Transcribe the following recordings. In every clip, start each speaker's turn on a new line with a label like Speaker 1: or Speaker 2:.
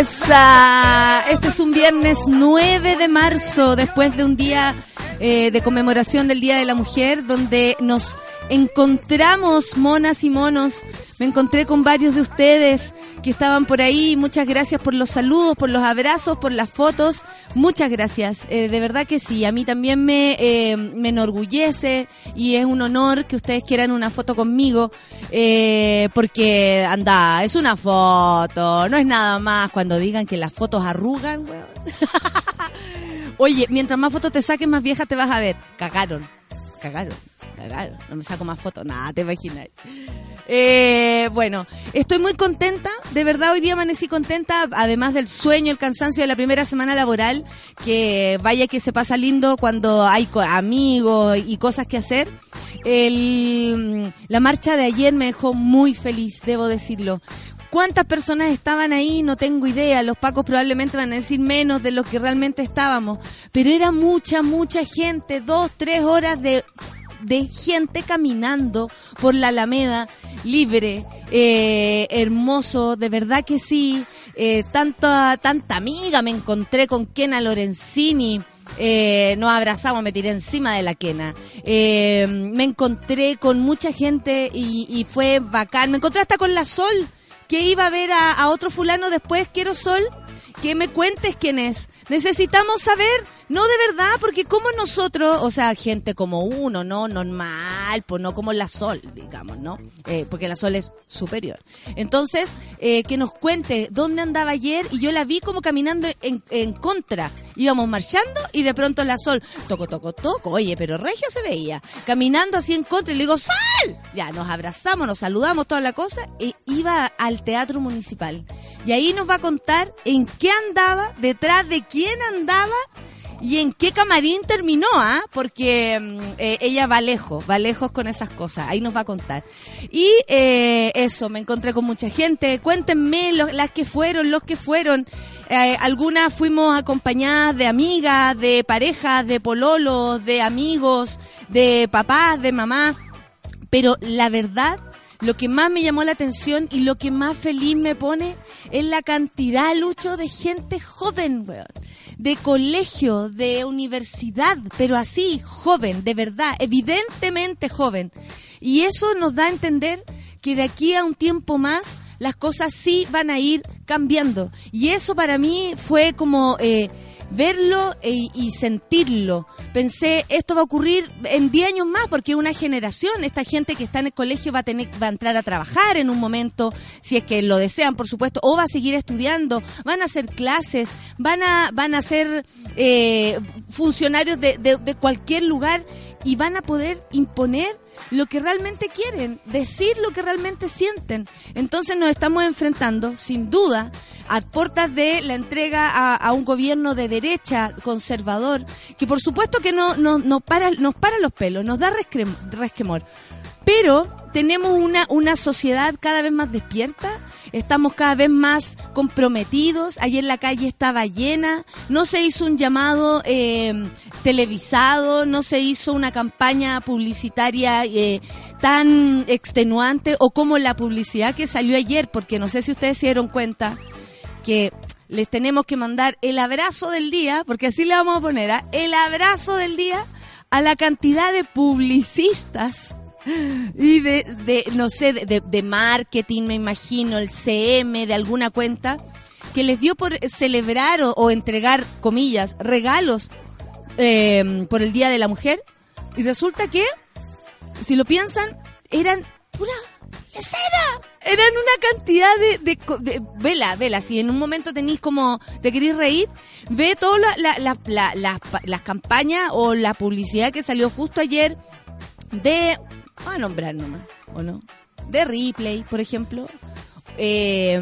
Speaker 1: Esa. Este es un viernes 9 de marzo, después de un día eh, de conmemoración del Día de la Mujer, donde nos encontramos monas y monos. Me encontré con varios de ustedes que estaban por ahí. Muchas gracias por los saludos, por los abrazos, por las fotos. Muchas gracias. Eh, de verdad que sí. A mí también me, eh, me enorgullece y es un honor que ustedes quieran una foto conmigo. Eh, porque, anda, es una foto. No es nada más cuando digan que las fotos arrugan, weón. Oye, mientras más fotos te saquen, más vieja te vas a ver. Cagaron. Cagaron. Cagaron. No me saco más fotos. Nada, te imaginas. Eh, bueno, estoy muy contenta, de verdad hoy día amanecí contenta, además del sueño, el cansancio de la primera semana laboral, que vaya que se pasa lindo cuando hay amigos y cosas que hacer. La marcha de ayer me dejó muy feliz, debo decirlo. ¿Cuántas personas estaban ahí? No tengo idea. Los pacos probablemente van a decir menos de lo que realmente estábamos. Pero era mucha, mucha gente. Dos, tres horas de, de gente caminando por la Alameda libre, eh, hermoso, de verdad que sí. Eh, tanta, tanta amiga me encontré con Kena Lorenzini. Eh, nos abrazamos, me tiré encima de la quena. Me encontré con mucha gente y, y fue bacán. Me encontré hasta con la Sol, que iba a ver a, a otro fulano después. Quiero Sol, que me cuentes quién es. Necesitamos saber, no de verdad, porque como nosotros, o sea, gente como uno, ¿no? Normal, pues no como la Sol, digamos, ¿no? Eh, porque la Sol es superior. Entonces, eh, que nos cuente dónde andaba ayer y yo la vi como caminando en, en contra. Íbamos marchando y de pronto la Sol, toco, toco, toco, oye, pero Regia se veía, caminando así en contra y le digo, ¡Sol! Ya, nos abrazamos, nos saludamos, toda la cosa, e iba al Teatro Municipal. Y ahí nos va a contar en qué andaba, detrás de quién andaba y en qué camarín terminó, ¿ah? Porque mm, eh, ella va lejos, va lejos con esas cosas. Ahí nos va a contar. Y eh, eso, me encontré con mucha gente. Cuéntenme lo- las que fueron, los que fueron. Eh, algunas fuimos acompañadas de amigas, de parejas, de pololos, de amigos, de papás, de mamás. Pero la verdad, lo que más me llamó la atención y lo que más feliz me pone es la cantidad, Lucho, de gente joven, weón. De colegio, de universidad, pero así, joven, de verdad, evidentemente joven. Y eso nos da a entender que de aquí a un tiempo más las cosas sí van a ir cambiando. Y eso para mí fue como... eh, verlo e- y sentirlo. Pensé, esto va a ocurrir en 10 años más, porque una generación. Esta gente que está en el colegio va a, tener, va a entrar a trabajar en un momento, si es que lo desean, por supuesto, o va a seguir estudiando, van a hacer clases, van a, van a ser eh, funcionarios de, de- de cualquier lugar y van a poder imponer lo que realmente quieren, decir lo que realmente sienten. Entonces nos estamos enfrentando, sin duda, a puertas de la entrega a, un gobierno de derecha conservador, que por supuesto que no, no, no para, nos para los pelos, nos da resquemor. Pero tenemos una, una sociedad cada vez más despierta, estamos cada vez más comprometidos, ayer la calle estaba llena, no se hizo un llamado eh, televisado, no se hizo una campaña publicitaria eh, tan extenuante o como la publicidad que salió ayer, porque no sé si ustedes se dieron cuenta que les tenemos que mandar el abrazo del día, porque así le vamos a poner, ¿ah? el abrazo del día a la cantidad de publicistas y de, no sé, de, marketing, me imagino, el CM de alguna cuenta, que les dio por celebrar o, entregar, comillas, regalos eh, por el Día de la Mujer. Y resulta que, si lo piensan, eran pura lesera. Eran una cantidad de, vela, vela. Si en un momento tenéis como, te queréis reír, ve todas las campañas o la publicidad que salió justo ayer de, voy a nombrar nomás, ¿o no? De Replay, por ejemplo. Eh,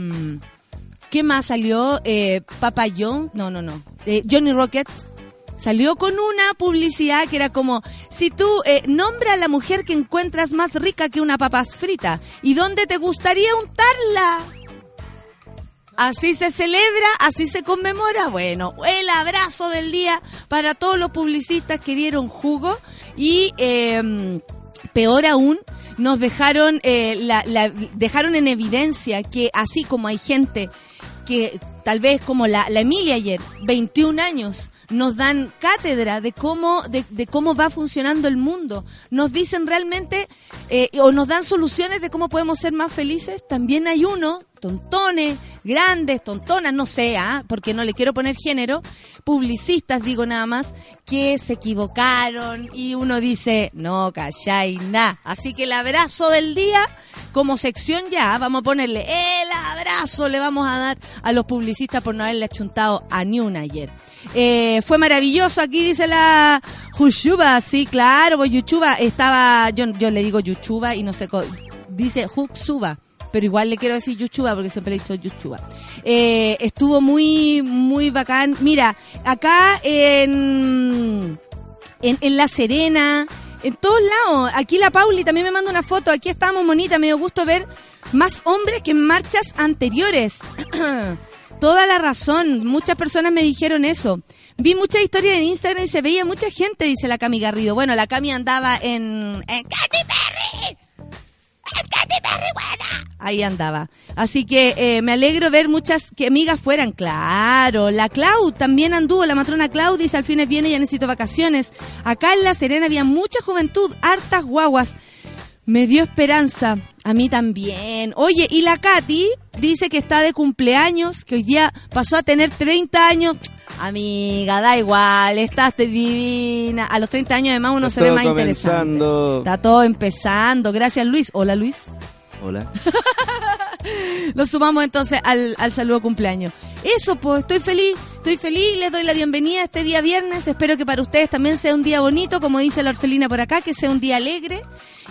Speaker 1: ¿Qué más salió? Eh, Papayón, no, no, no. Eh, Johnny Rocket salió con una publicidad que era como, si tú eh, a la mujer que encuentras más rica que una papas frita, ¿y dónde te gustaría untarla? Así se celebra, así se conmemora. Bueno, el abrazo del día para todos los publicistas que dieron jugo y em, peor aún, nos dejaron, eh, la, dejaron en evidencia que así como hay gente que tal vez como la, la Emilia ayer, 21 años, nos dan cátedra de cómo, de, cómo va funcionando el mundo, nos dicen realmente eh, o nos dan soluciones de cómo podemos ser más felices, también hay uno, tontones, grandes, tontonas, no sé, ¿ah? porque no le quiero poner género, publicistas digo nada más, que se equivocaron y uno dice, no, callay, nada. Así que el abrazo del día, como sección ya, vamos a ponerle el abrazo, le vamos a dar a los publicistas por no haberle achuntado a ni una ayer. Eh, fue maravilloso, aquí dice la Yuchuba, sí, claro, Yuchuba estaba, yo, yo le digo Yuchuba y no sé, dice Jutsuba pero igual le quiero decir Yuchuba porque siempre le he dicho Yuchuba. Eh, estuvo muy, muy bacán. Mira, acá en, en, La Serena, en todos lados. Aquí la Pauli también me manda una foto. Aquí estamos, monita. Me dio gusto ver más hombres que en marchas anteriores. Toda la razón. Muchas personas me dijeron eso. Vi muchas historias en Instagram y se veía mucha gente, dice la Cami Garrido. Bueno, la Cami andaba en, en Katy Perry. Ahí andaba. Así que eh, me alegro ver muchas que amigas fueran. Claro, la Clau también anduvo, la matrona Clau dice al fines viene ya necesito vacaciones. Acá en La Serena había mucha juventud, hartas guaguas. Me dio esperanza. A mí también. Oye, y la Katy dice que está de cumpleaños, que hoy día pasó a tener 30 años. Amiga, da igual, estás divina. A los 30 años además uno se ve más interesante. Está todo empezando. Gracias Luis. Hola Luis.
Speaker 2: Hola.
Speaker 1: Lo sumamos entonces al, al saludo cumpleaños. Eso, pues, estoy feliz, estoy feliz, les doy la bienvenida este día viernes. Espero que para ustedes también sea un día bonito, como dice la orfelina por acá, que sea un día alegre.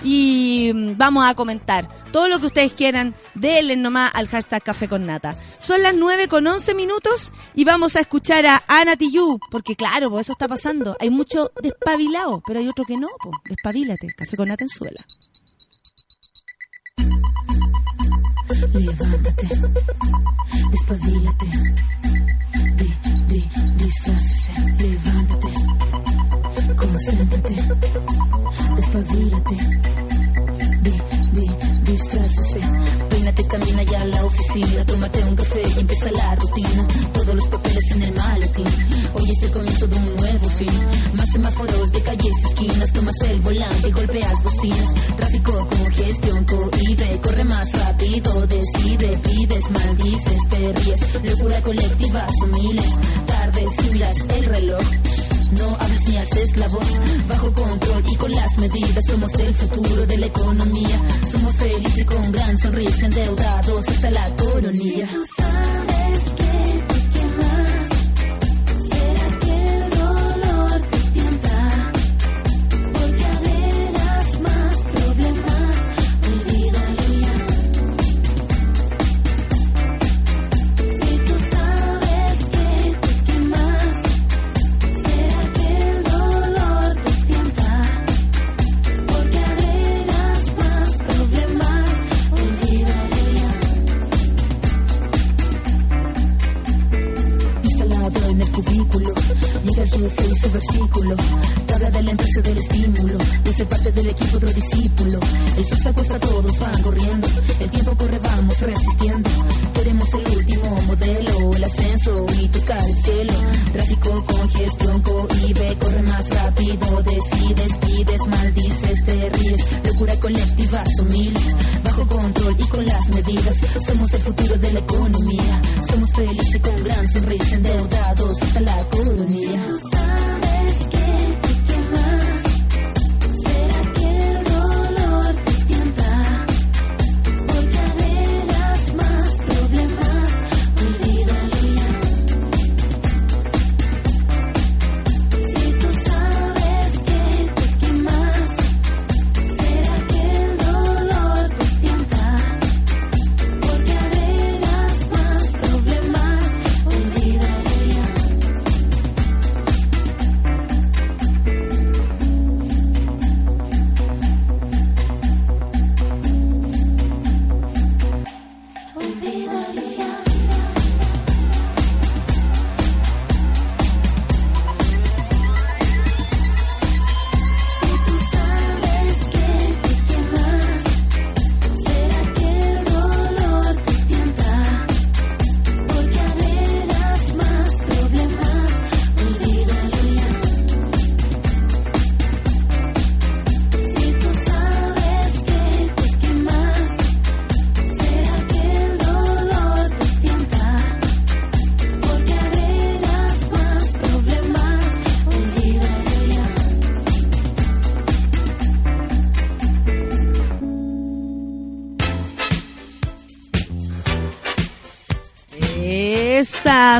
Speaker 1: Y mm, vamos a comentar todo lo que ustedes quieran, denle nomás al hashtag Café con Nata. Son las 9 con 11 minutos y vamos a escuchar a Ana porque claro, pues eso está pasando. Hay mucho despabilado, pero hay otro que no, pues, despabilate. Café con Nata en suela. Levántate, despabilate, di, di, disfrázese, levántate, concéntrate, Peínate, camina ya a la oficina, tómate un café y empieza la rutina. Todos los papeles en el maletín, hoy es el comienzo de un nuevo fin. Más semáforos de calles esquinas, tomas el volante golpeas bocinas. Tráfico con gestión, ve, corre más rápido, decide, pides, maldices, te ríes. Locura colectiva, son miles, tardes y miras el reloj. No hables ni alces la voz, bajo control y con las medidas somos el futuro de la economía. Somos felices y con gran sonrisa, endeudados hasta la coronilla. Si tú sabes que versículo. habla de la empresa del estímulo. De ser parte del equipo otro discípulo. El sol se acuesta, todos van corriendo. El tiempo corre, vamos resistiendo
Speaker 2: Queremos el último modelo, el ascenso y tocar el cielo. Tráfico, congestión, cohibe, corre más rápido. Decides, pides, maldices, te ríes. Locura colectiva, son. Bajo control y con las medidas. Somos el futuro de la economía. Somos felices con gran sonrisa, endeudados hasta la colonia.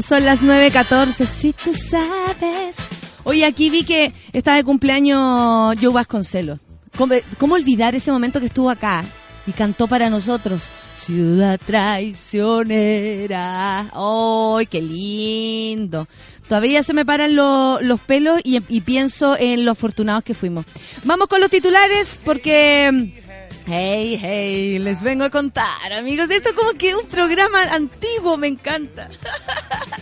Speaker 1: Son las 9.14. Si tú sabes. Oye, aquí vi que está de cumpleaños Joe Vasconcelos. ¿Cómo, ¿Cómo olvidar ese momento que estuvo acá y cantó para nosotros? Ciudad traicionera. ¡Ay, qué lindo! Todavía se me paran los pelos y, pienso en lo afortunados que fuimos. Vamos con los titulares porque Hey, hey, les vengo a contar, amigos. Esto como que un programa antiguo, me encanta.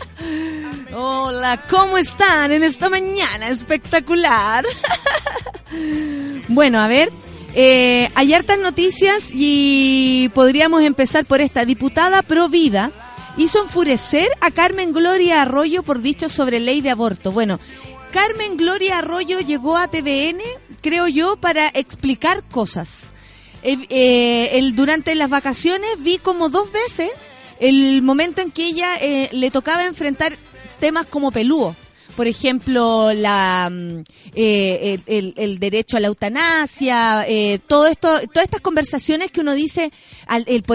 Speaker 1: Hola, ¿cómo están en esta mañana espectacular? bueno, a ver, eh, hay hartas noticias y podríamos empezar por esta. Diputada pro vida hizo enfurecer a Carmen Gloria Arroyo por dichos sobre ley de aborto. Bueno, Carmen Gloria Arroyo llegó a TVN, creo yo, para explicar cosas eh, el, durante las vacaciones vi como dos veces el momento en que ella eh, le tocaba enfrentar temas como pelúo. Por ejemplo, la, mm, eh, el, derecho a la eutanasia, todo esto, todas estas conversaciones que uno dice,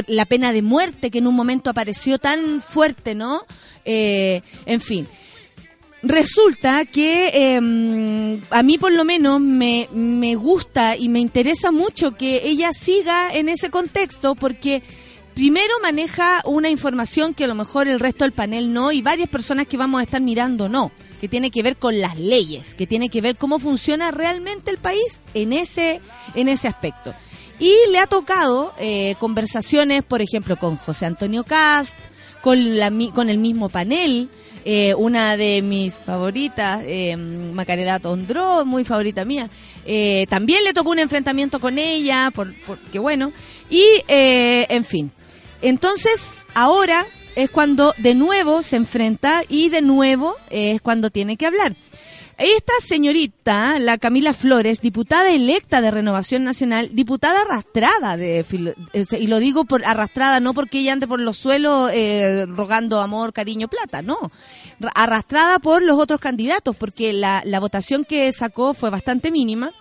Speaker 1: la pena de muerte que en un momento apareció tan fuerte, ¿no? en fin. Resulta que em, a mí por lo menos me, me gusta y me interesa mucho que ella siga en ese contexto porque primero maneja una información que a lo mejor el resto del panel no y varias personas que vamos a estar mirando no, que tiene que ver con las leyes, que tiene que ver cómo funciona realmente el país en ese, en ese aspecto. Y le ha tocado eh, conversaciones, por ejemplo, con José Antonio Cast, con, la, con el mismo panel, eh, una de mis favoritas, eh, Macarela Tondró, muy favorita mía. Eh, también le tocó un enfrentamiento con ella, por, porque bueno, y eh, en fin. Entonces, ahora es cuando de nuevo se enfrenta y de nuevo es cuando tiene que hablar. Esta señorita, la Camila Flores, diputada electa de Renovación Nacional, diputada arrastrada de y lo digo por arrastrada no porque ella ande por los suelos eh, rogando amor, cariño, plata, no, arrastrada por los otros candidatos porque la, votación que sacó fue bastante mínima.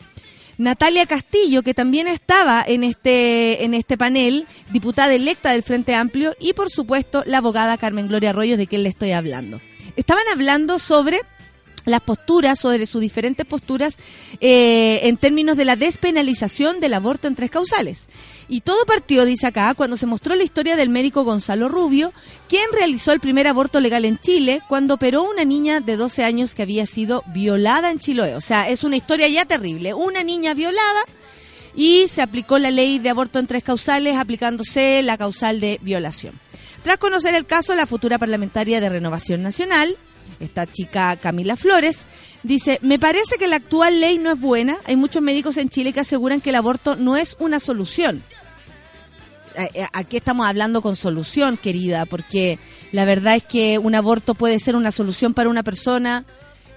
Speaker 1: Natalia Castillo, que también estaba en este, en este panel, diputada electa del Frente Amplio, y por supuesto la abogada Carmen Gloria Arroyos, de quien le estoy hablando. Estaban hablando sobre las posturas, sobre sus diferentes posturas eh, en términos de la despenalización del aborto en tres causales. Y todo partió, dice acá, cuando se mostró la historia del médico Gonzalo Rubio, quien realizó el primer aborto legal en Chile cuando operó una niña de 12 años que había sido violada en Chiloé. O sea, es una historia ya terrible. Una niña violada y se aplicó la ley de aborto en tres causales, aplicándose la causal de violación. Tras conocer el caso, la futura parlamentaria de Renovación Nacional, esta chica Camila Flores, dice, me parece que la actual ley no es buena. Hay muchos médicos en Chile que aseguran que el aborto no es una solución. aquí estamos hablando con solución, querida, porque la verdad es que un aborto puede ser una solución para una persona,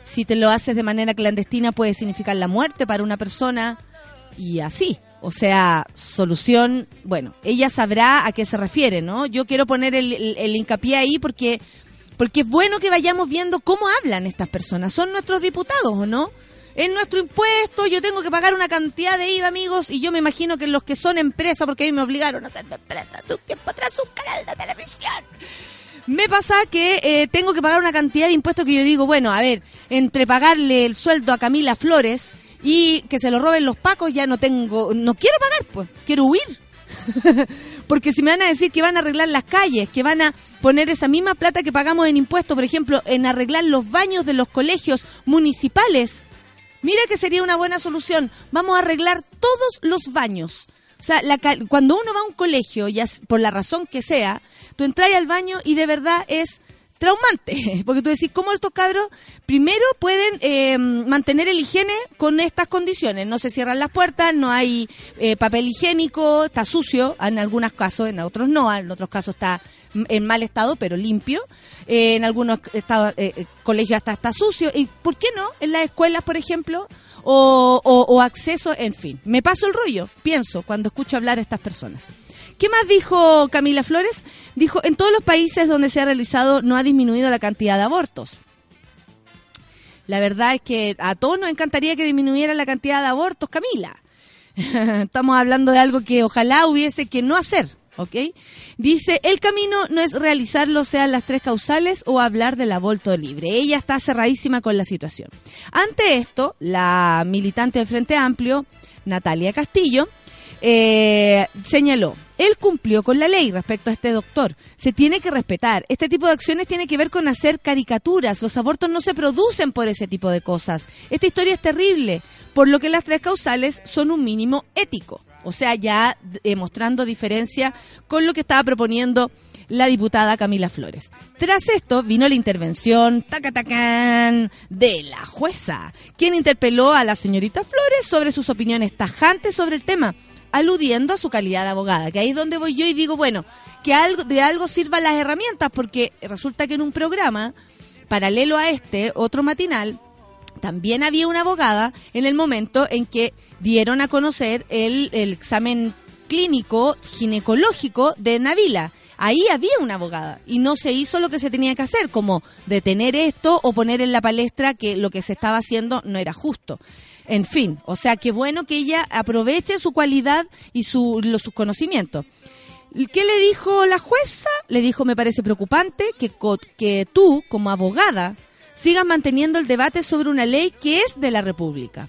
Speaker 1: si te lo haces de manera clandestina puede significar la muerte para una persona y así. O sea, solución, bueno, ella sabrá a qué se refiere, ¿no? Yo quiero poner el, el, hincapié ahí porque, porque es bueno que vayamos viendo cómo hablan estas personas. Son nuestros diputados, ¿o no? Es nuestro impuesto, yo tengo que pagar una cantidad de IVA, amigos, y yo me imagino que los que son empresas, porque a mí me obligaron a ser empresa, un tiempo atrás un canal de televisión. Me pasa que eh, tengo que pagar una cantidad de impuestos que yo digo, bueno, a ver, entre pagarle el sueldo a Camila Flores y que se lo roben los pacos, ya no tengo, no quiero pagar, pues, quiero huir. Porque si me van a decir que van a arreglar las calles, que van a poner esa misma plata que pagamos en impuestos, por ejemplo, en arreglar los baños de los colegios municipales, mira que sería una buena solución. Vamos a arreglar todos los baños. O sea, cuando uno va a un colegio, ya por la razón que sea, tú entras al baño y de verdad es traumante, porque tú decís, ¿cómo estos cabros primero pueden eh, mantener el higiene con estas condiciones? No se cierran las puertas, no hay eh, papel higiénico, está sucio, en algunos casos, en otros no, en otros casos está en mal estado, pero limpio. Eh, en algunos estados, colegios hasta está sucio. ¿Y por qué no? En las escuelas, por ejemplo, o, o acceso, en fin. Me paso el rollo, pienso, cuando escucho hablar a estas personas. ¿Qué más dijo Camila Flores? Dijo, en todos los países donde se ha realizado no ha disminuido la cantidad de abortos. La verdad es que a todos nos encantaría que disminuyera la cantidad de abortos, Camila. Estamos hablando de algo que ojalá hubiese que no hacer, ¿ok? Dice, el camino no es realizarlo sean las tres causales o hablar del aborto libre. Ella está cerradísima con la situación. Ante esto, la militante de Frente Amplio, Natalia Castillo, eh, señaló, él cumplió con la ley respecto a este doctor. Se tiene que respetar. Este tipo de acciones tiene que ver con hacer caricaturas. Los abortos no se producen por ese tipo de cosas. Esta historia es terrible, por lo que las tres causales son un mínimo ético. O sea, ya demostrando diferencia con lo que estaba proponiendo la diputada Camila Flores. Tras esto vino la intervención tacatacán de la jueza, quien interpeló a la señorita Flores sobre sus opiniones tajantes sobre el tema aludiendo a su calidad de abogada, que ahí es donde voy yo y digo, bueno, que algo, de algo sirvan las herramientas, porque resulta que en un programa paralelo a este, otro matinal, también había una abogada en el momento en que dieron a conocer el, el examen clínico ginecológico de Navila. Ahí había una abogada y no se hizo lo que se tenía que hacer, como detener esto o poner en la palestra que lo que se estaba haciendo no era justo. En fin, o sea, qué bueno que ella aproveche su cualidad y su, sus conocimientos. ¿Qué le dijo la jueza? Le dijo, me parece preocupante que, que tú, como abogada, sigas manteniendo el debate sobre una ley que es de la República.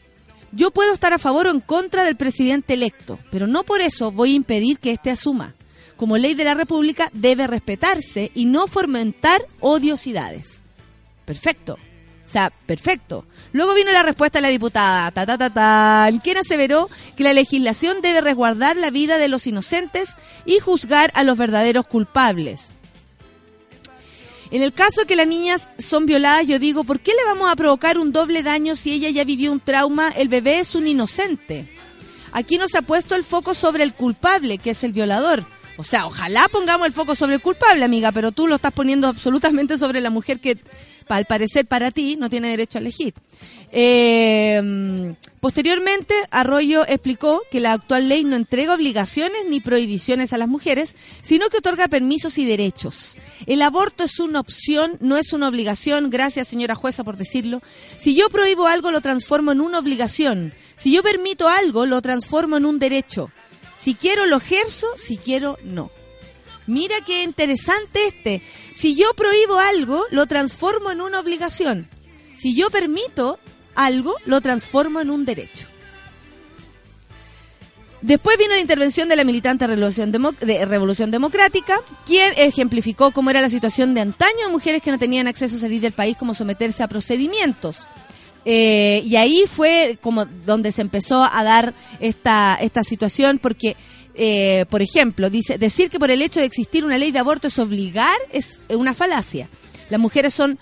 Speaker 1: Yo puedo estar a favor o en contra del presidente electo, pero no por eso voy a impedir que éste asuma. Como ley de la República debe respetarse y no fomentar odiosidades. Perfecto. Sea, perfecto. Luego vino la respuesta de la diputada, ta, ta, ta, ta, quien aseveró que la legislación debe resguardar la vida de los inocentes y juzgar a los verdaderos culpables. En el caso de que las niñas son violadas, yo digo, ¿por qué le vamos a provocar un doble daño si ella ya vivió un trauma? El bebé es un inocente. Aquí no se ha puesto el foco sobre el culpable, que es el violador. O sea, ojalá pongamos el foco sobre el culpable, amiga, pero tú lo estás poniendo absolutamente sobre la mujer que al parecer para ti, no tiene derecho a elegir. Eh, posteriormente, Arroyo explicó que la actual ley no entrega obligaciones ni prohibiciones a las mujeres, sino que otorga permisos y derechos. El aborto es una opción, no es una obligación. Gracias, señora jueza, por decirlo. Si yo prohíbo algo, lo transformo en una obligación. Si yo permito algo, lo transformo en un derecho. Si quiero, lo ejerzo, si quiero, no. Mira qué interesante este. Si yo prohíbo algo, lo transformo en una obligación. Si yo permito algo, lo transformo en un derecho. Después vino la intervención de la militante Revolución, de Revolución Democrática, quien ejemplificó cómo era la situación de antaño de mujeres que no tenían acceso a salir del país, como someterse a procedimientos. Eh, y ahí fue como donde se empezó a dar esta, esta situación, porque eh, por ejemplo, dice, decir que por el hecho de existir una ley de aborto es obligar es una falacia. Las mujeres son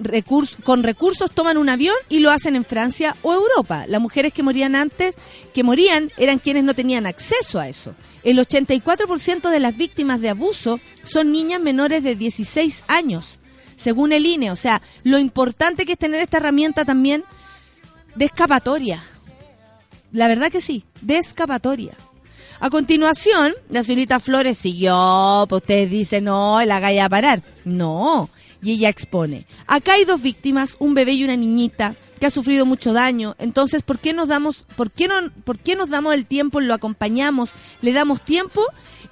Speaker 1: recurs- con recursos toman un avión y lo hacen en Francia o Europa. Las mujeres que morían antes, que morían, eran quienes no tenían acceso a eso. El 84% de las víctimas de abuso son niñas menores de 16 años, según el INE. O sea, lo importante que es tener esta herramienta también de escapatoria. La verdad que sí, de escapatoria. A continuación, la señorita Flores siguió, pues ustedes dicen, no, la galla a parar. No, y ella expone, acá hay dos víctimas, un bebé y una niñita, que ha sufrido mucho daño. Entonces, ¿por qué nos damos, por qué no, por qué nos damos el tiempo, lo acompañamos, le damos tiempo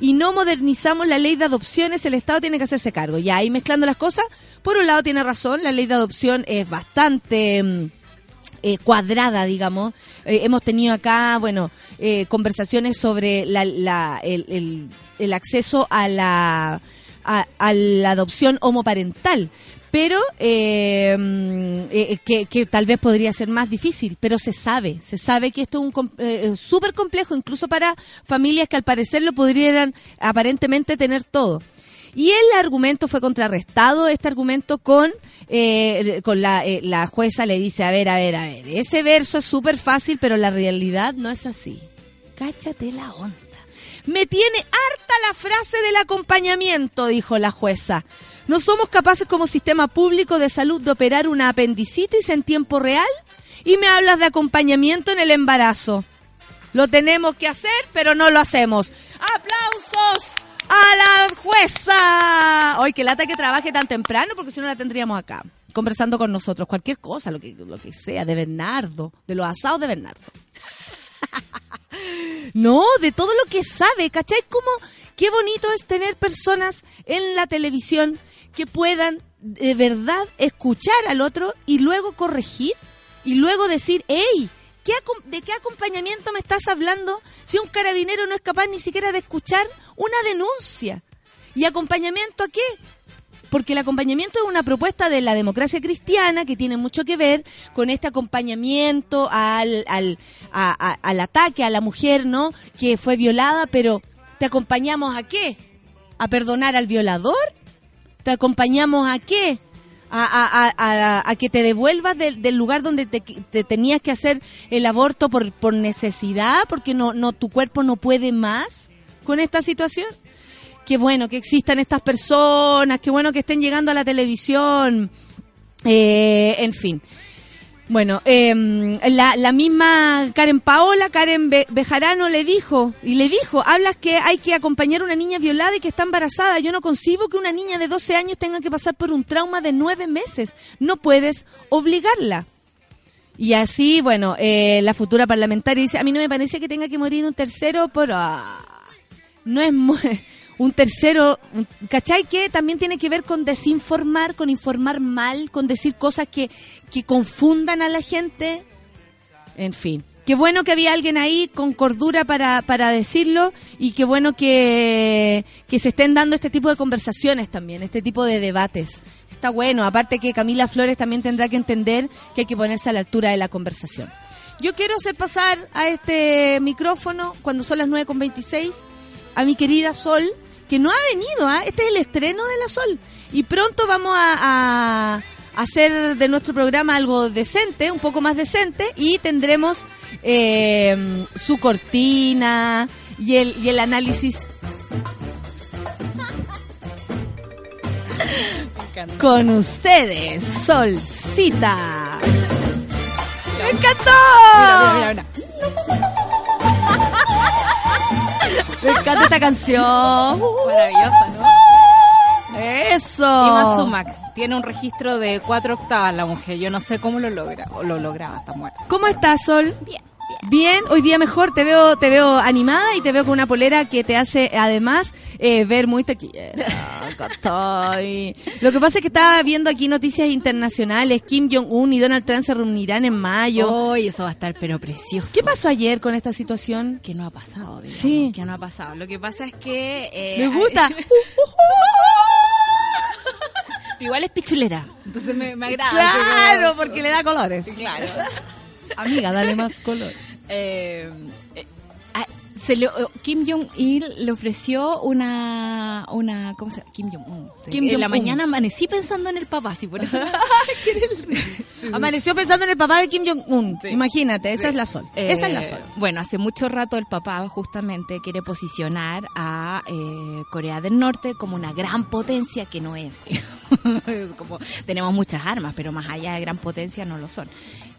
Speaker 1: y no modernizamos la ley de adopciones? El Estado tiene que hacerse cargo. Ya ahí mezclando las cosas, por un lado tiene razón, la ley de adopción es bastante... eh, cuadrada, digamos. Eh, hemos tenido acá, bueno, eh, conversaciones sobre la, la- el, el- el acceso a la, a, a la adopción homoparental. Pero eh, mm, eh, que, que tal vez podría ser más difícil, pero se sabe, se sabe que esto es un eh, súper complejo, incluso para familias que al parecer lo podrían aparentemente tener todo. Y el argumento fue contrarrestado, este argumento con, eh, con la, eh, la jueza le dice, a ver, a ver, a ver, ese verso es súper fácil, pero la realidad no es así. Cáchate la onda. Me tiene harta la frase del acompañamiento, dijo la jueza. No somos capaces como sistema público de salud de operar una apendicitis en tiempo real y me hablas de acompañamiento en el embarazo. Lo tenemos que hacer, pero no lo hacemos. ¡Aplausos a la jueza! Hoy que lata que trabaje tan temprano, porque si no la tendríamos acá, conversando con nosotros. Cualquier cosa, lo que, lo que sea, de Bernardo, de los asados de Bernardo. No, de todo lo que sabe, ¿cachai? Como qué bonito es tener personas en la televisión que puedan de verdad escuchar al otro y luego corregir y luego decir, hey, ¿qué ¿de qué acompañamiento me estás hablando si un carabinero no es capaz ni siquiera de escuchar una denuncia? ¿Y acompañamiento a qué? porque el acompañamiento es una propuesta de la democracia cristiana que tiene mucho que ver con este acompañamiento al, al, al ataque a la mujer, ¿no? Que fue violada, pero ¿te acompañamos a qué? ¿A perdonar al violador? ¿Te acompañamos a qué? A, que te devuelvas del, lugar donde te, te tenías que hacer el aborto por, por necesidad, porque no, no tu cuerpo no puede más con esta situación qué bueno que existan estas personas, qué bueno que estén llegando a la televisión, eh, en fin. Bueno, eh, la, la misma Karen Paola, Karen Be- Bejarano le dijo, y le dijo, hablas que hay que acompañar a una niña violada y que está embarazada. Yo no concibo que una niña de 12 años tenga que pasar por un trauma de nueve meses. No puedes obligarla. Y así, bueno, eh, la futura parlamentaria dice, a mí no me parece que tenga que morir un tercero por... ah, no es un tercero, ¿cachai? Que también tiene que ver con desinformar, con informar mal, con decir cosas que, que confundan a la gente. En fin. Qué bueno que había alguien ahí con cordura para, para decirlo y qué bueno que, que se estén dando este tipo de conversaciones también, este tipo de debates. Está bueno, aparte que Camila Flores también tendrá que entender que hay que ponerse a la altura de la conversación. Yo quiero hacer pasar a este micrófono, cuando son las 9.26, a mi querida Sol, que no ha venido, ¿ah? este es el estreno de la Sol. Y pronto vamos a, hacer de nuestro programa algo decente, un poco más decente, y tendremos eh, su cortina y el, y el análisis con ustedes, Solcita. ¡Me encantó! Me encanta esta canción.
Speaker 3: Maravillosa, ¿no?
Speaker 1: Eso.
Speaker 3: Y más Sumac. Tiene un registro de cuatro octavas la mujer. Yo no sé cómo lo logra. O lo lograba, está muerta.
Speaker 1: ¿Cómo estás, Sol?
Speaker 3: Bien,
Speaker 1: Bien, hoy día mejor, te veo, te veo animada y te veo con una polera que te hace además eh, ver muy taquillera. Lo que pasa es que estaba viendo aquí noticias internacionales, Kim Jong-un y Donald Trump se reunirán en mayo.
Speaker 3: Hoy eso va a estar pero precioso.
Speaker 1: ¿Qué pasó ayer con esta situación?
Speaker 3: Que no ha pasado, digamos,
Speaker 1: Sí.
Speaker 3: Que no ha pasado. Lo que pasa es que... eh,
Speaker 1: Me gusta.
Speaker 3: Pero igual es pichulera. Entonces me, me agrada.
Speaker 1: Claro, porque le da colores.
Speaker 3: Claro.
Speaker 1: Amiga, dale más color.
Speaker 3: Eh, eh, ah, Se le- eh, Kim Jong-il le ofreció una, una, ¿cómo se llama? Kim Jong-un.
Speaker 1: Kim
Speaker 3: en la mañana amanecí pensando en el papá, así por eso.
Speaker 1: Amaneció pensando en el papá de Kim Jong-un.
Speaker 3: Sí.
Speaker 1: Imagínate, esa es la Sol. esa es la
Speaker 3: Eh,
Speaker 1: Sol.
Speaker 3: Bueno, hace mucho rato el papá justamente quiere posicionar a eh, Corea del Norte como una gran potencia que no es. Es como tenemos muchas armas, pero más allá de gran potencia no lo son.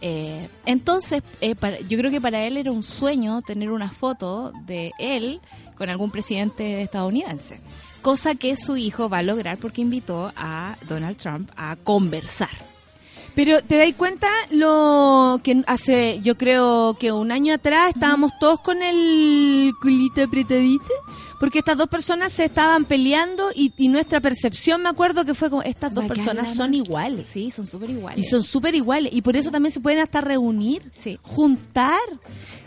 Speaker 3: Eh, entonces, eh, yo creo que para él era un sueño tener una foto de él con algún presidente estadounidense. Cosa que su hijo va a lograr porque invitó a Donald Trump a conversar.
Speaker 1: Pero te dais cuenta lo que hace, yo creo que un año atrás estábamos todos con el culito apretadito, porque estas dos personas se estaban peleando y, y nuestra percepción, me acuerdo que fue como, estas dos personas son iguales.
Speaker 3: Sí, son súper iguales.
Speaker 1: Y son súper iguales. Y por eso también se pueden hasta reunir,
Speaker 3: Sí.
Speaker 1: juntar.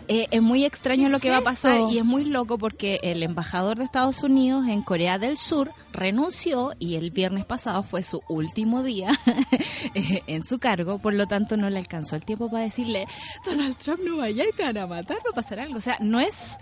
Speaker 3: Eh, es muy extraño
Speaker 1: ¿Qué
Speaker 3: lo
Speaker 1: es
Speaker 3: que va a pasar y es muy loco porque el embajador de Estados Unidos en Corea del Sur renunció y el viernes pasado fue su último día eh, en su cargo, por lo tanto no le alcanzó el tiempo para decirle, Donald Trump no vaya y te van a matar, va a pasar algo. O sea, no es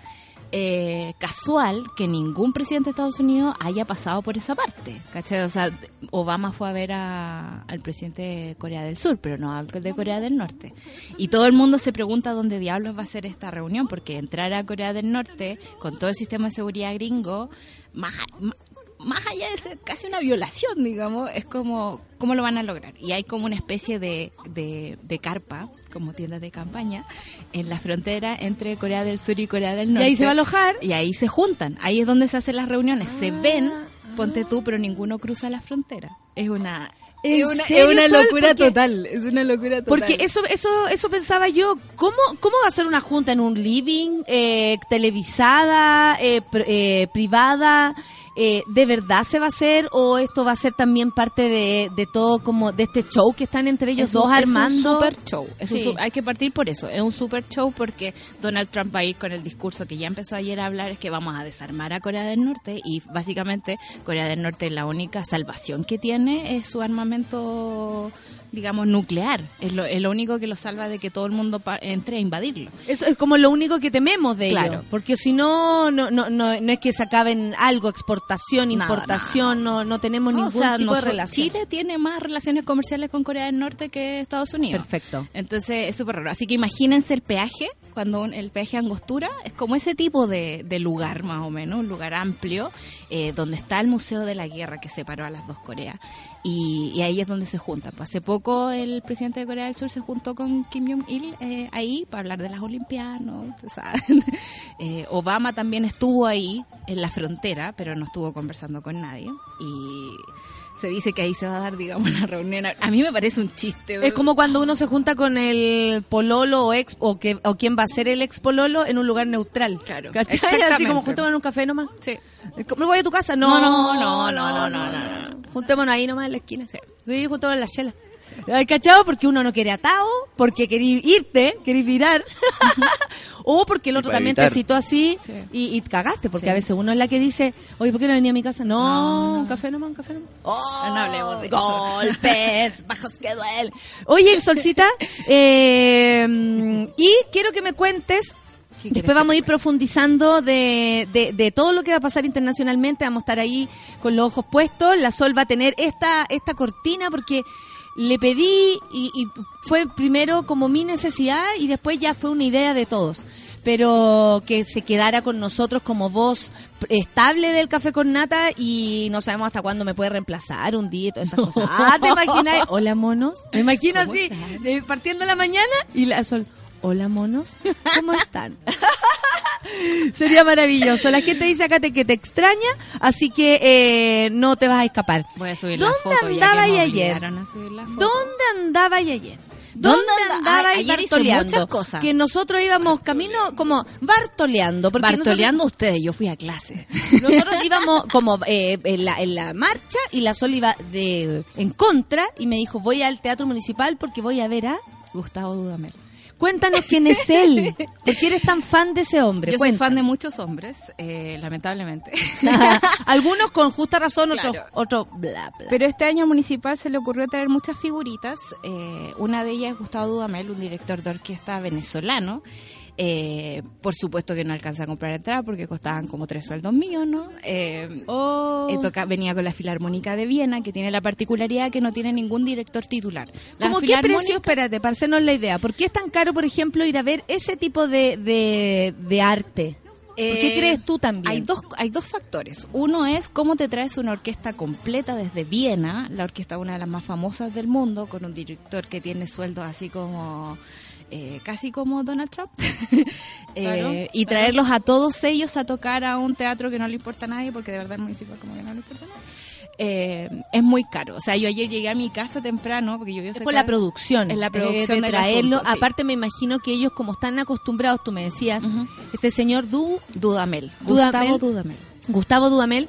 Speaker 3: eh, casual que ningún presidente de Estados Unidos haya pasado por esa parte, ¿cachai? O sea, Obama fue a ver al presidente de Corea del Sur, pero no al de Corea del Norte. Y todo el mundo se pregunta dónde diablos va a ser esta reunión, porque entrar a Corea del Norte con todo el sistema de seguridad gringo, más, más allá de ser casi una violación, digamos, es como, ¿cómo lo van a lograr? Y hay como una especie de, de, de carpa, como tienda de campaña, en la frontera entre Corea del Sur y Corea del
Speaker 1: Y
Speaker 3: Norte.
Speaker 1: ahí se va a alojar.
Speaker 3: Y ahí se juntan, ahí es donde se hacen las reuniones. Se
Speaker 1: Ah,
Speaker 3: ven, ponte tú, pero ninguno cruza la frontera. Es una,
Speaker 1: ¿En
Speaker 3: es una, es una locura
Speaker 1: Porque-
Speaker 3: total. Es una locura total.
Speaker 1: Porque eso, eso, eso pensaba yo. ¿Cómo, cómo va a ser una junta en un living, eh, televisada, eh, pr- eh, privada? Eh, ¿De verdad se va a hacer o esto va a ser también parte de, de todo como de este show que están entre ellos
Speaker 3: Es un-
Speaker 1: dos armando?
Speaker 3: Es un super show. Es
Speaker 1: Sí.
Speaker 3: hay que partir por eso. Es un super show porque Donald Trump va a ir con el discurso que ya empezó ayer a hablar, es que vamos a desarmar a Corea del Norte y básicamente Corea del Norte la única salvación que tiene es su armamento digamos nuclear es lo, es lo único que lo salva de que todo el mundo pa- entre a invadirlo
Speaker 1: Eso es como lo único que tememos de
Speaker 3: Claro.
Speaker 1: Porque si no, no, no, no, no es que se acaben algo, exportación, importación, no, no tenemos ningún
Speaker 3: o sea,
Speaker 1: tipo de relación.
Speaker 3: Chile tiene más relaciones comerciales con Corea del Norte que Estados Unidos.
Speaker 1: Perfecto.
Speaker 3: Entonces es súper raro. Así que imagínense el peaje, cuando el peaje Angostura es como ese tipo de, lugar más o menos, un lugar amplio, eh, donde está el Museo de la Guerra que separó a las dos Coreas. Y, ahí es donde se juntan. Hace poco el presidente de Corea del Sur se juntó con Kim Jong-il eh, ahí para hablar de las Olimpiadas, ¿no? Eh, Obama también estuvo ahí en la frontera, pero no estuvo conversando con nadie. Y se dice que ahí se va a dar, digamos, la reunión. A mí me parece un chiste.
Speaker 1: Es como cuando uno se junta con el pololo o ex o que o quién va a ser el ex pololo en un lugar neutral.
Speaker 3: Claro,
Speaker 1: ¿Cachai? Así como juntémonos en un café nomás.
Speaker 3: Sí.
Speaker 1: ¿Me voy a tu casa?
Speaker 3: No, no, no, no, no, no, no.
Speaker 1: Juntémonos ahí nomás en la esquina.
Speaker 3: Sí.
Speaker 1: Sí, juntémonos en la chela. ¿Hay cachado? Porque uno no quiere atado, porque querís irte, querís virar. o porque el otro también
Speaker 4: evitar.
Speaker 1: te citó así
Speaker 3: Sí.
Speaker 1: y, y cagaste. Porque
Speaker 3: Sí.
Speaker 1: a veces uno es la que dice, oye, ¿por qué no venía a mi casa? No,
Speaker 3: No, no.
Speaker 1: un café nomás, un café nomás.
Speaker 3: No hablemos de eso.
Speaker 1: Golpes, bajos que duelen. Oye, Solcita, eh, y quiero que me cuentes
Speaker 3: ¿Qué
Speaker 1: Después vamos a ir profundizando de, de, de todo lo que va a pasar internacionalmente. Vamos a estar ahí con los ojos puestos. La Sol va a tener esta, esta cortina porque le pedí y, y fue primero como mi necesidad y después ya fue una idea de todos. Pero que se quedara con nosotros como voz estable del café con nata y no sabemos hasta cuándo me puede reemplazar un día y todas esas cosas. Ah, ¿te imaginas? Hola, monos. Me imagino
Speaker 3: ¿Cómo
Speaker 1: así, de- partiendo la mañana y la Sol. Hola, monos. ¿Cómo están? Sería maravilloso. La gente dice acá te- que te extraña, así que eh, no te vas a escapar.
Speaker 3: Voy a subir
Speaker 1: ¿Dónde
Speaker 3: la foto
Speaker 1: andaba
Speaker 3: ya
Speaker 1: ayer?
Speaker 3: obligaron a subir la foto.
Speaker 1: ¿Dónde andaba y ayer?
Speaker 3: ¿Dónde
Speaker 1: ¿Dónde
Speaker 3: anda-
Speaker 1: andaba
Speaker 3: a-
Speaker 1: y
Speaker 3: ayer hice
Speaker 1: bartoleando?
Speaker 3: muchas cosas.
Speaker 1: Que nosotros íbamos camino como bartoleando. Porque
Speaker 3: Bartoleando ustedes, yo fui a clase.
Speaker 1: Nosotros, nosotros íbamos como eh, en, la, en la marcha y la Sol iba de, en contra y me dijo, voy al Teatro Municipal porque voy a ver a...
Speaker 3: Gustavo Dudamel.
Speaker 1: Cuéntanos quién es él. ¿Por qué eres tan fan de ese hombre?
Speaker 3: Yo soy fan de muchos hombres, eh, lamentablemente.
Speaker 1: Algunos con justa razón, otros,
Speaker 3: Claro.
Speaker 1: otros bla, bla.
Speaker 3: Pero este año al municipal se le ocurrió traer muchas figuritas. eh, una de ellas es Gustavo Dudamel, un director de orquesta venezolano. Eh, por supuesto que no alcanza a comprar entrada porque costaban como tres sueldos míos, ¿no? Eh,
Speaker 1: Oh.
Speaker 3: eh, toca- venía con la Filarmónica de Viena, que tiene la particularidad que no tiene ningún director titular. La
Speaker 1: ¿Cómo qué precio? Espérate, para hacernos la idea. ¿Por qué es tan caro, por ejemplo, ir a ver ese tipo de, de, de arte? ¿Por qué
Speaker 3: Eh,
Speaker 1: crees tú también?
Speaker 3: Hay dos, hay dos factores. Uno es cómo te traes una orquesta completa desde Viena, la orquesta una de las más famosas del mundo, con un director que tiene sueldos así como... eh, casi como Donald Trump Eh, y traerlos a todos ellos a tocar a un teatro que no le importa a nadie porque de verdad el municipal como que no le importa a nadie eh, es muy caro o sea yo ayer llegué a mi casa temprano porque yo
Speaker 1: Es por la producción.
Speaker 3: Es la
Speaker 1: eh,
Speaker 3: producción
Speaker 1: de traerlo.
Speaker 3: asunto, sí.
Speaker 1: Aparte, me imagino que ellos, como están acostumbrados, tú me decías, este señor Du,
Speaker 3: Dudamel
Speaker 1: Dudamel.
Speaker 3: Gustavo Dudamel
Speaker 1: Gustavo Dudamel,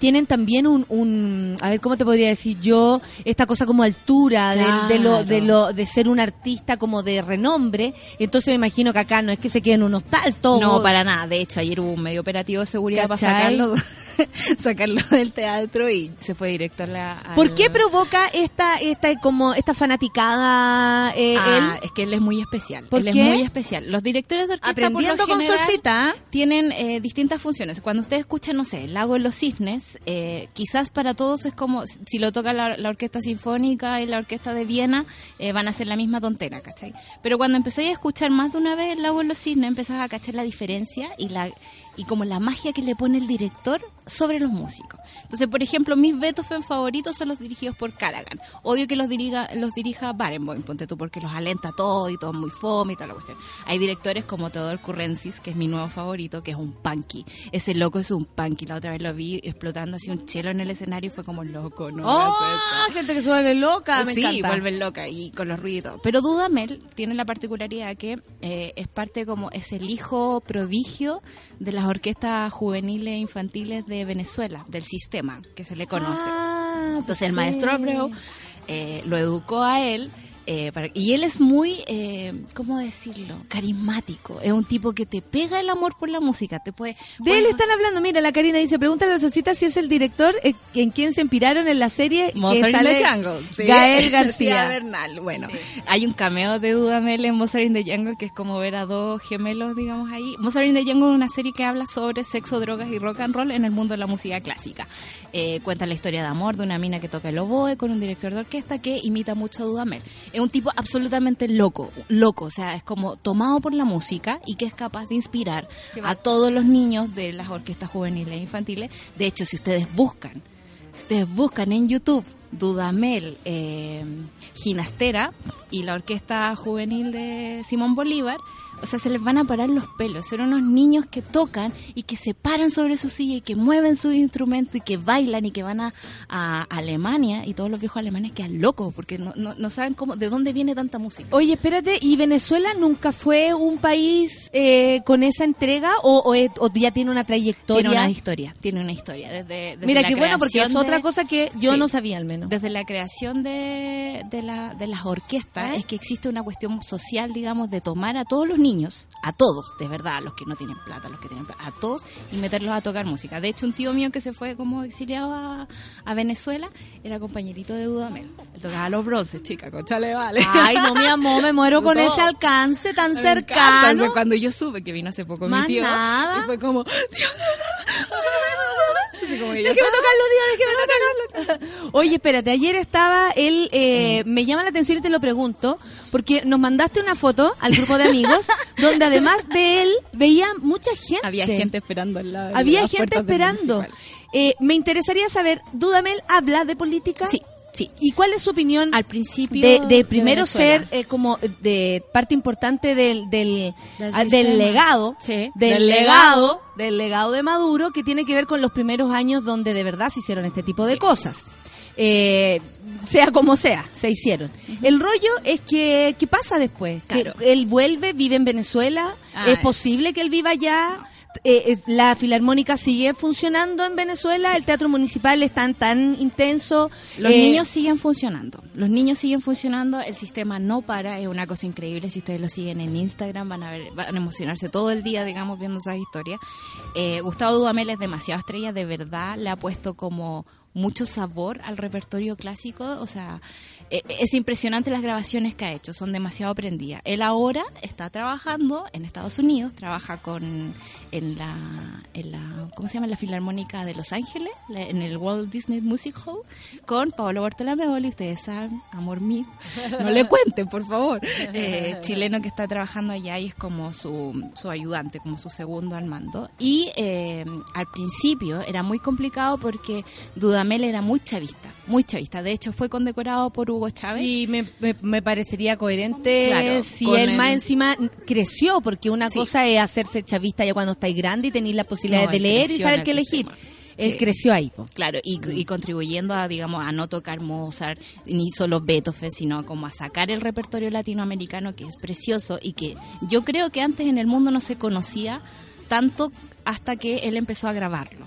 Speaker 1: tienen también un, un, a ver, ¿cómo te podría decir yo? Esta cosa como altura, del- de, lo, de, lo, de ser un artista como de renombre. Entonces me imagino que acá no es que se queden unos tal todo.
Speaker 3: No, para nada. De hecho, ayer hubo un medio operativo de seguridad para sacarlo, sacarlo del teatro y se fue directo a la... al-
Speaker 1: ¿Por qué provoca esta, esta como esta fanaticada eh,
Speaker 3: Ah,
Speaker 1: él?
Speaker 3: es que él es muy especial.
Speaker 1: ¿Por
Speaker 3: él
Speaker 1: qué?
Speaker 3: es muy especial. Los directores de orquesta por lo
Speaker 1: Aprendiendo con Solcita.
Speaker 3: tienen eh, distintas funciones. Cuando ustedes escuchan, no sé, El Lago de los Cisnes, eh, quizás para todos es como si lo toca la, Orquesta Sinfónica y la Orquesta de Viena, eh, van a ser la misma tontera. Pero cuando empecé a escuchar más de una vez El Lago de los Cisnes, empezás a cachar la diferencia y la y como la magia que le pone el director sobre los músicos. Entonces, por ejemplo, mis Beethoven favoritos son los dirigidos por Callaghan. Odio que los dirija, los dirija Barenboim, ponte tú, porque los alenta todo y todo es muy fome y toda la cuestión. Hay directores como Teodor Currencis, que es mi nuevo favorito, que es un punky. Ese loco es un punky. La otra vez lo vi explotando así un chelo en el escenario y fue como loco, ¿no?
Speaker 1: ¡Oh!
Speaker 3: hagas esto".
Speaker 1: Gente que se vuelve loca, me
Speaker 3: sí,
Speaker 1: encanta.
Speaker 3: vuelven loca y con los ruidos. Pero Dudamel tiene la particularidad que eh, es parte como, es el hijo prodigio de las orquestas juveniles e infantiles de Venezuela, del sistema que se le conoce.
Speaker 1: Ah,
Speaker 3: Entonces el maestro Abreu eh, lo educó a él. Eh, para- y él es muy, eh, ¿cómo decirlo? Carismático. Es un tipo que te pega el amor por la música. Te puede.
Speaker 1: De él están hablando, mira, la Karina dice, pregúntale a la Solcita si es el director eh, en quien se inspiraron en la serie que
Speaker 3: Mozart in the Jungle. sí.
Speaker 1: Gael
Speaker 3: García. Bernal. Bueno, hay un cameo de Dudamel en Mozart in the Jungle que es como ver a dos gemelos, digamos, ahí. Mozart in the Jungle es una serie que habla sobre sexo, drogas y rock and roll en el mundo de la música clásica. Eh, cuenta la historia de amor de una mina que toca el oboe con un director de orquesta que imita mucho a Dudamel. Es un tipo absolutamente loco, loco, o sea, es como tomado por la música y que es capaz de inspirar a todos los niños de las orquestas juveniles e infantiles. De hecho, si ustedes buscan si ustedes buscan en YouTube Dudamel eh, Ginastera y la orquesta juvenil de Simón Bolívar, o sea, se les van a parar los pelos. Son unos niños que tocan y que se paran sobre su silla y que mueven su instrumento y que bailan y que van a, a Alemania y todos los viejos alemanes quedan locos porque no, no, no saben cómo, de dónde viene tanta música.
Speaker 1: Oye, espérate, ¿y Venezuela nunca fue un país eh, con esa entrega o, o o ya tiene una trayectoria?
Speaker 3: Tiene una historia, tiene una historia. Desde, desde
Speaker 1: Mira, qué bueno, porque es otra cosa que yo
Speaker 3: Sí.
Speaker 1: no sabía al menos.
Speaker 3: Desde la creación de, de, la- de las orquestas
Speaker 1: ¿Eh?
Speaker 3: es que existe una cuestión social, digamos, de tomar a todos los niños, a todos, de verdad, a los que no tienen plata, a los que tienen plata, a todos, y meterlos a tocar música. De hecho, un tío mío que se fue como exiliado a, a Venezuela era compañerito de Dudamel. Él tocaba los bronces, chica, conchale, vale.
Speaker 1: Ay, no, mi amor, me muero con
Speaker 3: No.
Speaker 1: ese alcance tan
Speaker 3: Me encanta.
Speaker 1: cercano.
Speaker 3: Entonces, cuando yo supe que vino hace poco
Speaker 1: Más
Speaker 3: mi tío,
Speaker 1: nada.
Speaker 3: y fue como, Dios, de verdad. Como que yo
Speaker 1: Déjeme tocarlo, déjeme tocarlo. Oye, espérate, ayer estaba él, eh, me llama la atención y te lo pregunto, porque nos mandaste una foto al grupo de amigos, donde además de él veía mucha gente.
Speaker 3: Había gente esperando al lado.
Speaker 1: Había gente esperando. Eh, me interesaría saber, ¿Dudamel habla de política?
Speaker 3: Sí, sí.
Speaker 1: ¿Y cuál es su opinión
Speaker 3: Al principio.
Speaker 1: de, de primero ser eh, como de parte importante del del,
Speaker 3: Del
Speaker 1: ah, del legado
Speaker 3: Sí,
Speaker 1: del,
Speaker 3: del
Speaker 1: legado
Speaker 3: legado.
Speaker 1: del legado de Maduro que tiene que ver con los primeros años donde de verdad se hicieron este tipo de cosas Eh, sea como sea se hicieron el rollo es que qué pasa después Que
Speaker 3: Claro.
Speaker 1: él vuelve vive en Venezuela
Speaker 3: Ah,
Speaker 1: es posible que él viva allá Eh, eh, la filarmónica sigue funcionando en Venezuela el teatro municipal es tan tan intenso
Speaker 3: Los
Speaker 1: Eh,
Speaker 3: niños siguen funcionando. Los niños siguen funcionando. El sistema no para. Es una cosa increíble. Si ustedes lo siguen en Instagram, van a ver, van a emocionarse todo el día, digamos, viendo esas historias. Eh, Gustavo Dudamel es demasiado estrella. De verdad, le ha puesto como mucho sabor al repertorio clásico. O sea, eh, es impresionante las grabaciones que ha hecho, son demasiado prendidas. Él ahora está trabajando en Estados Unidos, trabaja con en la, en la ¿cómo se llama? la Filarmónica de Los Ángeles, en el Walt Disney Music Hall, con Paolo Bartolomeoli, ustedes saben, amor mío, no le cuenten, por favor. Eh, chileno que está trabajando allá y es como su, su ayudante, como su segundo al mando. Y eh, al principio era muy complicado porque Dudamel era muy chavista, muy chavista. De hecho, fue condecorado por Hugo Chávez.
Speaker 1: Y me, me- me parecería coherente
Speaker 3: Claro,
Speaker 1: si él
Speaker 3: el-
Speaker 1: más encima creció, porque una
Speaker 3: Sí.
Speaker 1: cosa es hacerse chavista ya cuando estáis grande y tenéis la posibilidad
Speaker 3: No,
Speaker 1: de leer y saber qué elegir.
Speaker 3: sistema.
Speaker 1: Él
Speaker 3: Sí.
Speaker 1: creció ahí. po.
Speaker 3: Claro, y, y contribuyendo a, digamos, a no tocar Mozart, ni solo Beethoven, sino como a sacar el repertorio latinoamericano, que es precioso y que yo creo que antes en el mundo no se conocía tanto hasta que él empezó a grabarlo.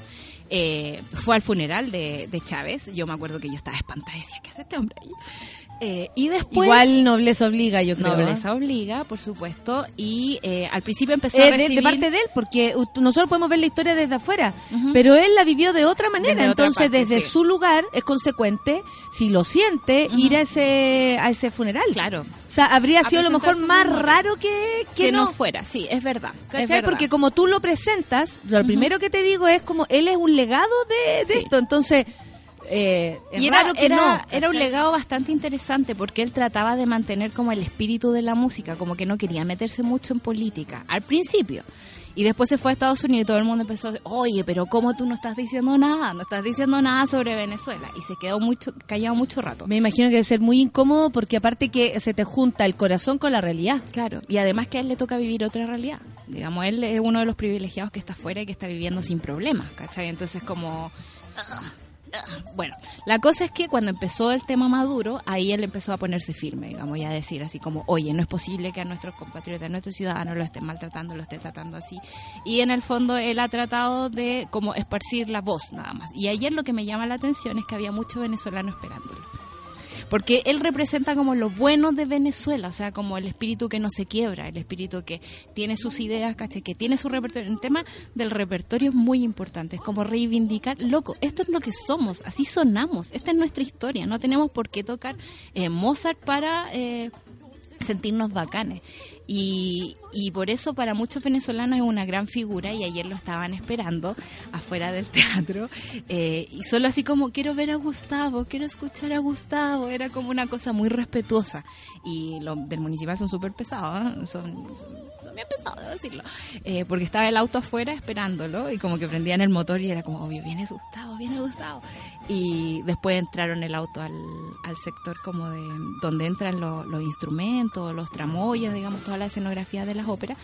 Speaker 3: Eh, fue al funeral de, de Chávez, yo me acuerdo que yo estaba espantada y decía, ¿qué es este hombre ahí? Eh, y después...
Speaker 1: Igual nobleza obliga, yo creo.
Speaker 3: Nobleza obliga, por supuesto, y eh, al principio empezó
Speaker 1: Eh,
Speaker 3: a recibir...
Speaker 1: de, parte de él, porque nosotros podemos ver la historia desde afuera, pero él la vivió de otra manera.
Speaker 3: Desde otra
Speaker 1: Entonces,
Speaker 3: parte,
Speaker 1: desde
Speaker 3: sí.
Speaker 1: su lugar es consecuente, si lo siente, ir a ese a ese funeral.
Speaker 3: Claro.
Speaker 1: O sea, habría sido a lo mejor más raro que, que,
Speaker 3: que no.
Speaker 1: no.
Speaker 3: fuera, sí, es verdad. es
Speaker 1: ¿Cachai?
Speaker 3: verdad.
Speaker 1: Porque como tú lo presentas, lo primero que te digo es como él es un legado de, de
Speaker 3: Sí.
Speaker 1: esto. Entonces, eh, es
Speaker 3: y era,
Speaker 1: raro que
Speaker 3: era,
Speaker 1: no.
Speaker 3: era un legado bastante interesante porque él trataba de mantener como el espíritu de la música, como que no quería meterse mucho en política, al principio. Y después se fue a Estados Unidos y todo el mundo empezó a decir, oye, pero ¿cómo tú no estás diciendo nada? No estás diciendo nada sobre Venezuela. Y se quedó mucho callado mucho rato.
Speaker 1: Me imagino que debe ser muy incómodo porque aparte que se te junta el corazón con la realidad.
Speaker 3: Claro, y además que a él le toca vivir otra realidad. Digamos, él es uno de los privilegiados que está afuera y que está viviendo sin problemas, ¿cachai? Entonces como... Bueno, la cosa es que cuando empezó el tema Maduro, ahí él empezó a ponerse firme, digamos, y a decir así como, oye, no es posible que a nuestros compatriotas, a nuestros ciudadanos lo estén maltratando, lo estén tratando así. Y en el fondo él ha tratado de como esparcir la voz nada más. Y ayer lo que me llama la atención es que había muchos venezolanos esperándolo porque él representa como lo bueno de Venezuela, o sea, como el espíritu que no se quiebra, el espíritu que tiene sus ideas, ¿cachai? que tiene su repertorio. El tema del repertorio es muy importante, es como reivindicar, loco, esto es lo que somos, así sonamos, esta es nuestra historia, no tenemos por qué tocar eh, Mozart para... eh, sentirnos bacanes. Y, y por eso para muchos venezolanos es una gran figura y ayer lo estaban esperando afuera del teatro eh, y solo así como quiero ver a Gustavo, quiero escuchar a Gustavo, era como una cosa muy respetuosa y los del municipal son súper pesados, ¿eh? son, son bien pesados, debo decirlo, Eh, porque estaba el auto afuera esperándolo y como que prendían el motor y era como, obvio, viene Gustavo, viene Gustavo. Y después entraron el auto al, al sector como de donde entran lo- los instrumentos, los tramoyas, digamos, toda la escenografía de las óperas.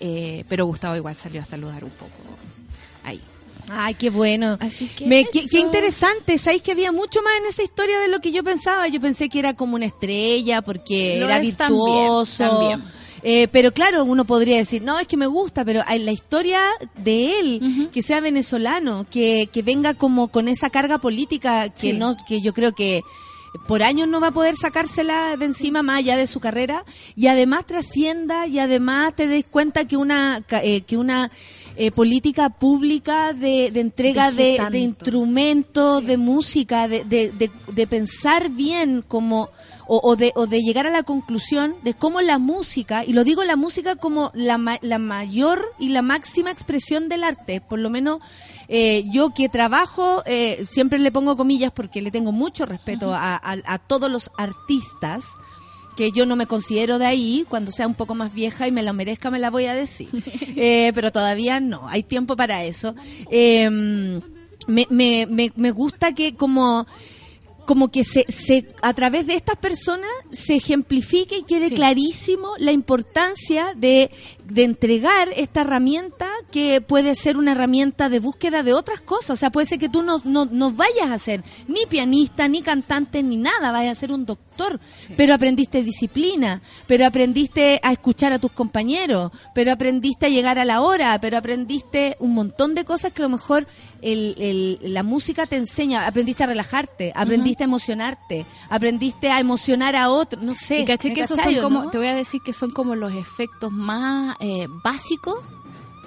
Speaker 3: Eh, pero Gustavo igual salió a saludar un poco ahí.
Speaker 1: Ay, qué bueno.
Speaker 3: Así que
Speaker 1: Me- qué, interesante. Sabéis que había mucho más en esa historia de lo que yo pensaba. Yo pensé que era como una estrella porque
Speaker 3: Lo
Speaker 1: era
Speaker 3: también,
Speaker 1: virtuoso.
Speaker 3: también.
Speaker 1: Eh, pero claro, uno podría decir, no, es que me gusta, pero en la historia de él, que sea venezolano, que, que venga como con esa carga política que
Speaker 3: Sí.
Speaker 1: no, que yo creo que por años no va a poder sacársela de encima más allá de su carrera y además trascienda y además te des cuenta que una eh, que una eh, política pública de, de entrega de, instrumentos, de música, de, de, de- de pensar bien como o, o de, o de llegar a la conclusión de cómo la música, y lo digo la música como la, la mayor y la máxima expresión del arte, por lo menos eh, yo que trabajo, eh, siempre le pongo comillas porque le tengo mucho respeto a, a- a todos los artistas, que yo no me considero de ahí, cuando sea un poco más vieja y me la merezca me la voy a decir, Eh, pero todavía no, hay tiempo para eso. Eh, me, me, me, me gusta que como como que se, se a través de estas personas se ejemplifique y quede
Speaker 3: Sí.
Speaker 1: clarísimo la importancia de, de entregar esta herramienta que puede ser una herramienta de búsqueda de otras cosas. O sea, puede ser que tú no, no, no vayas a ser ni pianista, ni cantante, ni nada, vayas a ser un doctor, pero aprendiste disciplina, pero aprendiste a escuchar a tus compañeros, pero aprendiste a llegar a la hora, pero aprendiste un montón de cosas que a lo mejor el, el- la música te enseña, aprendiste a relajarte, aprendiste a emocionarte, aprendiste a emocionar a otro, no sé.
Speaker 3: Y caché
Speaker 1: ¿me
Speaker 3: que esos
Speaker 1: cachai
Speaker 3: son
Speaker 1: o
Speaker 3: como,
Speaker 1: no?
Speaker 3: te voy a decir que son como los efectos más eh, básicos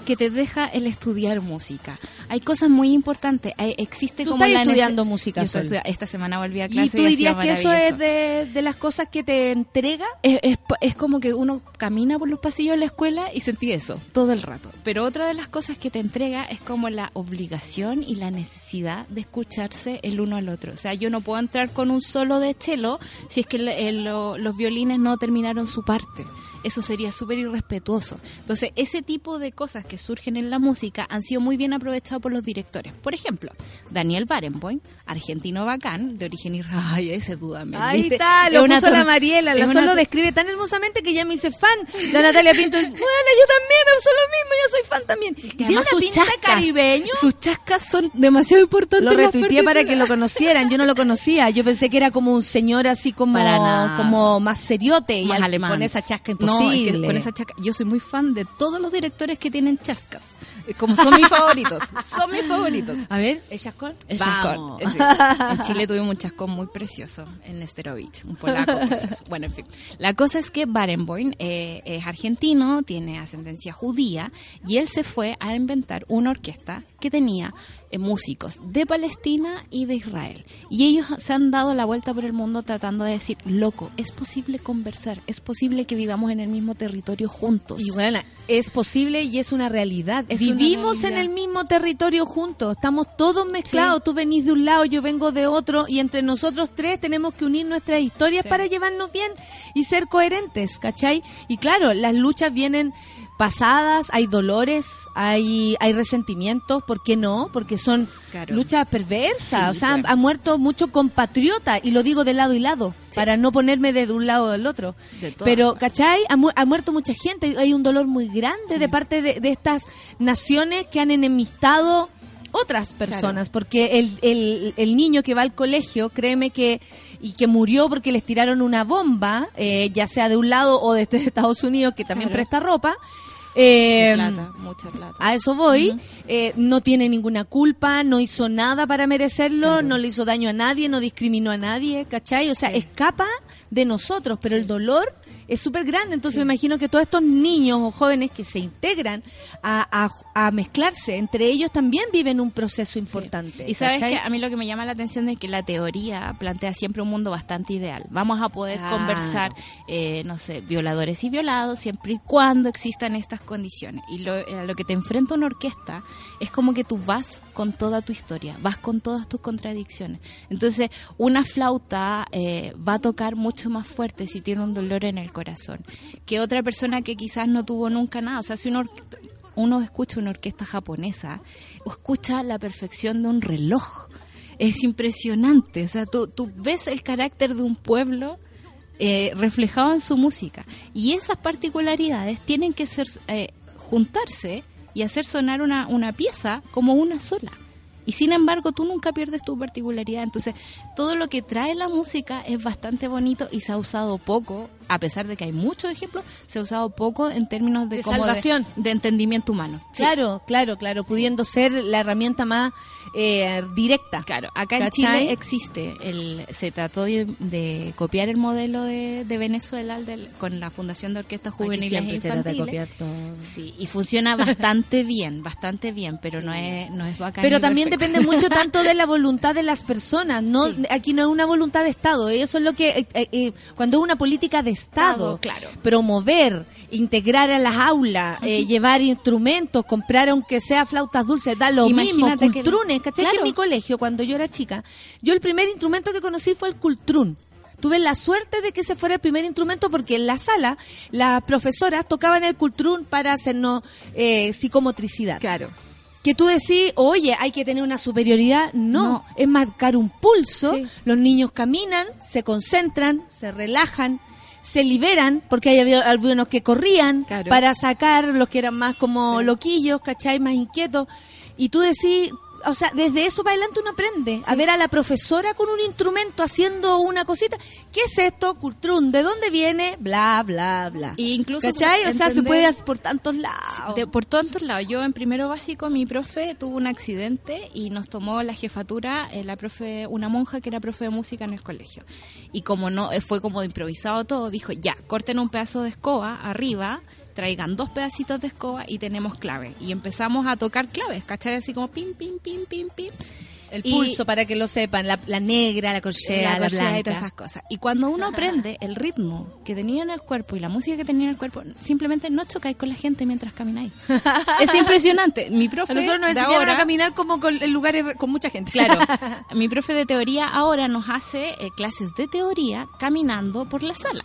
Speaker 3: que te deja el estudiar música. Hay cosas muy importantes. Hay, existe
Speaker 1: Tú
Speaker 3: como
Speaker 1: estás
Speaker 3: la
Speaker 1: estudiando música,
Speaker 3: estoy Esta semana volví a clase
Speaker 1: ¿Y tú dirías que eso es de, de las cosas que te entrega?
Speaker 3: Es, es, pa- es como que uno camina por los pasillos de la escuela y sentí eso todo el rato. Pero otra de las cosas que te entrega es como la obligación y la necesidad de escucharse el uno al otro. O sea, yo no puedo entrar con un solo de cello si es que el- el- lo- los violines no terminaron su parte. Eso sería súper irrespetuoso. Entonces, ese tipo de cosas que surgen en la música han sido muy bien aprovechados por los directores. Por ejemplo, Daniel Barenboim, argentino bacán, de origen israelí, ese duda me
Speaker 1: Ahí
Speaker 3: ¿viste?
Speaker 1: está,
Speaker 3: Es
Speaker 1: lo
Speaker 3: una
Speaker 1: puso la Mariela, la
Speaker 3: es
Speaker 1: Sol
Speaker 3: una
Speaker 1: lo
Speaker 3: tor-
Speaker 1: describe tan hermosamente que ya me hice fan. La Natalia Pinto, bueno, yo también me uso lo mismo, yo soy fan también.
Speaker 3: Que
Speaker 1: Tiene una
Speaker 3: sus
Speaker 1: pinta
Speaker 3: chascas,
Speaker 1: caribeño.
Speaker 3: Sus chascas son demasiado importantes.
Speaker 1: Lo
Speaker 3: en
Speaker 1: retuiteé para que lo conocieran, yo no lo conocía, yo pensé que era como un señor así como, como más seriote y al-
Speaker 3: alemán.
Speaker 1: con esa chasca
Speaker 3: No, es que con esa chasca. Yo soy muy fan de todos los directores que tienen chascas. Eh, Como son mis favoritos. Son mis favoritos.
Speaker 1: A ver, ¿es chascón?
Speaker 3: El
Speaker 1: Vamos.
Speaker 3: chascón. eh. En Chile tuvimos un chascón muy precioso en Nesterovich, un polaco precioso. Bueno, en fin. La cosa es que Barenboim eh, es argentino, tiene ascendencia judía y él se fue a inventar una orquesta que tenía músicos de Palestina y de Israel. Y ellos se han dado la vuelta por el mundo tratando de decir, loco, es posible conversar, es posible que vivamos en el mismo territorio juntos.
Speaker 1: Y bueno, es posible y es una realidad.
Speaker 3: Es una
Speaker 1: Vivimos
Speaker 3: realidad.
Speaker 1: en el mismo territorio juntos, estamos todos mezclados. Tú venís de un lado, yo vengo de otro, y entre nosotros tres tenemos que unir nuestras historias
Speaker 3: Sí.
Speaker 1: para llevarnos bien y ser coherentes, ¿cachai? Y claro, las luchas vienen pasadas, hay dolores, hay, hay resentimientos, ¿por qué no? Porque son
Speaker 3: Claro.
Speaker 1: luchas perversas,
Speaker 3: Sí,
Speaker 1: o sea,
Speaker 3: claro.
Speaker 1: ha muerto mucho compatriota, y lo digo de lado y lado, para no ponerme de un lado o del otro.
Speaker 3: De
Speaker 1: Pero. ¿cachai? Ha, mu- ha muerto mucha gente, hay un dolor muy grande de parte de, de estas naciones que han enemistado otras personas, porque el, el, el niño que va al colegio, créeme que y que murió porque les tiraron una bomba, eh, ya sea de un lado o desde Estados Unidos, que también
Speaker 3: Claro.
Speaker 1: presta ropa, eh,
Speaker 3: plata, mucha plata.
Speaker 1: a eso voy. Eh, no tiene ninguna culpa, no hizo nada para merecerlo, no le hizo daño a nadie, no discriminó a nadie, ¿cachai? O sea,
Speaker 3: Sí.
Speaker 1: escapa de nosotros, pero el dolor es súper grande. Entonces me imagino que todos estos niños o jóvenes que se integran a, a- a mezclarse entre ellos también viven un proceso importante.
Speaker 3: Y sabes
Speaker 1: ¿cachai?
Speaker 3: que a mí lo que me llama la atención es que la teoría plantea siempre un mundo bastante ideal. Vamos a poder
Speaker 1: Claro.
Speaker 3: conversar, eh, no sé, violadores y violados, siempre y cuando existan estas condiciones. Y lo, a lo que te enfrenta una orquesta es como que tú vas con toda tu historia, vas con todas tus contradicciones. Entonces, una flauta eh, va a tocar mucho más fuerte si tiene un dolor en el corazón que otra persona que quizás no tuvo nunca nada. O sea, si una or- uno escucha una orquesta japonesa o escucha la perfección de un reloj. Es impresionante. O sea, tú, tú ves el carácter de un pueblo eh, reflejado en su música. Y esas particularidades tienen que ser eh, juntarse y hacer sonar una, una pieza como una sola. Y sin embargo, tú nunca pierdes tu particularidad. Entonces, todo lo que trae la música es bastante bonito y se ha usado poco, a pesar de que hay muchos ejemplos, se ha usado poco en términos de,
Speaker 1: De
Speaker 3: como
Speaker 1: salvación.
Speaker 3: de, entendimiento humano. Sí.
Speaker 1: Claro, claro, claro, pudiendo ser la herramienta más eh, directa.
Speaker 3: Claro, acá en. Chile existe, el, se trató de, de copiar el modelo de, de Venezuela el del- con la Fundación de Orquestas Juveniles e Infantiles. Sí, y funciona bastante bien, bastante bien, pero no es no es bacán.
Speaker 1: Pero también
Speaker 3: perfecto.
Speaker 1: depende mucho tanto de la voluntad de las personas. No, aquí no es una voluntad de Estado. Eso es lo que eh, eh, eh, cuando es una política de Estado,
Speaker 3: Estado, claro.
Speaker 1: promover, integrar a las aulas, eh, llevar instrumentos, comprar aunque sea flautas dulces, da lo mismo,
Speaker 3: que
Speaker 1: cultrunes. Que
Speaker 3: Claro.
Speaker 1: en mi colegio cuando yo era chica, yo el primer instrumento que conocí fue el cultrún. Tuve la suerte de que ese fuera el primer instrumento porque en la sala las profesoras tocaban el cultrún para hacernos eh, psicomotricidad
Speaker 3: Claro.
Speaker 1: que tú decís, oye, hay que tener una superioridad. No,
Speaker 3: No.
Speaker 1: es marcar un pulso.
Speaker 3: Sí.
Speaker 1: Los niños caminan, se concentran, se relajan, se liberan, porque hay habido algunos que corrían
Speaker 3: Claro.
Speaker 1: para sacar los que eran más como
Speaker 3: Sí.
Speaker 1: loquillos, ¿cachai? Más inquietos. Y tú decís, o sea, desde eso para adelante uno aprende a ver a la profesora con un instrumento haciendo una cosita. ¿Qué es esto? Cultrún, ¿de dónde viene? Bla, bla, bla.
Speaker 3: Y incluso
Speaker 1: ¿Cachai? O sea, se puede hacer por tantos lados.
Speaker 3: De- por tantos lados. Yo en primero básico, mi profe tuvo un accidente y nos tomó la jefatura eh, la profe, una monja que era profe de música en el colegio. Y como no eh, fue como de improvisado todo, dijo, ya, corten un pedazo de escoba arriba, traigan dos pedacitos de escoba y tenemos clave. Y empezamos a tocar claves, ¿cachai? Así como pim, pim, pim, pim, pim.
Speaker 1: El
Speaker 3: Y-
Speaker 1: pulso, para que lo sepan, la, la negra, la corchea, la,
Speaker 3: la corchea y
Speaker 1: blanca.
Speaker 3: todas esas cosas. Y cuando uno aprende el ritmo que tenía en el cuerpo y la música que tenía en el cuerpo, simplemente no chocáis con la gente mientras camináis. es impresionante. Mi profe
Speaker 1: A nosotros nos enseñaron
Speaker 3: ahora,
Speaker 1: a caminar como con, en lugares con mucha gente.
Speaker 3: Claro, mi profe de teoría ahora nos hace eh, clases de teoría caminando por la sala.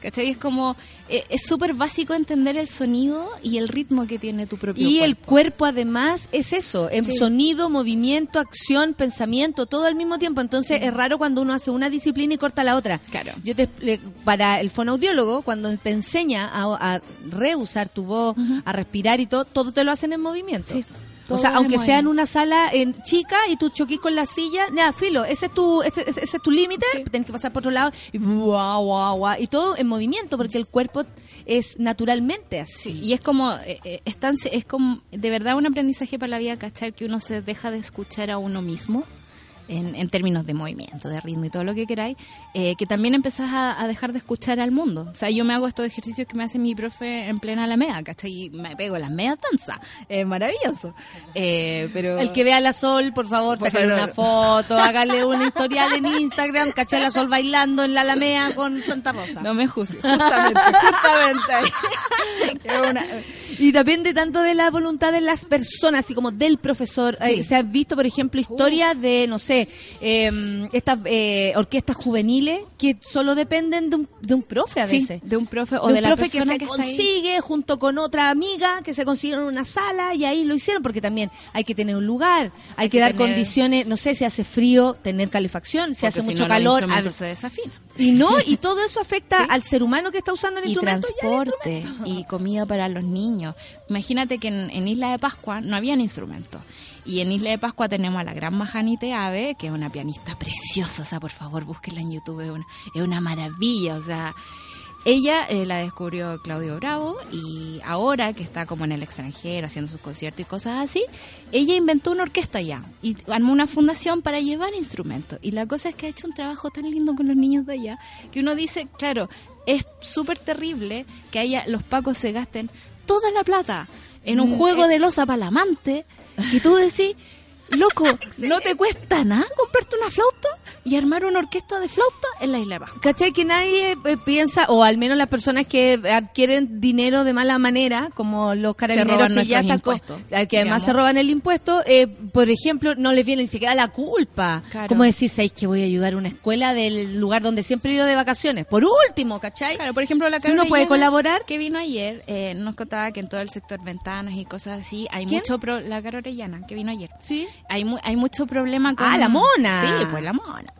Speaker 3: ¿Cachai? Es como, eh, es súper básico entender el sonido y el ritmo que tiene tu propio
Speaker 1: Y el
Speaker 3: cuerpo.
Speaker 1: además es eso, en
Speaker 3: Sí.
Speaker 1: sonido, movimiento, acción, pensamiento, todo al mismo tiempo. Entonces es raro cuando uno hace una disciplina y corta la otra.
Speaker 3: Claro.
Speaker 1: Yo te, para el fonoaudiólogo, cuando te enseña a, a reusar tu voz, a respirar y todo, todo te lo hacen en movimiento.
Speaker 3: Sí,
Speaker 1: O sea, aunque sea en una sala en chica y tú choquís con la silla, nada, filo, ese es tu, ese, ese- ese es tu límite,
Speaker 3: Sí.
Speaker 1: tenés que pasar por otro lado y guau, guau, guau, y todo en movimiento, porque el cuerpo es naturalmente así.
Speaker 3: Sí, y es como, eh, eh, es, tan- es como de verdad un aprendizaje para la vida, ¿cachai? Que uno se deja de escuchar a uno mismo en, en términos de movimiento, de ritmo y todo lo que queráis, eh, que también empezás a, a dejar de escuchar al mundo. O sea, yo me hago estos ejercicios que me hace mi profe en plena Alameda, ¿cachai? Y me pego las medias danzas. Es maravilloso. Eh, pero...
Speaker 1: El que vea a la Sol, por favor,
Speaker 3: favor.
Speaker 1: una foto, hágale un historial en Instagram, caché a la Sol bailando en la Alameda con Santa Rosa.
Speaker 3: No me juzgues, justamente, justamente una-
Speaker 1: Y depende tanto de la voluntad de las personas, así como del profesor.
Speaker 3: Sí.
Speaker 1: Eh, Se han visto, por ejemplo, historias de, no sé, eh, estas eh, orquestas juveniles que solo dependen de un, de un profe a
Speaker 3: Sí,
Speaker 1: veces.
Speaker 3: de un profe o
Speaker 1: de
Speaker 3: la
Speaker 1: profe que
Speaker 3: persona
Speaker 1: se
Speaker 3: que, ahí.
Speaker 1: consigue junto con otra amiga que se consiguieron una sala y ahí lo hicieron porque también hay que tener un lugar, hay,
Speaker 3: Hay
Speaker 1: que,
Speaker 3: que
Speaker 1: dar
Speaker 3: tener-
Speaker 1: condiciones, no sé si hace frío, tener calefacción, si
Speaker 3: Porque
Speaker 1: hace
Speaker 3: si
Speaker 1: mucho
Speaker 3: no,
Speaker 1: calor, a-
Speaker 3: se desafinan.
Speaker 1: y no, y todo eso afecta
Speaker 3: Sí.
Speaker 1: al ser humano que está usando el
Speaker 3: y
Speaker 1: instrumento. y al
Speaker 3: transporte y comida para los niños. Imagínate que en, en Isla de Pascua no habían instrumentos. Y en Isla de Pascua tenemos a la gran Majanite Ave, que es una pianista preciosa. O sea, por favor, búsquenla en YouTube. Es una, es una maravilla. O sea, ella eh, la descubrió Claudio Bravo y ahora que está como en el extranjero haciendo sus conciertos y cosas así, ella inventó una orquesta ya y armó una fundación para llevar instrumentos. Y la cosa es que ha hecho un trabajo tan lindo con los niños de allá que uno dice, claro, es súper terrible que haya los pacos se gasten toda la plata en un
Speaker 1: Mm,
Speaker 3: juego
Speaker 1: eh.
Speaker 3: de losa para el amante que tú decís, loco, no te cuesta nada comprarte una flauta y armar una orquesta de flauta en la isla de Pascua.
Speaker 1: ¿Cachai? Que nadie eh, piensa, o al menos las personas que adquieren dinero de mala manera, como los carabineros que ya están que además se roban el impuesto, eh, por ejemplo, no les viene ni siquiera la culpa.
Speaker 3: Claro.
Speaker 1: Como decir, ¿sabéis que voy a ayudar a una escuela del lugar donde siempre he ido de vacaciones? Por último, ¿cachai?
Speaker 3: Claro, por ejemplo, la
Speaker 1: Si uno puede colaborar.
Speaker 3: que vino ayer, eh, nos contaba que en todo el sector ventanas y cosas así hay
Speaker 1: ¿Quién?
Speaker 3: mucho pro la Carol Orellana, que vino ayer.
Speaker 1: Sí.
Speaker 3: Hay mu- hay mucho problema con
Speaker 1: Ah, la mona.
Speaker 3: Sí, pues la mona.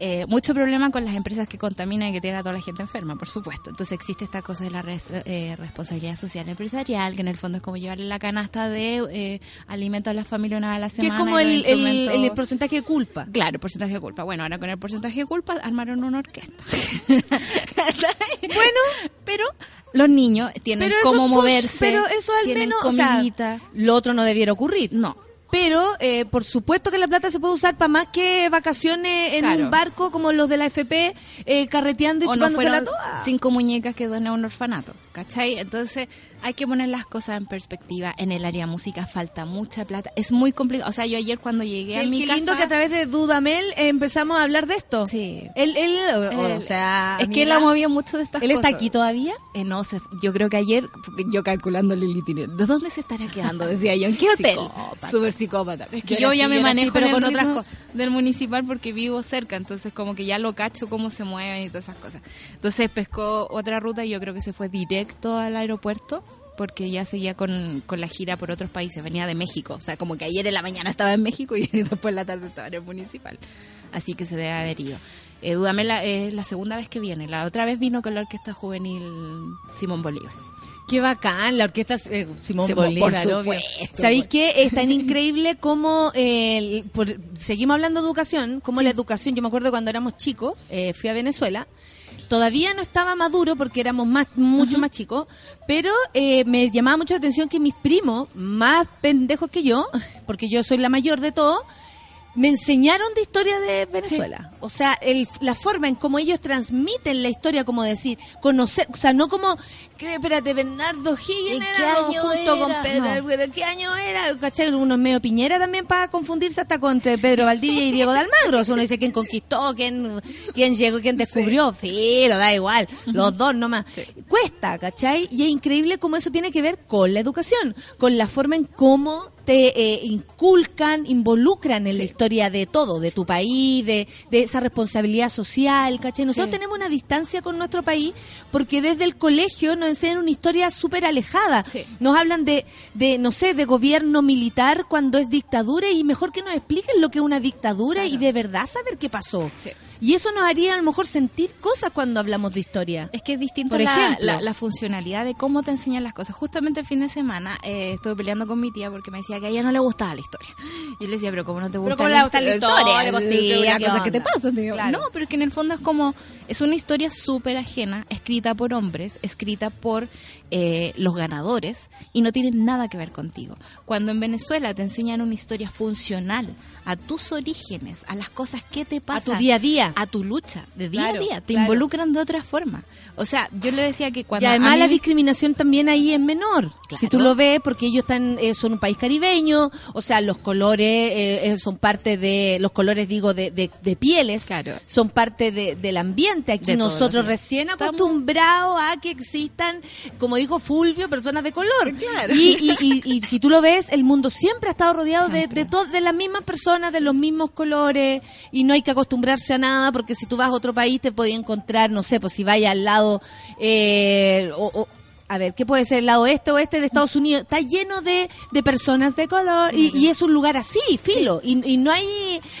Speaker 3: Eh, mucho problema con las empresas que contaminan y que tienen a toda la gente enferma, por supuesto. Entonces existe esta cosa de la res- eh, responsabilidad social empresarial, que en el fondo es como llevarle la canasta de eh, alimentos a la familia una vez a la
Speaker 1: Que
Speaker 3: semana.
Speaker 1: es como el, el, porcentaje de culpa.
Speaker 3: Claro, el porcentaje de culpa. Bueno, ahora con el porcentaje de culpa armaron una orquesta. bueno, pero los niños tienen
Speaker 1: Pero
Speaker 3: cómo moverse.
Speaker 1: Pero eso al
Speaker 3: tienen
Speaker 1: menos, o sea,
Speaker 3: comidita.
Speaker 1: lo otro no debiera ocurrir.
Speaker 3: no.
Speaker 1: Pero, eh, por supuesto que la plata se puede usar para más que vacaciones en
Speaker 3: Claro.
Speaker 1: un barco como los de la FP, eh, carreteando y
Speaker 3: o no
Speaker 1: la toa.
Speaker 3: cinco muñecas que donan a un orfanato, ¿cachai? Entonces hay que poner las cosas en perspectiva. En el área de música falta mucha plata. Es muy complicado. O sea, yo ayer cuando llegué a
Speaker 1: Qué,
Speaker 3: mi
Speaker 1: qué
Speaker 3: casa...
Speaker 1: lindo que a través de Dudamel empezamos a hablar de esto.
Speaker 3: Sí.
Speaker 1: Él, él o, o sea...
Speaker 3: es que él ha movido mucho de estas
Speaker 1: ¿Él está
Speaker 3: cosas.
Speaker 1: aquí todavía?
Speaker 3: Eh, no sé, yo creo que ayer, yo calculándole el itinerario, ¿de dónde se estará quedando? Decía yo, ¿en qué hotel?
Speaker 1: Psicópata.
Speaker 3: Súper psicópata. Es que
Speaker 1: Yo
Speaker 3: yo, ya me manejo
Speaker 1: pero
Speaker 3: en el
Speaker 1: con otras cosas.
Speaker 3: del municipal porque vivo cerca, entonces como que ya lo cacho cómo se mueven y todas esas cosas. Entonces pescó otra ruta y yo creo que se fue directo al aeropuerto porque ya seguía con, con la gira por otros países, venía de México, o sea, como que ayer en la mañana estaba en México y después en la tarde estaba en el municipal. Así que se debe haber ido. Eh, es la segunda vez que viene. La otra vez vino con la orquesta juvenil Simón Bolívar.
Speaker 1: Qué bacán, la orquesta eh, Simón
Speaker 3: Simón,
Speaker 1: Bolívar,
Speaker 3: por supuesto,
Speaker 1: ¿Sabéis
Speaker 3: por-
Speaker 1: qué? Es tan increíble como, eh, por- seguimos hablando de educación, como la educación, yo me acuerdo cuando éramos chicos, eh, fui a Venezuela, todavía no estaba maduro porque éramos más mucho más chicos, pero eh, me llamaba mucho la atención que mis primos, más pendejos que yo, porque yo soy la mayor de todos, me enseñaron de historia de Venezuela. O sea, el, la forma en cómo ellos transmiten la historia, como decir, conocer, o sea, no como, que, espérate, Bernardo Higgins
Speaker 3: ¿En qué
Speaker 1: era
Speaker 3: año
Speaker 1: junto con? Pedro,
Speaker 3: No.
Speaker 1: ¿qué año era? ¿Cachai? Unos medio piñera también para confundirse hasta con entre Pedro Valdivia y Diego de Almagro. Uno dice quién conquistó, quién, quién llegó, quién descubrió, pero da igual, los dos nomás. Cuesta, ¿cachai? Y es increíble cómo eso tiene que ver con la educación, con la forma en cómo te eh, inculcan, involucran en la historia de todo, de tu país, de, de esa responsabilidad social, ¿cachai? Nosotros
Speaker 3: Sí.
Speaker 1: tenemos una distancia con nuestro país porque desde el colegio nos enseñan una historia súper alejada.
Speaker 3: Sí.
Speaker 1: Nos hablan de, de, no sé, de gobierno militar cuando es dictadura y mejor que nos expliquen lo que es una dictadura y de verdad saber qué pasó.
Speaker 3: Sí.
Speaker 1: Y eso nos haría a lo mejor sentir cosas cuando hablamos de historia.
Speaker 3: Es que es distinto
Speaker 1: Por
Speaker 3: la,
Speaker 1: ejemplo.
Speaker 3: la- la funcionalidad de cómo te enseñan las cosas. Justamente el fin de semana eh, estuve peleando con mi tía porque me decía que a ella no le gustaba la historia. Y yo le decía, pero ¿cómo no te gusta,
Speaker 1: ¿cómo le gusta la historia.
Speaker 3: No, pero es que en el fondo es como, es una historia súper ajena, escrita por hombres, escrita por eh, los ganadores y no tiene nada que ver contigo. Cuando en Venezuela te enseñan una historia funcional a tus orígenes, a las cosas que te
Speaker 1: A
Speaker 3: pasan,
Speaker 1: tu día a día.
Speaker 3: a tu lucha de día
Speaker 1: Claro,
Speaker 3: a día, te
Speaker 1: claro.
Speaker 3: involucran de otra forma. O sea, yo le decía que cuando
Speaker 1: y además
Speaker 3: a mí-
Speaker 1: la discriminación también ahí es menor.
Speaker 3: Claro.
Speaker 1: Si tú lo ves, porque ellos están eh, son un país caribeño, o sea, los colores eh, eh, son parte de, los colores digo, de, de, de pieles,
Speaker 3: Claro.
Speaker 1: son parte de- del ambiente. Aquí
Speaker 3: De
Speaker 1: nosotros recién acostumbrados a que existan, como dijo Fulvio, personas de color.
Speaker 3: Claro.
Speaker 1: Y, y, y- y si tú lo ves, el mundo siempre ha estado rodeado de,
Speaker 3: Siempre.
Speaker 1: de, to- de las mismas personas, de los mismos colores, y no hay que acostumbrarse a nada, porque si tú vas a otro país te podías encontrar, no sé, pues si vayas al lado, eh, o, o- a ver, ¿qué puede ser? El lado oeste oeste de Estados Unidos, está lleno de, de personas de color, y, y es un lugar así, filo, y, y no hay,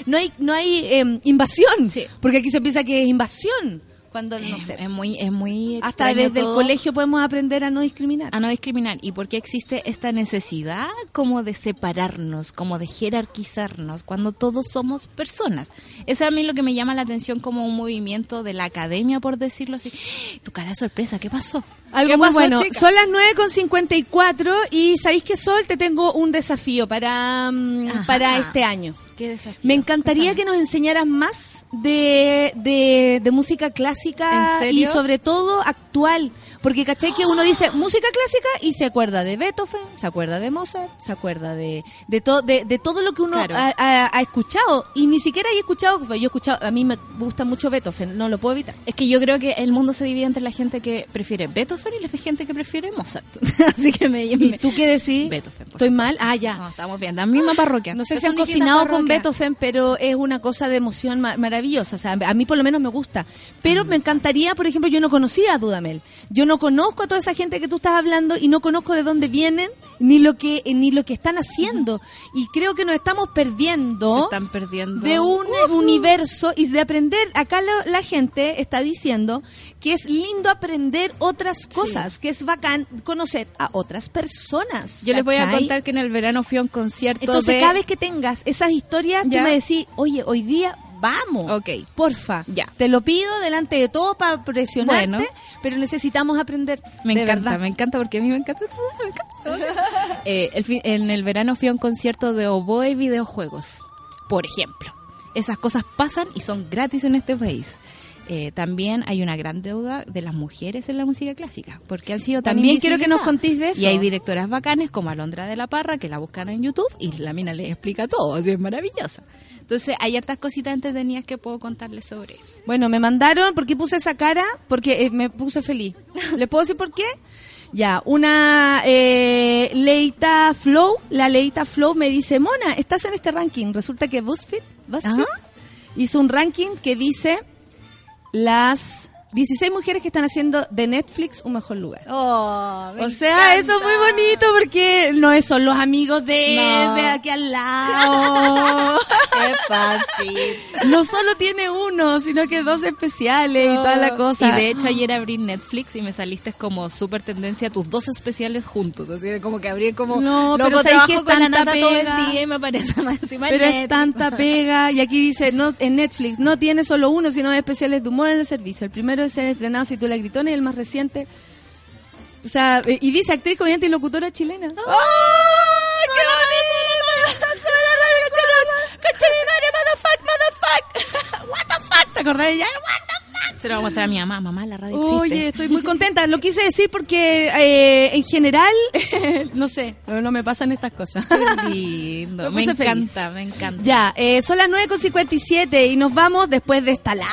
Speaker 1: no hay, no hay em, invasión,
Speaker 3: Sí.
Speaker 1: porque aquí se piensa que es invasión, cuando, no
Speaker 3: es,
Speaker 1: sé,
Speaker 3: es muy es muy
Speaker 1: hasta desde el colegio podemos aprender a no discriminar.
Speaker 3: a no discriminar y porque existe esta necesidad como de separarnos, como de jerarquizarnos cuando todos somos personas. Eso a mí lo que me llama la atención como un movimiento de la academia por decirlo así. Tu cara de sorpresa, ¿qué pasó?
Speaker 1: Algo
Speaker 3: ¿Qué
Speaker 1: muy
Speaker 3: pasó,
Speaker 1: bueno.
Speaker 3: chica?
Speaker 1: Son las 9.54 y ¿sabéis qué, Sol? Te tengo un desafío para, mm,
Speaker 3: Ajá.
Speaker 1: para este año.
Speaker 3: ¿Qué desafío?
Speaker 1: Me encantaría
Speaker 3: Cuéntame.
Speaker 1: que nos enseñaras más de, de, de música clásica
Speaker 3: ¿En
Speaker 1: y sobre todo actual. Porque caché que uno dice música clásica y se acuerda de Beethoven, se acuerda de Mozart, se acuerda de de, to- de, de todo lo que uno
Speaker 3: Claro.
Speaker 1: ha, ha- ha escuchado. Y ni siquiera he escuchado, yo he escuchado, a mí me gusta mucho Beethoven, no lo puedo evitar.
Speaker 3: Es que yo creo que el mundo se divide entre la gente que prefiere Beethoven y la gente que prefiere Mozart. Así que me,
Speaker 1: ¿Y
Speaker 3: me-
Speaker 1: tú qué decís?
Speaker 3: Beethoven, por
Speaker 1: ¿Estoy
Speaker 3: supuesto.
Speaker 1: mal? Ah, ya.
Speaker 3: No, estamos bien, la misma parroquia.
Speaker 1: No sé si han cocinado con
Speaker 3: parroquia.
Speaker 1: Beethoven, pero es una cosa de emoción ma- maravillosa. O sea, a mí por lo menos me gusta. Pero
Speaker 3: Mm.
Speaker 1: me encantaría, por ejemplo, yo no conocía a Dudamel. Yo no conozco a toda esa gente que tú estás hablando y no conozco de dónde vienen ni lo que eh, ni lo que están haciendo. Y creo que nos estamos
Speaker 3: Se
Speaker 1: perdiendo
Speaker 3: están perdiendo.
Speaker 1: de un universo y de aprender. Acá lo- la gente está diciendo que es lindo aprender otras cosas, que es bacán conocer a otras personas.
Speaker 3: Yo les voy a contar que en el verano fui a un concierto
Speaker 1: Entonces,
Speaker 3: de...
Speaker 1: cada vez que tengas esas historias,
Speaker 3: Ya.
Speaker 1: tú me decís, oye, hoy día vamos.
Speaker 3: Ok.
Speaker 1: Porfa.
Speaker 3: Ya.
Speaker 1: Te lo pido delante de todos para presionarte,
Speaker 3: Bueno.
Speaker 1: pero necesitamos aprender.
Speaker 3: Me
Speaker 1: de
Speaker 3: encanta,
Speaker 1: verdad.
Speaker 3: me encanta porque a mí me encanta todo, me encanta. Eh, el fin- en el verano fui a un concierto de oboe y videojuegos, por ejemplo. Esas cosas pasan y son gratis en este país. Eh, también hay una gran deuda de las mujeres en la música clásica, porque han sido tan
Speaker 1: También quiero que nos contéis de eso.
Speaker 3: Y hay directoras bacanes como Alondra de la Parra que la buscan en YouTube y la mina les explica todo, así es maravillosa. Entonces hay hartas cositas entretenidas que puedo contarles sobre eso.
Speaker 1: Bueno, me mandaron, ¿por qué puse esa cara? Porque eh, me puse feliz. ¿Les puedo decir por qué? Ya, una eh, Leita Flow, la Leita Flow me dice, Mona, estás en este ranking. Resulta que BuzzFeed, BuzzFeed hizo un ranking que dice las 16 mujeres que están haciendo de Netflix un mejor lugar. o sea, eso es muy bonito porque no es son los amigos de,
Speaker 3: No.
Speaker 1: de aquí al lado.
Speaker 3: ¡Qué fácil!
Speaker 1: no solo tiene uno, sino que dos especiales y toda la cosa.
Speaker 3: Y de hecho ayer abrí Netflix y me saliste como súper tendencia tus dos especiales juntos. Así que como que abrí como
Speaker 1: No,
Speaker 3: loco,
Speaker 1: pero ¿sabes
Speaker 3: trabajo
Speaker 1: qué es
Speaker 3: con la
Speaker 1: tanta
Speaker 3: nata todo el
Speaker 1: pega?
Speaker 3: día y me aparece más encima
Speaker 1: Pero es tanta pega. Y aquí dice, no en Netflix, no tiene solo uno, sino dos especiales de humor en el servicio. El se han estrenado, si tú la gritona, y el más reciente. O sea, eh, y dice actriz, comediante y locutora chilena. ¡Oh! ¡Qué ¡What the fuck! ¿Te acordás de ¡What the fuck!
Speaker 3: Se lo voy a mostrar a mi mamá. Mamá, la radio existe.
Speaker 1: Oye, estoy muy contenta. Lo quise decir porque eh, en general, no sé, pero no me pasan estas cosas.
Speaker 3: Qué lindo.
Speaker 1: Me
Speaker 3: encanta, me encanta.
Speaker 1: Ya, eh, son las 9.57 y nos vamos después de esta lar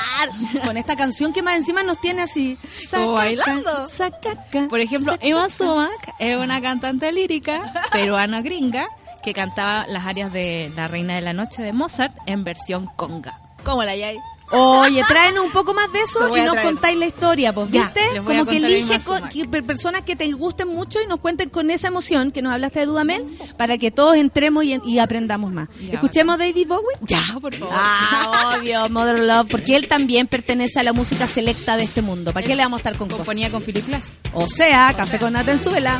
Speaker 1: con esta canción que más encima nos tiene así.
Speaker 3: Como bailando.
Speaker 1: Sacaca.
Speaker 3: Por ejemplo, Emma Sumac es una cantante lírica peruana gringa que cantaba las áreas de La Reina de la Noche de Mozart en versión conga. ¿Cómo la hay?
Speaker 1: Oye, tráenos un poco más de eso y
Speaker 3: a
Speaker 1: nos contáis la historia, pues, ¿viste? Como que elige que personas que te gusten mucho y nos cuenten con esa emoción que nos hablaste de Dudamel para que todos entremos y, y aprendamos más.
Speaker 3: Ya,
Speaker 1: Escuchemos David Bowie.
Speaker 3: Ya, por favor.
Speaker 1: Ah, obvio, Mother Love, porque él también pertenece a la música selecta de este mundo. ¿Para qué le vamos a estar con cosas?
Speaker 3: Componía con Philip Glass.
Speaker 1: O sea, café con nata en su vela.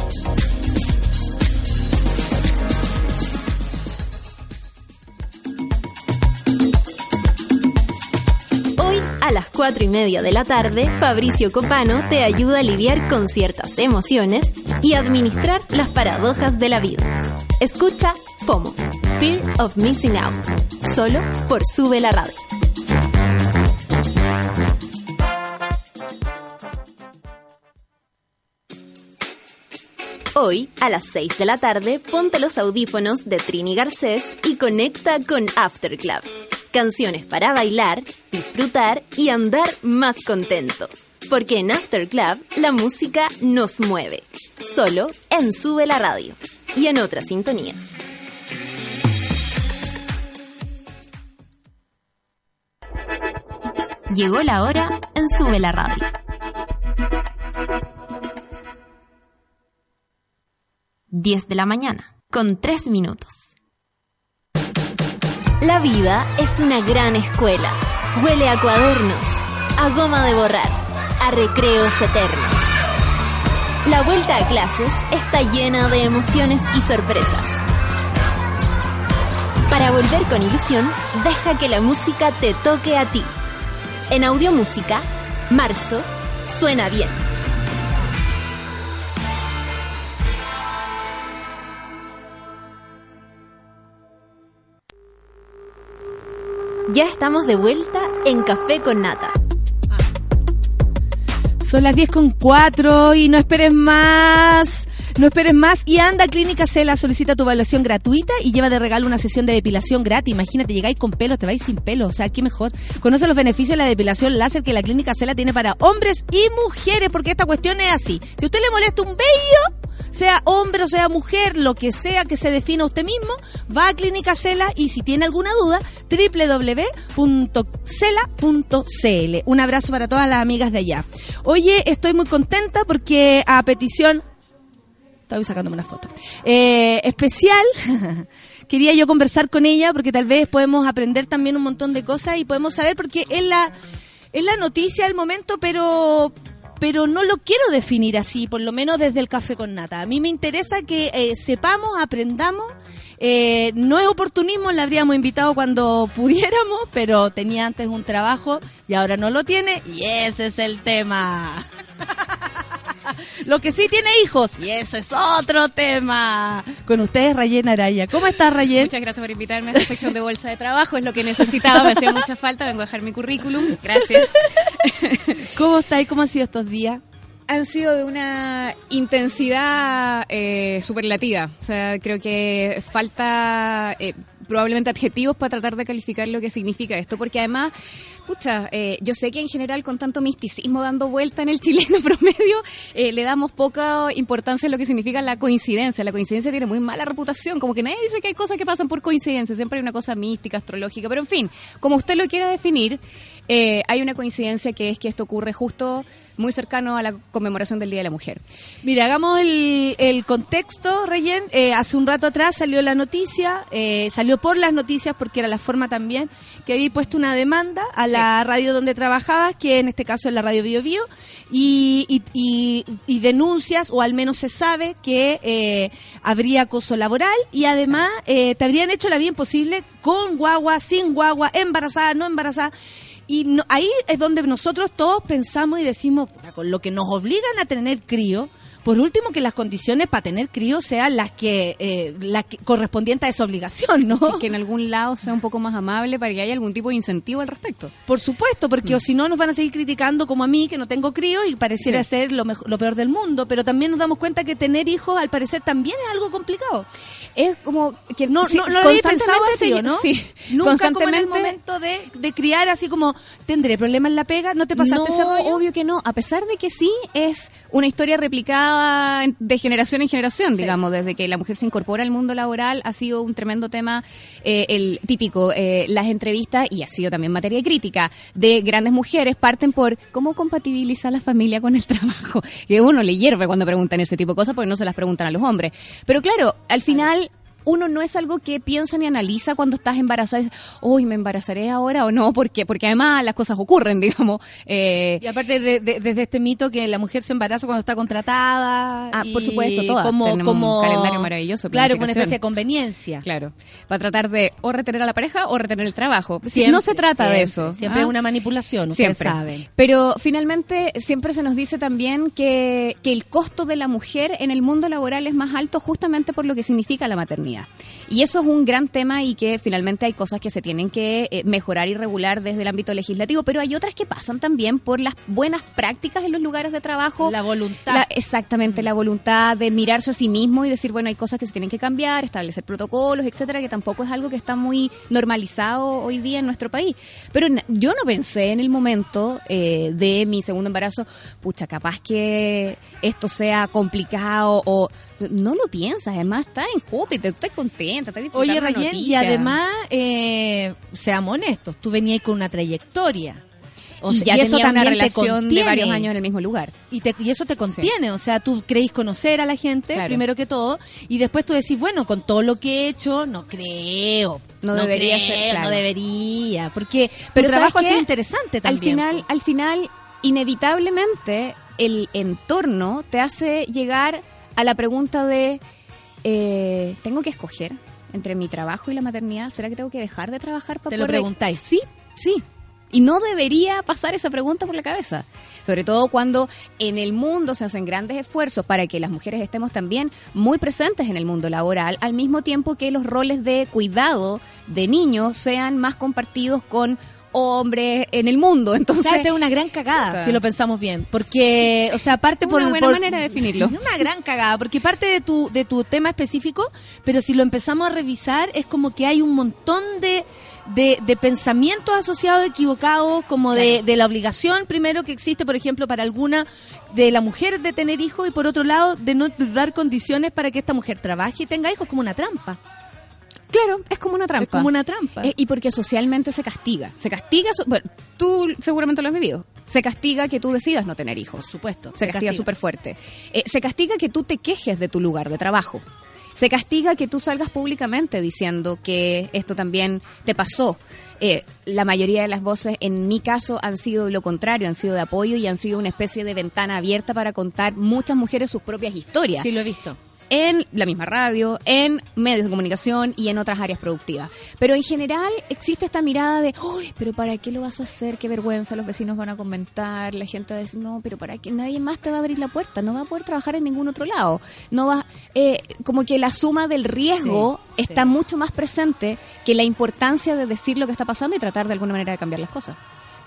Speaker 5: 4 y media de la tarde, Fabricio Copano te ayuda a lidiar con ciertas emociones y administrar las paradojas de la vida. Escucha FOMO, Fear of Missing Out, solo por Sube la Radio. Hoy, a las 6 de la tarde, ponte los audífonos de Trini Garcés y conecta con After Club. Canciones para bailar, disfrutar y andar más contento. Porque en After Club la música nos mueve. Solo en Sube la Radio. Y en otra sintonía. Llegó la hora en Sube la Radio. Diez de la mañana, con tres minutos. La vida es una gran escuela. Huele a cuadernos, a goma de borrar, a recreos eternos. La vuelta a clases está llena de emociones y sorpresas. Para volver con ilusión, deja que la música te toque a ti. En Audiomúsica, marzo, suena bien. Ya estamos de vuelta en Café con Nata.
Speaker 1: Son las 10 con 4 y no esperes más. No esperes más y anda a Clínica Cela, solicita tu evaluación gratuita y lleva de regalo una sesión de depilación gratis. Imagínate, llegáis con pelos, te vais sin pelo, o sea, qué mejor. Conoce los beneficios de la depilación láser que la Clínica Cela tiene para hombres y mujeres, porque esta cuestión es así. Si a usted le molesta un vello, sea hombre o sea mujer, lo que sea que se defina usted mismo, va a Clínica Cela y si tiene alguna duda, www.cela.cl. Un abrazo para todas las amigas de allá. Oye, estoy muy contenta porque a petición Estoy sacándome una foto. Eh, especial. Quería yo conversar con ella porque tal vez podemos aprender también un montón de cosas y podemos saber porque es la, es la noticia del momento, pero pero no lo quiero definir así, por lo menos desde el café con nata. A mí me interesa que eh, sepamos, aprendamos. Eh, no es oportunismo, la habríamos invitado cuando pudiéramos, pero tenía antes un trabajo y ahora no lo tiene y ese es el tema. Lo que sí tiene hijos, y ese es otro tema. Con ustedes, Rayen Araya. ¿Cómo estás, Rayen?
Speaker 6: Muchas gracias por invitarme a esta sección de bolsa de trabajo. Es lo que necesitaba, me hacía mucha falta. Vengo a dejar mi currículum. Gracias.
Speaker 1: ¿Cómo estás y cómo han sido estos días?
Speaker 6: Han sido de una intensidad eh, superlativa. O sea, creo que falta eh, probablemente adjetivos para tratar de calificar lo que significa esto, porque además, pucha, eh, yo sé que en general con tanto misticismo dando vuelta en el chileno promedio, eh, le damos poca importancia a lo que significa la coincidencia. La coincidencia tiene muy mala reputación, como que nadie dice que hay cosas que pasan por coincidencia, siempre hay una cosa mística, astrológica, pero en fin, como usted lo quiera definir, eh, hay una coincidencia que es que esto ocurre justo muy cercano a la conmemoración del Día de la Mujer.
Speaker 1: Mira, hagamos el, contexto, Reyen. Eh, hace un rato atrás salió la noticia, salió por las noticias porque era la forma también, que había puesto una demanda a la radio donde trabajabas, que en este caso es la radio Bio Bio, y, y, y- y denuncias, o al menos se sabe que eh, habría acoso laboral y además eh, te habrían hecho la bien posible con guagua, sin guagua, embarazada, no embarazada. Y no- ahí es donde nosotros todos pensamos y decimos, "Puta, con lo que nos obligan a tener crío, por último que las condiciones para tener críos sean las que, eh, las que correspondientes a esa obligación, ¿no?
Speaker 6: Que en algún lado sea un poco más amable para que haya algún tipo de incentivo al respecto.
Speaker 1: Por supuesto, porque
Speaker 6: Mm.
Speaker 1: o si no nos van a seguir criticando como a mí, que no tengo crío y pareciera
Speaker 6: Sí.
Speaker 1: ser lo, mejor, lo peor del mundo, pero también nos damos cuenta que tener hijos al parecer también es algo complicado.
Speaker 6: Es como que
Speaker 1: No,
Speaker 6: sí,
Speaker 1: no, no lo había
Speaker 6: constantemente
Speaker 1: pensado así, ¿o ¿no?
Speaker 6: Sí,
Speaker 1: Nunca como en el
Speaker 6: constantemente
Speaker 1: momento de, de criar así como, ¿tendré problemas en la pega? ¿No te pasaste
Speaker 6: no,
Speaker 1: ese rollo?
Speaker 6: obvio que no. A pesar de que sí es una historia replicada de generación en generación, digamos, desde que la mujer se incorpora al mundo laboral, ha sido un tremendo tema, eh, el típico, eh, las entrevistas, y ha sido también materia de crítica, de grandes mujeres parten por cómo compatibilizar la familia con el trabajo. Que uno le hierve cuando preguntan ese tipo de cosas porque no se las preguntan a los hombres. Pero claro, al final uno no es algo que piensa ni analiza cuando estás embarazada. Dices, Uy, ¿me embarazaré ahora o no? Porque, porque además las cosas ocurren, digamos. Eh,
Speaker 1: Y aparte de, de- desde este mito que la mujer se embaraza cuando está contratada.
Speaker 6: Ah,
Speaker 1: y
Speaker 6: por supuesto, todas
Speaker 1: Como,
Speaker 6: tenemos un calendario maravilloso
Speaker 1: Claro, una especie de conveniencia.
Speaker 6: Claro, para tratar de o retener a la pareja o retener el trabajo.
Speaker 1: Siempre,
Speaker 6: no se trata de eso.
Speaker 1: Siempre
Speaker 6: ¿ah?
Speaker 1: es una manipulación, ustedes
Speaker 6: Siempre.
Speaker 1: saben.
Speaker 6: Pero finalmente siempre se nos dice también que, que el costo de la mujer en el mundo laboral es más alto justamente por lo que significa la maternidad. Y eso es un gran tema y que finalmente hay cosas que se tienen que eh, mejorar y regular desde el ámbito legislativo, pero hay otras que pasan también por las buenas prácticas en los lugares de trabajo.
Speaker 1: La voluntad.
Speaker 6: La- exactamente, la voluntad de mirarse a sí mismo y decir, bueno, hay cosas que se tienen que cambiar, establecer protocolos, etcétera, que tampoco es algo que está muy normalizado hoy día en nuestro país. Pero yo no pensé en el momento eh, de mi segundo embarazo, pucha, capaz que esto sea complicado o no lo piensas, además estás en Júpiter, estás contenta, estás
Speaker 1: Oye,
Speaker 6: la
Speaker 1: Rayén, y además, eh, seamos honestos, tú venías con una trayectoria. O
Speaker 6: y
Speaker 1: sea,
Speaker 6: ya
Speaker 1: eso
Speaker 6: tenía una
Speaker 1: también te
Speaker 6: relación de varios años en el mismo lugar.
Speaker 1: Y, te- y eso te contiene, o sea, tú creéis conocer a la gente,
Speaker 6: Claro.
Speaker 1: primero que todo, y después tú decís, bueno, con todo lo que he hecho, no creo.
Speaker 6: No debería
Speaker 1: creo,
Speaker 6: ser, claro.
Speaker 1: No debería, porque
Speaker 6: Pero
Speaker 1: tu trabajo ha
Speaker 6: ¿sabes
Speaker 1: sido interesante
Speaker 6: Al
Speaker 1: también.
Speaker 6: final, al final, inevitablemente, el entorno te hace llegar a la pregunta de, eh, ¿tengo que escoger entre mi trabajo y la maternidad? ¿Será que tengo que dejar de trabajar para
Speaker 1: Te lo
Speaker 6: poder-
Speaker 1: preguntáis.
Speaker 6: Sí, sí. Y no debería pasar esa pregunta por la cabeza. Sobre todo cuando en el mundo se hacen grandes esfuerzos para que las mujeres estemos también muy presentes en el mundo laboral, al mismo tiempo que los roles de cuidado de niños sean más compartidos con hombres en el mundo. Entonces,
Speaker 1: es una gran cagada, si lo pensamos bien. Porque, o sea, parte por...
Speaker 6: Una buena
Speaker 1: por-
Speaker 6: manera de definirlo.
Speaker 1: Sí, Una gran cagada, porque parte de tu, de tu tema específico, pero si lo empezamos a revisar, es como que hay un montón de, de, de pensamientos asociados equivocados, como de, de la obligación, primero, que existe, por ejemplo, para alguna de la mujer de tener hijos, y por otro lado, de no dar condiciones para que esta mujer trabaje y tenga hijos, como una trampa.
Speaker 6: Claro, es como una trampa.
Speaker 1: Es como una trampa.
Speaker 6: Eh, y porque socialmente se castiga. Se castiga, so- bueno, tú seguramente lo has vivido. Se castiga que tú decidas no tener hijos.
Speaker 1: por supuesto.
Speaker 6: Se castiga súper fuerte. Eh, se castiga que tú te quejes de tu lugar de trabajo. Se castiga que tú salgas públicamente diciendo que esto también te pasó. Eh, la mayoría de las voces, en mi caso, han sido lo contrario, han sido de apoyo y han sido una especie de ventana abierta para contar muchas mujeres sus propias historias
Speaker 1: Sí, lo he visto.
Speaker 6: En la misma radio, en medios de comunicación y en otras áreas productivas. Pero en general existe esta mirada de, uy, pero ¿para qué lo vas a hacer? Qué vergüenza, los vecinos van a comentar, la gente va a decir, no, pero ¿para qué? Nadie más te va a abrir la puerta, no va a poder trabajar en ningún otro lado. No va, eh, como que la suma del riesgo
Speaker 1: Sí,
Speaker 6: está
Speaker 1: sí.
Speaker 6: mucho más presente que la importancia de decir lo que está pasando y tratar de alguna manera de cambiar las cosas.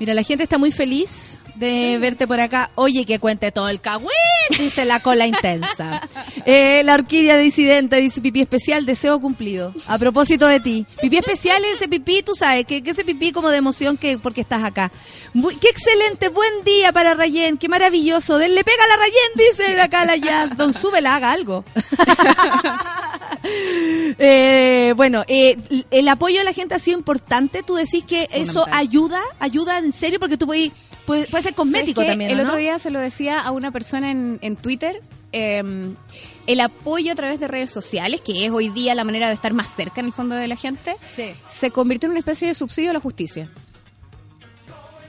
Speaker 1: Mira, la gente está muy feliz de verte por acá. Oye, que cuente todo el cagüín, dice la cola intensa. Eh, la orquídea disidente dice pipí especial, deseo cumplido. A propósito de ti. Pipí especial es ese pipí, tú sabes, que, que ese pipí como de emoción que porque estás acá. Muy- qué excelente, buen día para Rayén, qué maravilloso. Denle pega a la Rayén, dice acá la Jazz. Don Súbela, haga algo. Eh, bueno, eh, el apoyo de la gente ha sido importante. Tú decís que eso ayuda, ayuda en serio, porque tú puedes, puede, puede ser cosmético también.
Speaker 6: El otro día se lo decía a una persona en, en Twitter. eh, el apoyo a través de redes sociales, que es hoy día la manera de estar más cerca en el fondo de la gente,
Speaker 1: Sí.
Speaker 6: se convirtió en una especie de subsidio a la justicia.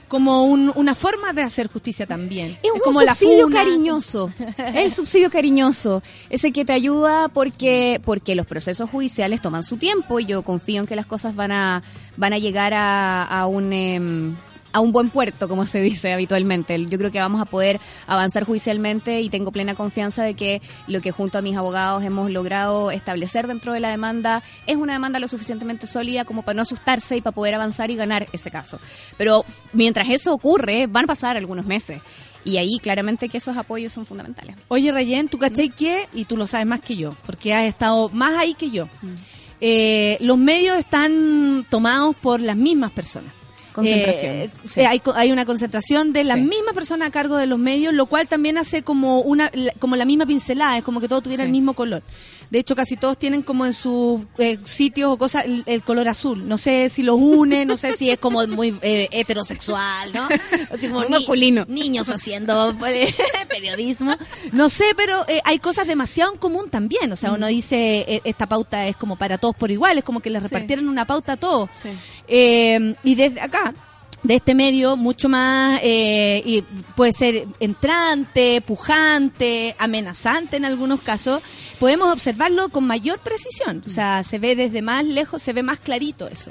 Speaker 1: Como un- una forma de hacer justicia también.
Speaker 6: Es, un
Speaker 1: como la
Speaker 6: subsidio
Speaker 1: funa.
Speaker 6: cariñoso. el subsidio cariñoso. Ese que te ayuda porque, porque los procesos judiciales toman su tiempo y yo confío en que las cosas van a, van a llegar a, a un... em, a un buen puerto, como se dice habitualmente. Yo creo que vamos a poder avanzar judicialmente y tengo plena confianza de que lo que junto a mis abogados hemos logrado establecer dentro de la demanda es una demanda lo suficientemente sólida como para no asustarse y para poder avanzar y ganar ese caso. Pero mientras eso ocurre, van a pasar algunos meses. Y ahí claramente que esos apoyos son fundamentales.
Speaker 1: Oye, Rayen, ¿tú cachai que? Y tú lo sabes más que yo, porque has estado más ahí que yo. Eh, los medios están tomados por las mismas personas.
Speaker 6: Concentración,
Speaker 1: Eh,
Speaker 6: sí.
Speaker 1: eh, hay, una concentración de las
Speaker 6: Sí.
Speaker 1: mismas personas a cargo de los medios, lo cual también hace como una la- como la misma pincelada, es como que todo tuviera
Speaker 6: Sí.
Speaker 1: el mismo color. De hecho, casi todos tienen como en sus eh, sitios o cosas el, el color azul. No sé si los une, no sé si es como muy eh, heterosexual, ¿no? Así como ni-
Speaker 6: masculino.
Speaker 1: niños haciendo eh, periodismo. No sé, pero hay cosas demasiado en común también. O sea, uno dice, eh, esta pauta es como para todos por igual, es como que les repartieron una pauta a todos. Eh, y desde acá, de este medio, mucho más, eh, y puede ser entrante, pujante, amenazante en algunos casos, podemos observarlo con mayor precisión. O sea, se ve desde más lejos, se ve más clarito eso.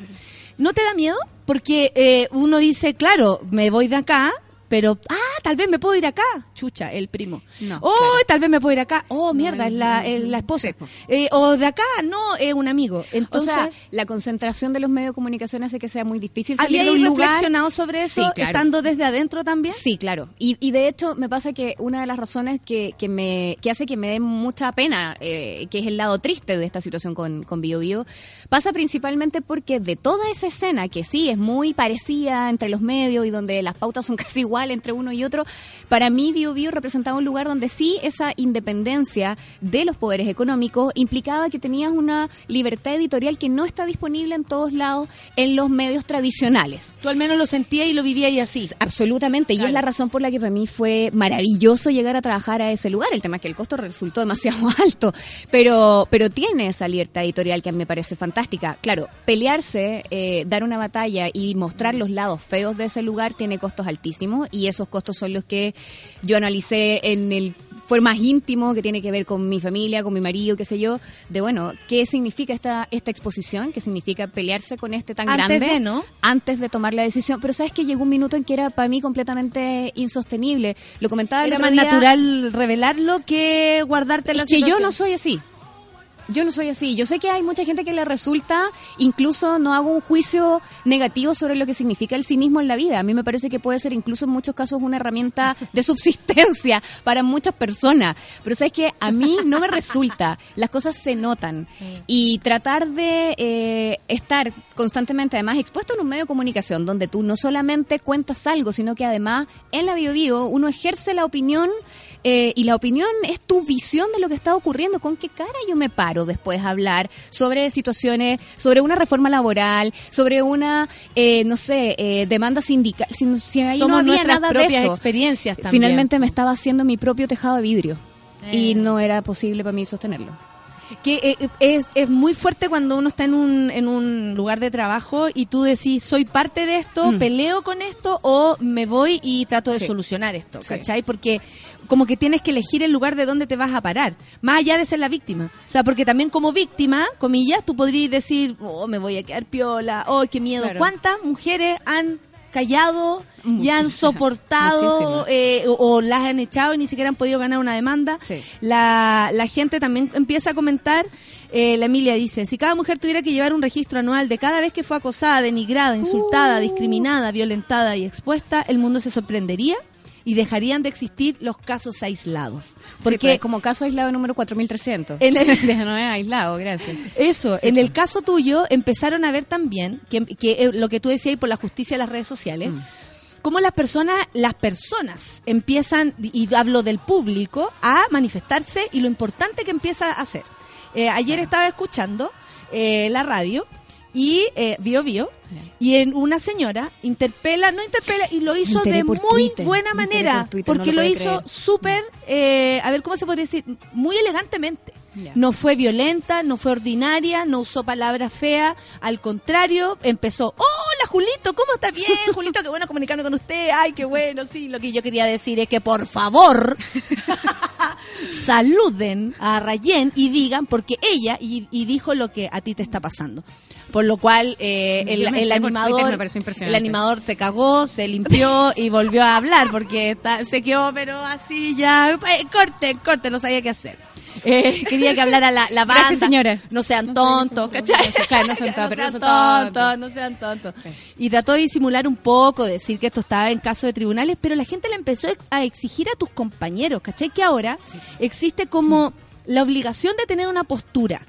Speaker 1: ¿No te da miedo? Porque eh, uno dice, claro, me voy de acá, pero, ah, tal vez me puedo ir acá. Chucha, el primo.
Speaker 6: No,
Speaker 1: oh,
Speaker 6: claro.
Speaker 1: tal vez me puedo ir acá. Oh, mierda, es la, es la esposa.
Speaker 6: Sí.
Speaker 1: Eh, o de acá, no, es un amigo. Entonces,
Speaker 6: o sea, la concentración de los medios de comunicación hace que sea muy difícil salir
Speaker 1: ¿había
Speaker 6: de un lugar.
Speaker 1: reflexionado sobre eso
Speaker 6: Sí, claro.
Speaker 1: estando desde adentro también?
Speaker 6: Sí, claro. Y, y de hecho me pasa que una de las razones que, que me que hace que me dé mucha pena, eh, que es el lado triste de esta situación con, con Bio Bio, pasa principalmente porque de toda esa escena que sí es muy parecida entre los medios y donde las pautas son casi iguales entre uno y otro, para mí Bio Bio representaba un lugar donde sí esa independencia de los poderes económicos implicaba que tenías una libertad editorial que no está disponible en todos lados en los medios tradicionales.
Speaker 1: Tú al menos lo sentías y lo vivías y así.
Speaker 6: Absolutamente, y es la razón por la que para mí fue maravilloso llegar a trabajar a ese lugar. El tema es que el costo resultó demasiado alto, pero, pero tiene esa libertad editorial que a mí me parece fantástica. Claro, pelearse, eh, dar una batalla y mostrar los lados feos de ese lugar tiene costos altísimos y esos costos son los que yo analicé en el fue más íntimo, que tiene que ver con mi familia, con mi marido, qué sé yo, de bueno, ¿qué significa esta, esta exposición? ¿Qué significa pelearse con este tan
Speaker 1: Antes
Speaker 6: grande?
Speaker 1: de, ¿no?
Speaker 6: antes de tomar la decisión. Pero sabes que llegó un minuto en que era para mí completamente insostenible. Lo comentaba el
Speaker 1: Era
Speaker 6: otro
Speaker 1: más
Speaker 6: día,
Speaker 1: natural revelarlo que guardarte la
Speaker 6: que yo no soy así. Yo no soy así. Yo sé que hay mucha gente que le resulta, incluso no hago un juicio negativo sobre lo que significa el cinismo en la vida. A mí me parece que puede ser incluso en muchos casos una herramienta de subsistencia para muchas personas. Pero sabes que a mí no me resulta. Las cosas se notan. Y tratar de eh, estar constantemente, además, expuesto en un medio de comunicación donde tú no solamente cuentas algo, sino que además en la bio Bio uno ejerce la opinión eh, y la opinión es tu visión de lo que está ocurriendo. ¿Con qué cara yo me paro después a hablar sobre situaciones, sobre una reforma laboral, sobre una, eh, no sé, eh, demanda sindical? Si, si ahí
Speaker 1: Somos
Speaker 6: no había
Speaker 1: nuestras
Speaker 6: nada de
Speaker 1: propias
Speaker 6: eso.
Speaker 1: experiencias también.
Speaker 6: Finalmente me estaba haciendo mi propio tejado de vidrio.
Speaker 1: Eh.
Speaker 6: Y no era posible para mí sostenerlo.
Speaker 1: Que eh, es, es muy fuerte cuando uno está en un, en un lugar de trabajo y tú decís, soy parte de esto,
Speaker 6: Mm.
Speaker 1: peleo con esto o me voy y trato de
Speaker 6: Sí.
Speaker 1: solucionar esto,
Speaker 6: Sí.
Speaker 1: ¿cachai? Porque como que tienes que elegir el lugar de donde te vas a parar, más allá de ser la víctima. O sea, porque también como víctima, comillas, tú podrías decir, oh, me voy a quedar piola, oh, qué miedo.
Speaker 6: Claro.
Speaker 1: ¿Cuántas mujeres han callado y han soportado eh, o, o las han echado y ni siquiera han podido ganar una demanda?
Speaker 6: Sí.
Speaker 1: La, la gente también empieza a comentar, eh, la Emilia dice, si cada mujer tuviera que llevar un registro anual de cada vez que fue acosada, denigrada, insultada, discriminada, violentada y expuesta, el mundo se sorprendería y dejarían de existir los casos aislados.
Speaker 6: Porque
Speaker 1: Porque
Speaker 6: como caso aislado número 4300.
Speaker 1: En el-
Speaker 6: no es aislado, gracias.
Speaker 1: eso, en el caso tuyo, empezaron a ver también, que, que eh, lo que tú decías ahí por la justicia de las redes sociales,
Speaker 6: Mm.
Speaker 1: cómo las personas, las personas empiezan, y hablo del público, a manifestarse y lo importante que empieza a hacer. Eh, ayer estaba escuchando eh, la radio y eh, Bio Bio, y en una señora interpela, no interpela, y lo hizo de muy
Speaker 6: Twitter,
Speaker 1: buena manera,
Speaker 6: por Twitter,
Speaker 1: porque
Speaker 6: no lo
Speaker 1: hizo súper, eh, a ver cómo se puede decir, muy elegantemente. No fue violenta, no fue ordinaria, no usó palabras feas, al contrario, empezó, hola Julito, ¿cómo está bien? Julito, qué bueno comunicarme con usted, ay, qué bueno, sí, lo que yo quería decir es que por favor saluden a Rayen y digan porque ella y, y dijo lo que a ti te está pasando. Por lo cual, eh, el, animador, el animador se cagó, se limpió y volvió a hablar porque está- se quedó, pero así ya, eh, corte, corte, no sabía qué hacer. Eh, quería que hablara la, la banda.
Speaker 6: Gracias, señora.
Speaker 1: No sean tontos, ¿cachai?
Speaker 6: No sean tontos,
Speaker 1: no sean tontos, no sean tontos. Y trató de disimular un poco, decir que esto estaba en caso de tribunales, pero la gente le empezó a exigir a tus compañeros, ¿cachai? Que ahora existe como la obligación de tener una postura.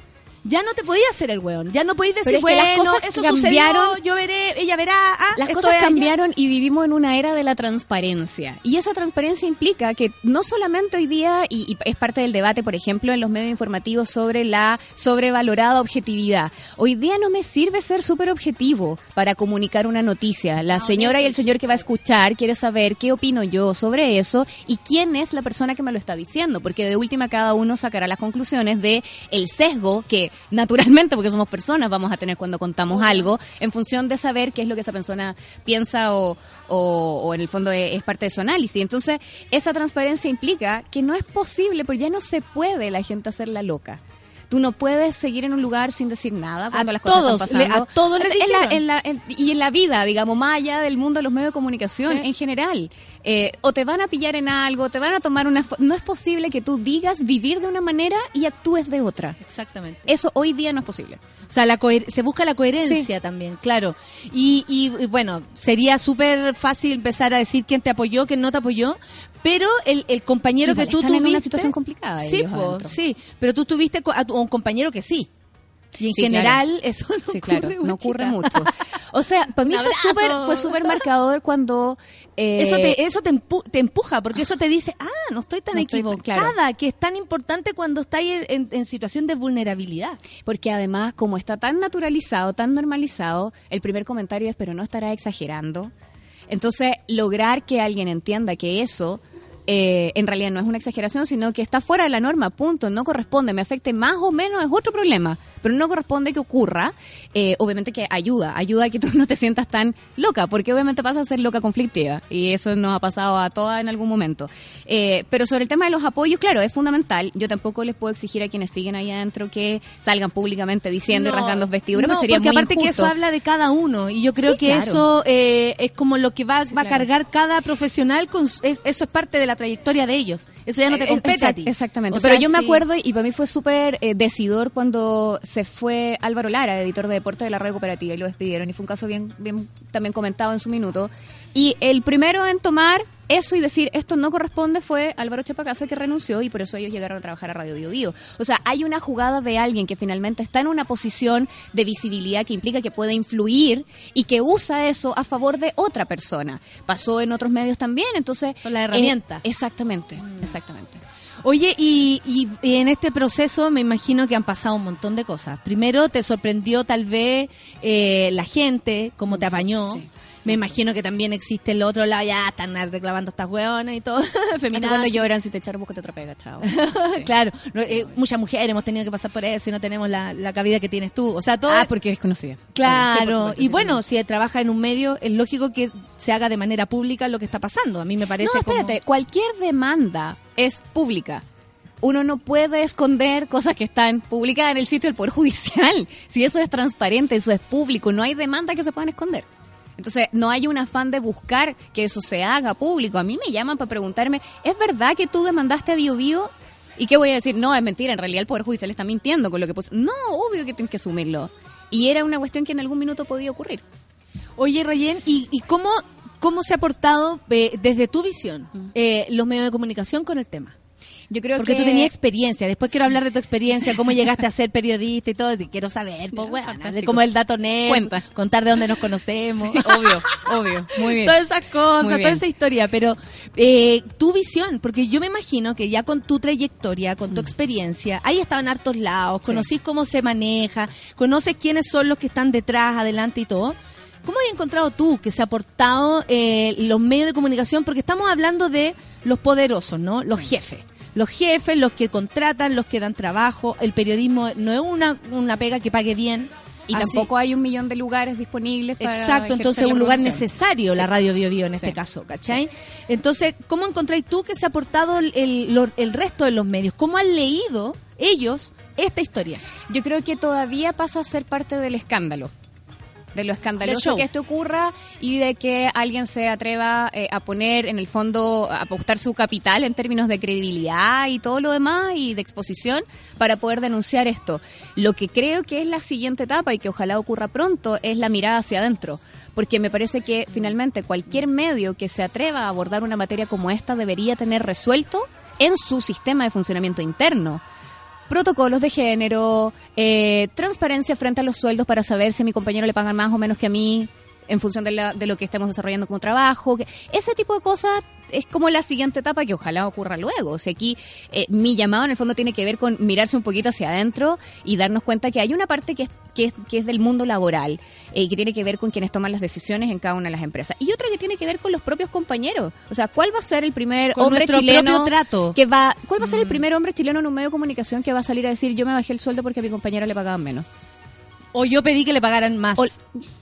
Speaker 1: Ya no te podías hacer el weón, ya no podías decir,
Speaker 6: es que las
Speaker 1: bueno,
Speaker 6: cosas
Speaker 1: eso
Speaker 6: cambiaron.
Speaker 1: sucedió, yo veré, ella verá, ah,
Speaker 6: Las cosas
Speaker 1: allá.
Speaker 6: cambiaron y vivimos en una era de la transparencia. Y esa transparencia implica que no solamente hoy día, y, y es parte del debate, por ejemplo, en los medios informativos sobre la sobrevalorada objetividad. Hoy día no me sirve ser súper objetivo para comunicar una noticia. La señora y el señor que va a escuchar quiere saber qué opino yo sobre eso y quién es la persona que me lo está diciendo. Porque de última cada uno sacará las conclusiones de el sesgo que naturalmente, porque somos personas, vamos a tener cuando contamos algo, en función de saber qué es lo que esa persona piensa o, o- o en el fondo es, es parte de su análisis. Entonces, esa transparencia implica que no es posible, porque ya no se puede la gente hacerla loca. Tú no puedes seguir en un lugar sin decir nada cuando
Speaker 1: A
Speaker 6: las cosas
Speaker 1: todos,
Speaker 6: están
Speaker 1: le-
Speaker 6: pasando.
Speaker 1: a todos les
Speaker 6: En la- en la- en- y en la vida, digamos, más allá del mundo de los medios de comunicación
Speaker 1: Sí.
Speaker 6: en general. Eh, o te van a pillar en algo, te van a tomar una... No es posible que tú digas vivir de una manera y actúes de otra.
Speaker 1: Exactamente.
Speaker 6: Eso hoy día no es posible.
Speaker 1: O sea, la se busca la coherencia también, claro. Y, y, y, bueno, sería súper fácil empezar a decir quién te apoyó, quién no te apoyó, pero el, el compañero
Speaker 6: Igual
Speaker 1: que tú
Speaker 6: están en
Speaker 1: tuviste...
Speaker 6: una situación complicada
Speaker 1: Sí, po, sí, pero tú tuviste a tu- a un compañero que sí. Y en
Speaker 6: Sí,
Speaker 1: general eso no
Speaker 6: Sí,
Speaker 1: ocurre
Speaker 6: claro, no ocurre
Speaker 1: muchita.
Speaker 6: mucho. O sea, para mí fue súper fue súper marcador cuando... eh,
Speaker 1: Eso te, eso te, empu- te empuja, porque eso te dice, ah, no estoy tan
Speaker 6: No estoy-
Speaker 1: equivocada,
Speaker 6: claro.
Speaker 1: que es tan importante cuando estáis en, en- en situación de vulnerabilidad.
Speaker 6: Porque además, como está tan naturalizado, tan normalizado, el primer comentario es, pero no estará exagerando. Entonces, lograr que alguien entienda que eso eh, en realidad no es una exageración, sino que está fuera de la norma, punto, no corresponde, me afecte más o menos, es otro problema, pero no corresponde que ocurra, eh, obviamente que ayuda, ayuda a que tú no te sientas tan loca, porque obviamente pasa a ser loca conflictiva, y eso nos ha pasado a todas en algún momento. Eh, pero sobre el tema de los apoyos, claro, es fundamental, yo tampoco les puedo exigir a quienes siguen ahí adentro que salgan públicamente diciendo y
Speaker 1: No,
Speaker 6: rasgando vestiduras,
Speaker 1: no,
Speaker 6: pues sería
Speaker 1: porque
Speaker 6: muy
Speaker 1: aparte que eso habla de cada uno y yo creo
Speaker 6: Sí,
Speaker 1: que
Speaker 6: claro.
Speaker 1: eso eh, es como lo que va, va a cargar cada profesional con su- es- eso es parte de la trayectoria de ellos eso ya no te
Speaker 6: Eh,
Speaker 1: compete a ti
Speaker 6: Exactamente.
Speaker 1: O
Speaker 6: Pero
Speaker 1: sea,
Speaker 6: yo me acuerdo y para mí fue súper eh, decidor cuando se fue Álvaro Lara, editor de deporte de la red cooperativa, y lo despidieron. Y fue un caso bien, bien también comentado en su minuto. Y el primero en tomar eso y decir esto no corresponde fue Álvaro Chapacasa que renunció y por eso ellos llegaron a trabajar a Radio Bio Bio. O sea, hay una jugada de alguien que finalmente está en una posición de visibilidad que implica que puede influir y que usa eso a favor de otra persona. Pasó en otros medios también, entonces...
Speaker 1: Son las
Speaker 6: eh,
Speaker 1: herramientas.
Speaker 6: exactamente, exactamente.
Speaker 1: Oye, y, y- y en este proceso me imagino que han pasado un montón de cosas. Primero te sorprendió tal vez eh, la gente, cómo te apañó.
Speaker 6: sí.
Speaker 1: Me imagino que también existe el otro lado, ya están reclamando estas hueonas y todo. Feminazis.
Speaker 6: cuando lloran si te echaron buscate otra pega, chao.
Speaker 1: claro, no, eh, muchas mujeres hemos tenido que pasar por eso y no tenemos la, la cabida que tienes tú. O sea, todo.
Speaker 6: Ah, porque eres conocida. Sí,
Speaker 1: Claro,
Speaker 6: supuesto,
Speaker 1: y bueno, si trabaja en un medio, es lógico que se haga de manera pública lo que está pasando. A mí me parece
Speaker 6: No, espérate, cualquier demanda es pública. Uno no puede esconder cosas que están publicadas en el sitio del Poder Judicial. Si eso es transparente, eso es público, no hay demanda que se puedan esconder. Entonces, no hay un afán de buscar que eso se haga público. A mí me llaman para preguntarme, ¿es verdad que tú demandaste a Bio Bio? ¿Y qué voy a decir? No, es mentira, en realidad el Poder Judicial está mintiendo con lo que... pos- No, obvio que tienes que asumirlo. Y era una cuestión que en algún minuto podía ocurrir.
Speaker 1: Oye, Rayen, ¿y, y cómo, cómo se ha portado eh, desde tu visión eh, los medios de comunicación con el tema?
Speaker 6: Yo creo
Speaker 1: Porque
Speaker 6: que...
Speaker 1: tú tenías experiencia. Después quiero hablar de tu experiencia, cómo llegaste a ser periodista y todo. y quiero saber, pues, bueno, cómo el dato net,
Speaker 6: Cuenta.
Speaker 1: contar de dónde nos conocemos.
Speaker 6: obvio, obvio. Muy bien.
Speaker 1: Todas esas cosas, toda esa historia, pero eh, tu visión, porque yo me imagino que ya con tu trayectoria, con tu experiencia, ahí estado en hartos lados,
Speaker 6: Mm. Sí.
Speaker 1: conocís cómo se maneja, conoces quiénes son los que están detrás, adelante y todo. ¿Cómo has encontrado tú que se ha aportado eh, los medios de comunicación? Porque estamos hablando de los poderosos, ¿no? Los jefes. Los jefes, los que contratan, los que dan trabajo. El periodismo no es una, una pega que pague bien.
Speaker 6: Y
Speaker 1: Así-
Speaker 6: tampoco hay un millón de lugares disponibles para
Speaker 1: Exacto, entonces
Speaker 6: la
Speaker 1: un lugar necesario la radio Bio Bio en este caso, ¿cachai? Entonces, ¿cómo encontráis tú que se ha aportado el, el, el resto de los medios? ¿Cómo han leído ellos esta historia?
Speaker 6: Yo creo que todavía pasa a ser parte del escándalo. De lo escandaloso que esto ocurra y de que alguien se atreva eh, a poner en el fondo, a apostar su capital en términos de credibilidad y todo lo demás y de exposición para poder denunciar esto. Lo que creo que es la siguiente etapa y que ojalá ocurra pronto es la mirada hacia adentro. Porque me parece que finalmente cualquier medio que se atreva a abordar una materia como esta debería tener resuelto en su sistema de funcionamiento interno protocolos de género, eh, transparencia frente a los sueldos para saber si a mi compañero le pagan más o menos que a mí en función de, la- de lo que estemos desarrollando como trabajo. que- ese tipo de cosas es como la siguiente etapa que ojalá ocurra luego. O sea, aquí eh, mi llamado en el fondo tiene que ver con mirarse un poquito hacia adentro y darnos cuenta que hay una parte que es, que es, que es del mundo laboral eh, y que tiene que ver con quienes toman las decisiones en cada una de las empresas. Y otra que tiene que ver con los propios compañeros. O sea, ¿cuál va a ser el primer
Speaker 1: Con
Speaker 6: hombre chileno
Speaker 1: trato.
Speaker 6: que va, ¿cuál va a ser el primer hombre chileno en un medio de comunicación que va a salir a decir yo me bajé el sueldo porque a mi compañera le pagaban menos?
Speaker 1: O yo pedí que le pagaran más,
Speaker 6: O-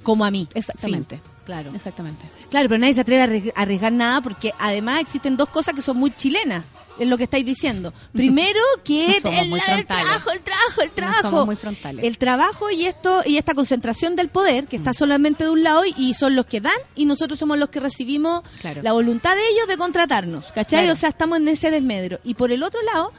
Speaker 1: como a mí.
Speaker 6: Exactamente.
Speaker 1: Fin. Claro.
Speaker 6: Exactamente.
Speaker 1: Claro, pero nadie se atreve a arri- a arriesgar nada porque además existen dos cosas que son muy chilenas. Es lo que estáis diciendo. Primero, que
Speaker 6: No
Speaker 1: el, trabajo, el trabajo, el
Speaker 6: No
Speaker 1: trabajo.
Speaker 6: somos muy frontales.
Speaker 1: El trabajo y esto y esta concentración del poder que está solamente de un lado y, y son los que dan y nosotros somos los que recibimos
Speaker 6: Claro.
Speaker 1: la voluntad de ellos de contratarnos, ¿cachai?
Speaker 6: Claro.
Speaker 1: O sea, estamos en ese desmedro. Y por el otro lado,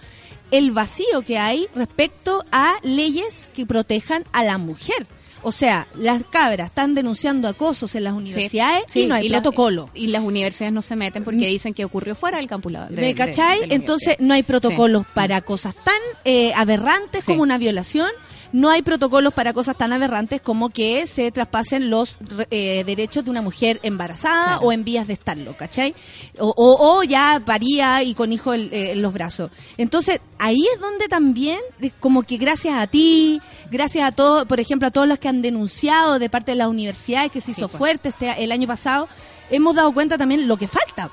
Speaker 1: el vacío que hay respecto a leyes que protejan a la mujer. O sea, las cabras están denunciando acosos en las universidades
Speaker 6: Sí,
Speaker 1: y no hay protocolo.
Speaker 6: y las universidades no se meten porque dicen que ocurrió fuera del campus. de-
Speaker 1: ¿Me cachai?
Speaker 6: de
Speaker 1: Entonces no hay protocolos
Speaker 6: Sí.
Speaker 1: para cosas tan eh, aberrantes como una violación. No hay protocolos para cosas tan aberrantes como que se traspasen los eh, derechos de una mujer embarazada
Speaker 6: Claro.
Speaker 1: o en vías de estarlo, ¿cachai? O, o- o ya paría y con hijo en, eh, en los brazos. Entonces, ahí es donde también, como que gracias a ti, gracias a todos, por ejemplo, a todos los que han denunciado de parte de las universidades que se
Speaker 6: Sí,
Speaker 1: hizo
Speaker 6: pues.
Speaker 1: fuerte este, el año pasado, hemos dado cuenta también lo que falta.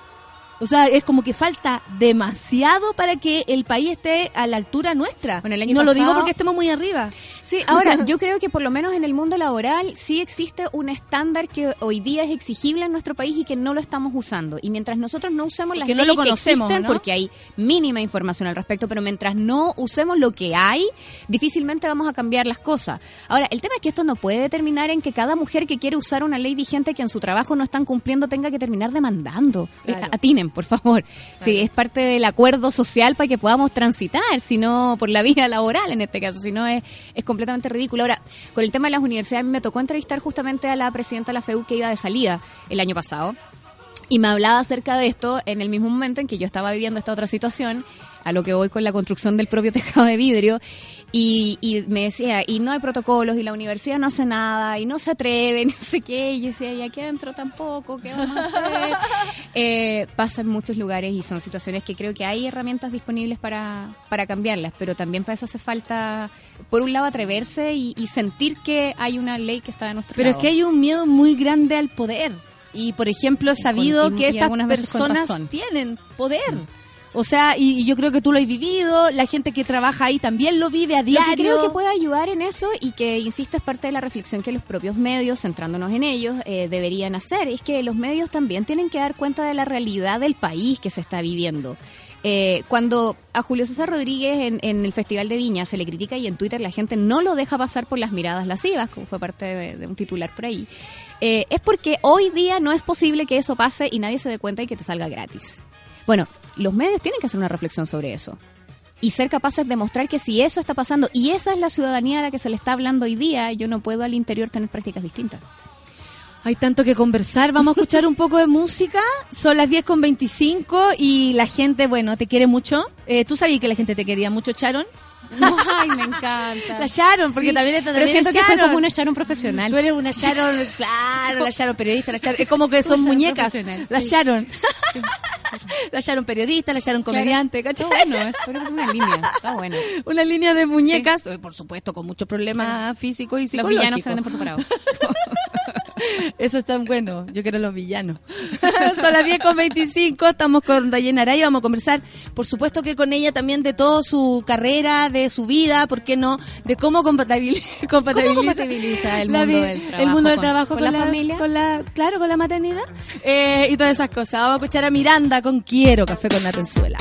Speaker 1: O sea, es como que falta demasiado para que el país esté a la altura nuestra.
Speaker 6: Bueno, el año
Speaker 1: y no lo digo porque estemos muy arriba.
Speaker 6: Sí, ahora yo creo que por lo menos en el mundo laboral sí existe un estándar que hoy día es exigible en nuestro país y que no lo estamos usando. Y mientras nosotros no usemos las
Speaker 1: no
Speaker 6: leyes
Speaker 1: lo conocemos,
Speaker 6: que existen,
Speaker 1: ¿no?
Speaker 6: porque hay mínima información al respecto, pero mientras no usemos lo que hay, difícilmente vamos a cambiar las cosas. Ahora, el tema es que esto no puede determinar en que cada mujer que quiere usar una ley vigente que en su trabajo no están cumpliendo tenga que terminar demandando.
Speaker 1: Claro.
Speaker 6: Eh, Atinen, por favor. Sí, es parte del acuerdo social para que podamos transitar, si no por la vida laboral en este caso, si no es, es completamente ridículo. Ahora, con el tema de las universidades, a mí me tocó entrevistar justamente a la presidenta de la FEU que iba de salida el año pasado y me hablaba acerca de esto en el mismo momento en que yo estaba viviendo esta otra situación, a lo que voy con la construcción del propio tejado de vidrio, y, y me decía, y no hay protocolos, y la universidad no hace nada, y no se atreve, no sé qué, y yo decía, y aquí adentro tampoco, ¿qué vamos a hacer? Eh, pasa en muchos lugares y son situaciones que creo que hay herramientas disponibles para, para cambiarlas, pero también para eso hace falta, por un lado, atreverse y, y sentir que hay una ley que está de nuestro
Speaker 1: Pero es que hay un miedo muy grande al poder. Y, por ejemplo, he
Speaker 6: Y
Speaker 1: sabido
Speaker 6: con- y-
Speaker 1: que estas personas tienen poder. O sea, y, y yo creo que tú lo has vivido, la gente que trabaja ahí también lo vive a
Speaker 6: Lo
Speaker 1: diario.
Speaker 6: que creo que puede ayudar en eso y que, insisto, es parte de la reflexión que los propios medios, centrándonos en ellos, eh, deberían hacer. Es que los medios también tienen que dar cuenta de la realidad del país que se está viviendo. Eh, cuando a Julio César Rodríguez en, en el Festival de Viña se le critica y en Twitter la gente no lo deja pasar por las miradas lascivas, como fue parte de, de un titular por ahí, eh, es porque hoy día no es posible que eso pase y nadie se dé cuenta y que te salga gratis. Bueno, los medios tienen que hacer una reflexión sobre eso y ser capaces de mostrar que si eso está pasando y esa es la ciudadanía a la que se le está hablando hoy día, yo no puedo al interior tener prácticas distintas.
Speaker 1: Hay tanto que conversar. Vamos a escuchar un poco de música. Son las 10 con 25 y la gente, bueno, te quiere mucho. Eh, ¿Tú sabías que la gente te quería mucho, Sharon?
Speaker 6: Ay, me encanta.
Speaker 1: La Sharon, porque
Speaker 6: Sí,
Speaker 1: también está
Speaker 6: Pero siento
Speaker 1: es
Speaker 6: que soy como una Sharon profesional.
Speaker 1: Tú eres una Sharon, claro, la Sharon periodista, la Sharon, es como que son
Speaker 6: Sharon
Speaker 1: muñecas. La
Speaker 6: sí.
Speaker 1: Sharon. La Sharon periodista, la Sharon comediante, ¿cachai?
Speaker 6: Está bueno, es, una línea. Está bueno.
Speaker 1: Una línea de muñecas, eh, por supuesto, con muchos problemas físicos y
Speaker 6: Los
Speaker 1: psicológicos.
Speaker 6: villanos se venden por separado.
Speaker 1: Eso es tan bueno. Yo quiero los villanos. Son las 10 con 25. Estamos con Dayena Araya. Vamos a conversar, por supuesto, que con ella también de toda su carrera, de su vida, ¿por qué no? De cómo compatibiliza, compatibiliza,
Speaker 6: compatibiliza el
Speaker 1: la
Speaker 6: mundo
Speaker 1: vi-
Speaker 6: del
Speaker 1: el mundo del
Speaker 6: con-
Speaker 1: trabajo
Speaker 6: con la familia?
Speaker 1: con la, claro, con la maternidad eh, y todas esas cosas. Vamos a escuchar a Miranda con Quiero Café con Natenzuela.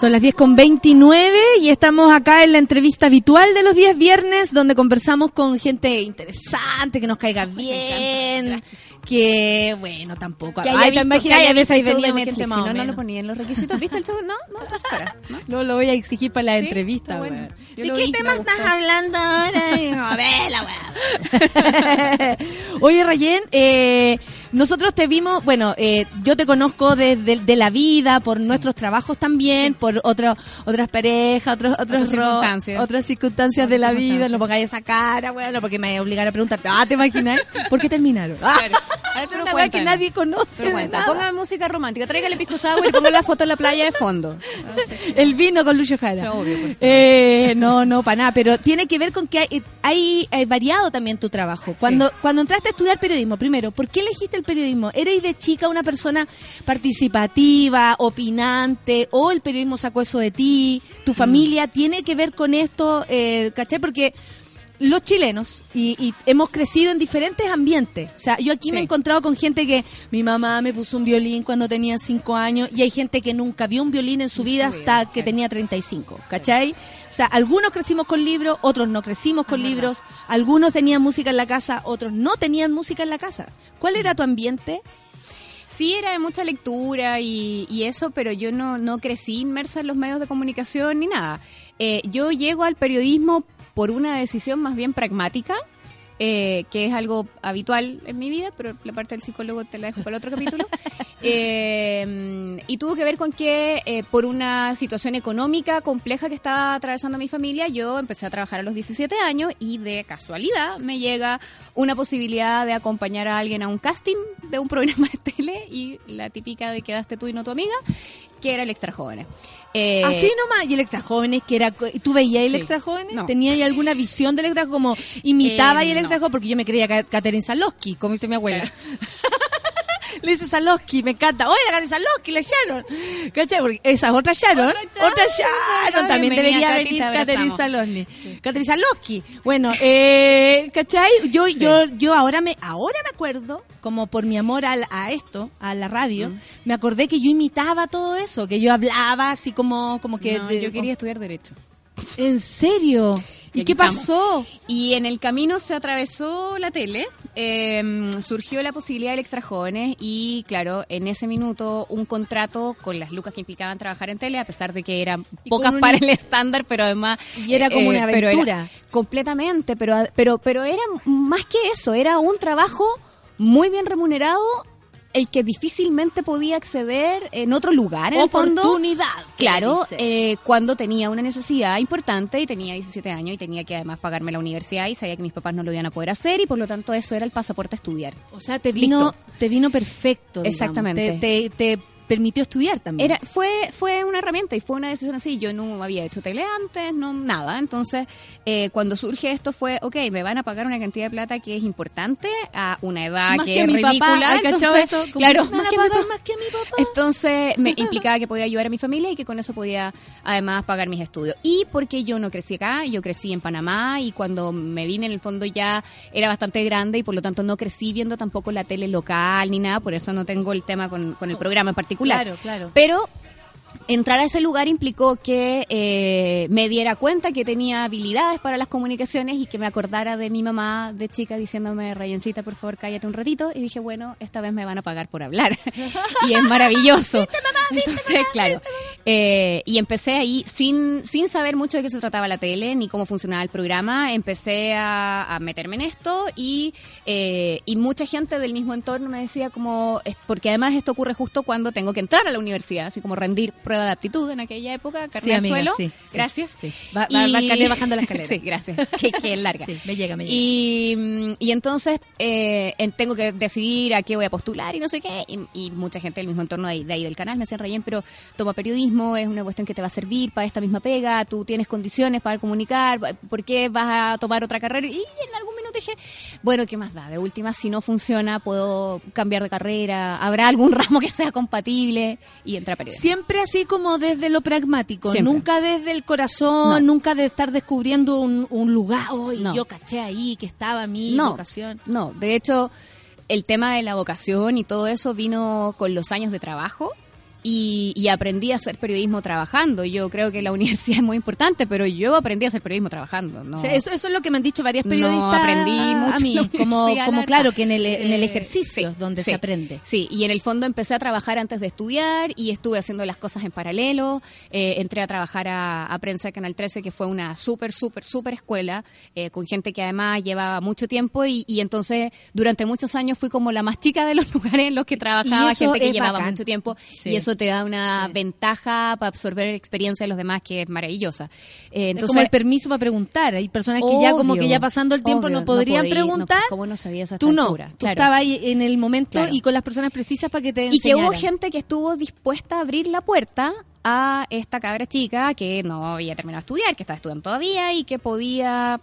Speaker 1: Son las 10 con 29 y estamos acá en la entrevista habitual de los días viernes donde conversamos con gente interesante, que nos caiga bien, que bueno, tampoco.
Speaker 6: Que haya
Speaker 1: Ay, te imaginas,
Speaker 6: que haya
Speaker 1: a veces ahí venía gente
Speaker 6: Netflix,
Speaker 1: más
Speaker 6: si
Speaker 1: o
Speaker 6: no, no lo
Speaker 1: menos.
Speaker 6: ponía en los requisitos. ¿Viste el show? No, no, entonces para. ¿no?
Speaker 1: No lo voy a exigir para la
Speaker 6: Sí,
Speaker 1: entrevista,
Speaker 6: bueno.
Speaker 1: ¿De qué tema estás hablando ahora? Digo, vela. Oye, Rayen, eh, nosotros te vimos, bueno, eh, yo te conozco desde de la vida, por nuestros trabajos también, por otro, otras parejas, otros, otros
Speaker 6: Otras circunstancias.
Speaker 1: otras circunstancias de la vida. No pongáis esa cara, bueno, porque me voy a obligar a preguntar. Ah, ¿te imaginas? ¿Por qué terminaron? Ah,
Speaker 6: Claro. A ver, pero
Speaker 1: una que nadie conoce.
Speaker 6: Pero cuenta, música romántica, tráigale pisco sour y ponga la foto en la playa de fondo.
Speaker 1: El vino con Lucio Jara.
Speaker 6: Obvio.
Speaker 1: Eh, no, no, para nada, pero tiene que ver con que hay, hay, hay variado también tu trabajo. Cuando, cuando entraste a estudiar periodismo, primero, ¿por qué elegiste el periodismo? ¿Eres de chica una persona participativa, opinante, o el periodismo sacó eso de ti?
Speaker 6: Mm.
Speaker 1: ¿Tu familia tiene que ver con esto? Eh, ¿Cachai? Porque los chilenos y, y hemos crecido en diferentes ambientes. O sea, yo aquí me he encontrado con gente que mi mamá me puso un violín cuando tenía cinco años y hay gente que nunca vio un violín en su vida hasta que tenía 35. ¿Cachai? O sea, algunos crecimos con libros, otros no crecimos con libros, algunos tenían música en la casa, otros no tenían música en la casa. ¿Cuál era tu ambiente?
Speaker 6: Sí, era de mucha lectura y, y eso, pero yo no, no crecí inmersa en los medios de comunicación ni nada. Eh, yo llego al periodismo por una decisión más bien pragmática, eh, que es algo habitual en mi vida, pero la parte del psicólogo te la dejo para el otro capítulo. Eh, y tuvo que ver con que eh, por una situación económica compleja que estaba atravesando mi familia, yo empecé a trabajar a los 17 años y de casualidad me llega una posibilidad de acompañar a alguien a un casting de un programa de tele y la típica de quedaste tú y no tu amiga, que era el Extra Jóvenes. Eh,
Speaker 1: Así nomás, y el extra jóvenes, que era, ¿tú veías el
Speaker 6: Sí.
Speaker 1: extra jóvenes?
Speaker 6: No.
Speaker 1: ¿Tenías ahí alguna visión del extra como imitaba
Speaker 6: Eh,
Speaker 1: y el extra
Speaker 6: no.
Speaker 1: joven? Porque yo me creía Ca- Catherine Salosky, como dice mi abuela. Le dice Salosky, me encanta. Oye, la Catherine Salosky, la Sharon. ¿Cachai? Porque esa es otra Sharon.
Speaker 6: Otra.
Speaker 1: También debería
Speaker 6: Katy,
Speaker 1: venir Catherine
Speaker 6: abrazamos.
Speaker 1: Salosky. Catherine Salosky. Bueno, eh, ¿cachai? Yo, yo, yo ahora me, ahora me acuerdo, como por mi amor al- a, esto, a la radio,
Speaker 6: Mm.
Speaker 1: me acordé que yo imitaba todo eso, que yo hablaba así como, como que...
Speaker 6: no,
Speaker 1: de-
Speaker 6: yo quería estudiar Derecho.
Speaker 1: ¿En serio? ¿Y, qué
Speaker 6: estamos.
Speaker 1: pasó?
Speaker 6: Y en el camino se atravesó la tele, eh, surgió la posibilidad del Extra Jóvenes y claro, en ese minuto un contrato con las lucas que implicaban trabajar en tele, a pesar de que eran pocas
Speaker 1: un-
Speaker 6: para el estándar, pero además... eh,
Speaker 1: Y era como una
Speaker 6: pero era-
Speaker 1: aventura.
Speaker 6: completamente, pero, pero, pero era más que eso, era un trabajo muy bien remunerado, el que difícilmente podía acceder en otro lugar, en el fondo.
Speaker 1: Oportunidad.
Speaker 6: Claro, eh, cuando tenía una necesidad importante y tenía 17 años y tenía que además pagarme la universidad y sabía que mis papás no lo iban a poder hacer y por lo tanto eso era el pasaporte a estudiar.
Speaker 1: o sea, te vino,
Speaker 6: listo.
Speaker 1: te vino perfecto. digamos.
Speaker 6: Exactamente.
Speaker 1: Te, te, te permitió estudiar también.
Speaker 6: Era, fue, fue una herramienta y fue una decisión así. Yo no había hecho tele antes, no nada. Entonces, eh, cuando surge esto fue, ok, me van a pagar una cantidad de plata que es importante a una edad
Speaker 1: Más
Speaker 6: que, es
Speaker 1: mi papá,
Speaker 6: ridícula.
Speaker 1: ¿hay cachado
Speaker 6: Entonces,
Speaker 1: eso?
Speaker 6: Claro,
Speaker 1: "Me van
Speaker 6: más
Speaker 1: a
Speaker 6: que mi
Speaker 1: pagar
Speaker 6: papá".
Speaker 1: más que a mi papá.
Speaker 6: Entonces me implicaba que podía ayudar a mi familia y que con eso podía además pagar mis estudios. Y porque yo no crecí acá, yo crecí en Panamá y cuando me vine en el fondo ya era bastante grande y por lo tanto no crecí viendo tampoco la tele local ni nada, por eso no tengo el tema con, con el programa en particular.
Speaker 1: Claro, claro.
Speaker 6: Pero entrar a ese lugar implicó que eh, me diera cuenta que tenía habilidades para las comunicaciones y que me acordara de mi mamá de chica diciéndome, Rayencita, por favor, cállate un ratito. Y dije, bueno, esta vez me van a pagar por hablar. y es maravilloso. Entonces, claro. eh, y empecé ahí sin, sin saber mucho de qué se trataba la tele ni cómo funcionaba el programa. Empecé a, a meterme en esto y, eh, y mucha gente del mismo entorno me decía como, porque además esto ocurre justo cuando tengo que entrar a la universidad, así como rendir prueba de aptitud en aquella época, carne
Speaker 1: Sí,
Speaker 6: al suelo. gracias.
Speaker 1: sí. Va- va- bajando la escalera.
Speaker 6: sí, gracias. que, que es larga.
Speaker 1: Me llega, me llega.
Speaker 6: Y, mm, y entonces eh, en- tengo que decidir a qué voy a postular y no sé qué. Y, y mucha gente del mismo entorno de ahí, de ahí del canal me decían, Rayén, pero toma periodismo, es una cuestión que te va a servir para esta misma pega, tú tienes condiciones para comunicar, ¿por qué vas a tomar otra carrera? Y en algún bueno, ¿qué más da? De última, si no funciona, puedo cambiar de carrera, habrá algún ramo que sea compatible y entra a periodismo.
Speaker 1: Siempre así como desde lo pragmático,
Speaker 6: Siempre.
Speaker 1: nunca desde el corazón,
Speaker 6: No.
Speaker 1: nunca de estar descubriendo un, un lugar. Oh, y
Speaker 6: No.
Speaker 1: yo caché ahí que estaba mi
Speaker 6: no,
Speaker 1: vocación.
Speaker 6: No, de hecho, el tema de la vocación y todo eso vino con los años de trabajo y, y aprendí a hacer periodismo trabajando. Yo creo que la universidad es muy importante, pero yo aprendí a hacer periodismo trabajando. No,
Speaker 1: O sea, eso, eso es lo que me han dicho varias
Speaker 6: No
Speaker 1: periodistas
Speaker 6: aprendí
Speaker 1: a
Speaker 6: mucho
Speaker 1: mí,
Speaker 6: la
Speaker 1: como, claro, que en el, en el
Speaker 6: Eh,
Speaker 1: ejercicio
Speaker 6: sí,
Speaker 1: donde
Speaker 6: sí.
Speaker 1: se aprende.
Speaker 6: Sí, y en el fondo empecé a trabajar antes de estudiar y estuve haciendo las cosas en paralelo. Eh, entré a trabajar a, a Prensa Canal 13, que fue una súper, súper, súper escuela, eh, con gente que además llevaba mucho tiempo y, y entonces durante muchos años fui como la más chica de los lugares en los que trabajaba, gente que llevaba
Speaker 1: bacán.
Speaker 6: mucho tiempo
Speaker 1: Sí.
Speaker 6: y eso te da una
Speaker 1: Sí.
Speaker 6: ventaja para absorber experiencia de los demás que es maravillosa. Eh,
Speaker 1: es
Speaker 6: entonces,
Speaker 1: como el permiso para preguntar. Hay personas que ya como que ya pasando el tiempo
Speaker 6: obvio,
Speaker 1: no podrían
Speaker 6: podí- no,
Speaker 1: preguntar.
Speaker 6: ¿Cómo no sabía eso a
Speaker 1: Tú no,
Speaker 6: altura?
Speaker 1: tú
Speaker 6: Claro.
Speaker 1: estabas ahí en el momento
Speaker 6: Claro.
Speaker 1: y con las personas precisas para que te
Speaker 6: Y que hubo
Speaker 1: enseñaran.
Speaker 6: gente que estuvo dispuesta a abrir la puerta a esta cabra chica que no había terminado de estudiar, que estaba estudiando todavía y que podía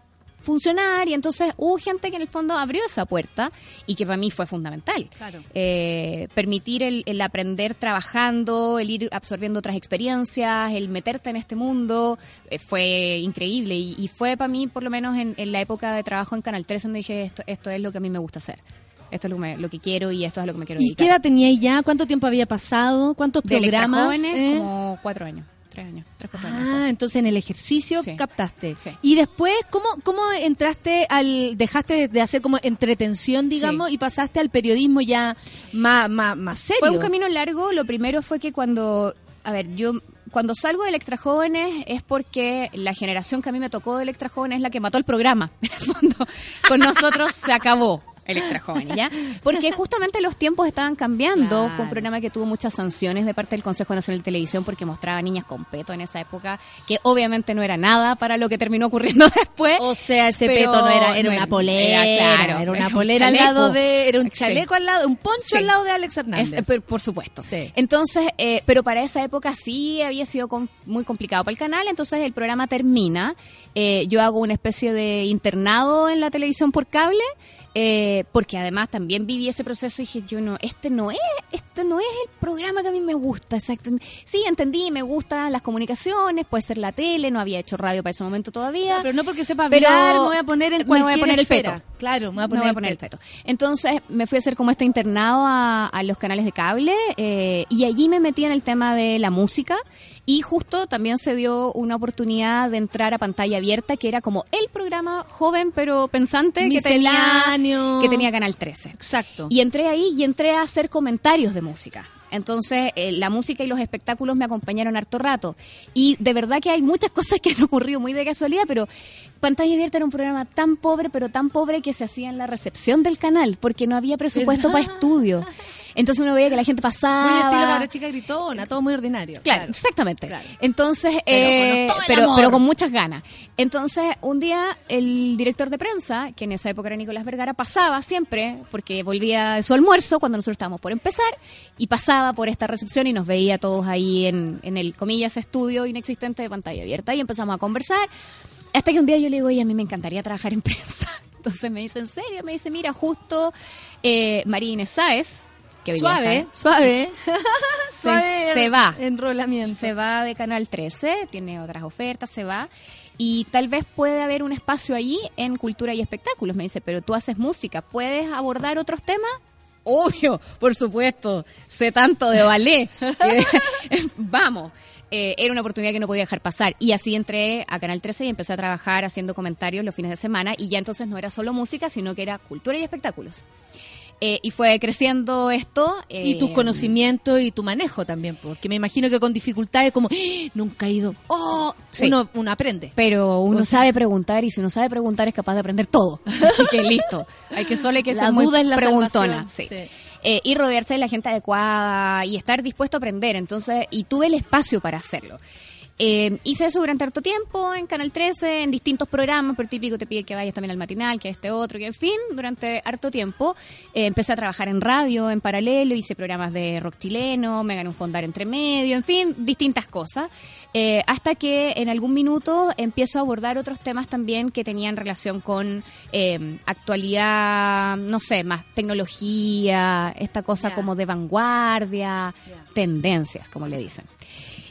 Speaker 6: funcionar y entonces hubo gente que en el fondo abrió esa puerta y que para mí fue fundamental.
Speaker 1: Claro.
Speaker 6: Eh, permitir el, el aprender trabajando, el ir absorbiendo otras experiencias, el meterte en este mundo, eh, fue increíble y, y fue para mí por lo menos en, en la época de trabajo en Canal 3 donde dije esto, esto es lo que a mí me gusta hacer. Esto es lo que, me- lo que quiero y esto es lo que me quiero
Speaker 1: ¿Y
Speaker 6: dedicar.
Speaker 1: qué edad tenía ya? ¿Cuánto tiempo había pasado? ¿Cuántos
Speaker 6: De
Speaker 1: programas?
Speaker 6: jóvenes
Speaker 1: eh?
Speaker 6: como cuatro años, tres años, tres, cuatro años.
Speaker 1: Ah, entonces en el ejercicio
Speaker 6: Sí.
Speaker 1: captaste.
Speaker 6: Sí.
Speaker 1: Y después, ¿cómo, ¿cómo entraste al, dejaste de hacer como entretención, digamos,
Speaker 6: Sí.
Speaker 1: y pasaste al periodismo ya más, más, más serio?
Speaker 6: Fue un camino largo. Lo primero fue que cuando, a ver, yo cuando salgo de Electra Jóvenes es porque la generación que a mí me tocó de Electra Jóvenes es la que mató el programa. En el fondo, con nosotros se acabó. Electra Jóvenes, ¿ya? Porque justamente los tiempos estaban cambiando.
Speaker 1: Claro.
Speaker 6: Fue un programa que tuvo muchas sanciones de parte del Consejo Nacional de Televisión porque mostraba niñas con peto en esa época, que obviamente no era nada para lo que terminó ocurriendo después.
Speaker 1: O sea, ese
Speaker 6: Pero
Speaker 1: peto no era, era
Speaker 6: no
Speaker 1: una
Speaker 6: era-
Speaker 1: polera,
Speaker 6: era, claro,
Speaker 1: era una
Speaker 6: un
Speaker 1: polera al lado de, era un
Speaker 6: Sí.
Speaker 1: chaleco al lado, un poncho
Speaker 6: Sí.
Speaker 1: al lado de Alex Hernández.
Speaker 6: Es- por supuesto.
Speaker 1: Sí.
Speaker 6: Entonces, eh, pero para esa época sí había sido com- muy complicado para el canal, entonces el programa termina, eh, yo hago una especie de internado en la televisión por cable, eh, porque además también viví ese proceso y dije, yo no, este no es, este no es el programa que a mí me gusta, exacto. Sí, entendí, me gustan las comunicaciones, puede ser la tele, no había hecho radio para ese momento todavía.
Speaker 1: pero no porque sepa
Speaker 6: Pero
Speaker 1: hablar, me voy a poner en
Speaker 6: me voy a
Speaker 1: cualquier
Speaker 6: poner el peto.
Speaker 1: Claro, me voy a poner,
Speaker 6: voy a
Speaker 1: el
Speaker 6: poner el
Speaker 1: peto.
Speaker 6: Entonces me fui a hacer como este internado a, a los canales de cable eh, y allí me metí en el tema de la música y justo también se dio una oportunidad de entrar a pantalla abierta que era como el programa joven pero pensante que tenía, que tenía Canal 13.
Speaker 1: Exacto.
Speaker 6: Y entré ahí y entré a hacer comentarios de música. Entonces, eh, la música y los espectáculos me acompañaron harto rato. Y de verdad que hay muchas cosas que han ocurrido muy de casualidad, pero Pantalla Abierta era un programa tan pobre, pero tan pobre que se hacía en la recepción del canal, porque no había presupuesto para estudio. Entonces uno veía que la gente pasaba.
Speaker 1: muy estilo cabra chica gritona, todo muy ordinario.
Speaker 6: Claro, exactamente.
Speaker 1: Claro.
Speaker 6: Entonces,
Speaker 1: Pero
Speaker 6: eh,
Speaker 1: con
Speaker 6: pero, pero con muchas ganas. Entonces, un día el director de prensa, que en esa época era Nicolás Vergara, pasaba siempre, porque volvía de su almuerzo cuando nosotros estábamos por empezar, y pasaba por esta recepción y nos veía todos ahí en, en el, comillas, estudio inexistente de pantalla abierta. Y empezamos a conversar. Hasta que un día yo le digo, oye, a mí me encantaría trabajar en prensa. Entonces me dice, ¿en serio? Me dice, mira, justo eh, María Inés Sáez, que hoy día
Speaker 1: Suave,
Speaker 6: está-
Speaker 1: suave.
Speaker 6: se,
Speaker 1: suave.
Speaker 6: se va.
Speaker 1: Enrolamiento.
Speaker 6: Se va de Canal 13, tiene otras ofertas, se va. Y tal vez puede haber un espacio allí en cultura y espectáculos. Me dice, pero tú haces música, ¿puedes abordar otros temas? Obvio, por supuesto. Sé tanto de ballet. Vamos. Eh, era una oportunidad que no podía dejar pasar. Y así entré a Canal 13 y empecé a trabajar haciendo comentarios los fines de semana. Y ya entonces no era solo música, sino que era cultura y espectáculos. Eh, y fue creciendo esto.
Speaker 1: Y tus
Speaker 6: eh,
Speaker 1: conocimientos y tu manejo también, porque me imagino que con dificultades como, "Ah, nunca he ido, oh,
Speaker 6: Sí.
Speaker 1: uno, uno aprende.
Speaker 6: Pero uno
Speaker 1: O sea-
Speaker 6: sabe preguntar y si uno sabe preguntar es capaz de aprender todo. Así que listo. Hay que solo hay que
Speaker 1: La
Speaker 6: ser muy
Speaker 1: duda es la
Speaker 6: preguntona.
Speaker 1: salvación.
Speaker 6: Sí.
Speaker 1: Sí.
Speaker 6: Eh, y rodearse de la gente adecuada y estar dispuesto a aprender. Entonces, y tuve el espacio para hacerlo. Eh, hice eso durante harto tiempo en Canal 13, en distintos programas, pero típico te pide que vayas también al matinal, que a este otro, que en fin, durante harto tiempo. Eh, empecé a trabajar en radio en paralelo, hice programas de rock chileno, me gané un fondar entre medio, en fin, distintas cosas. Eh, hasta que en algún minuto empiezo a abordar otros temas también que tenían relación con eh, actualidad, no sé, más tecnología, esta cosa como de vanguardia, tendencias, como le dicen.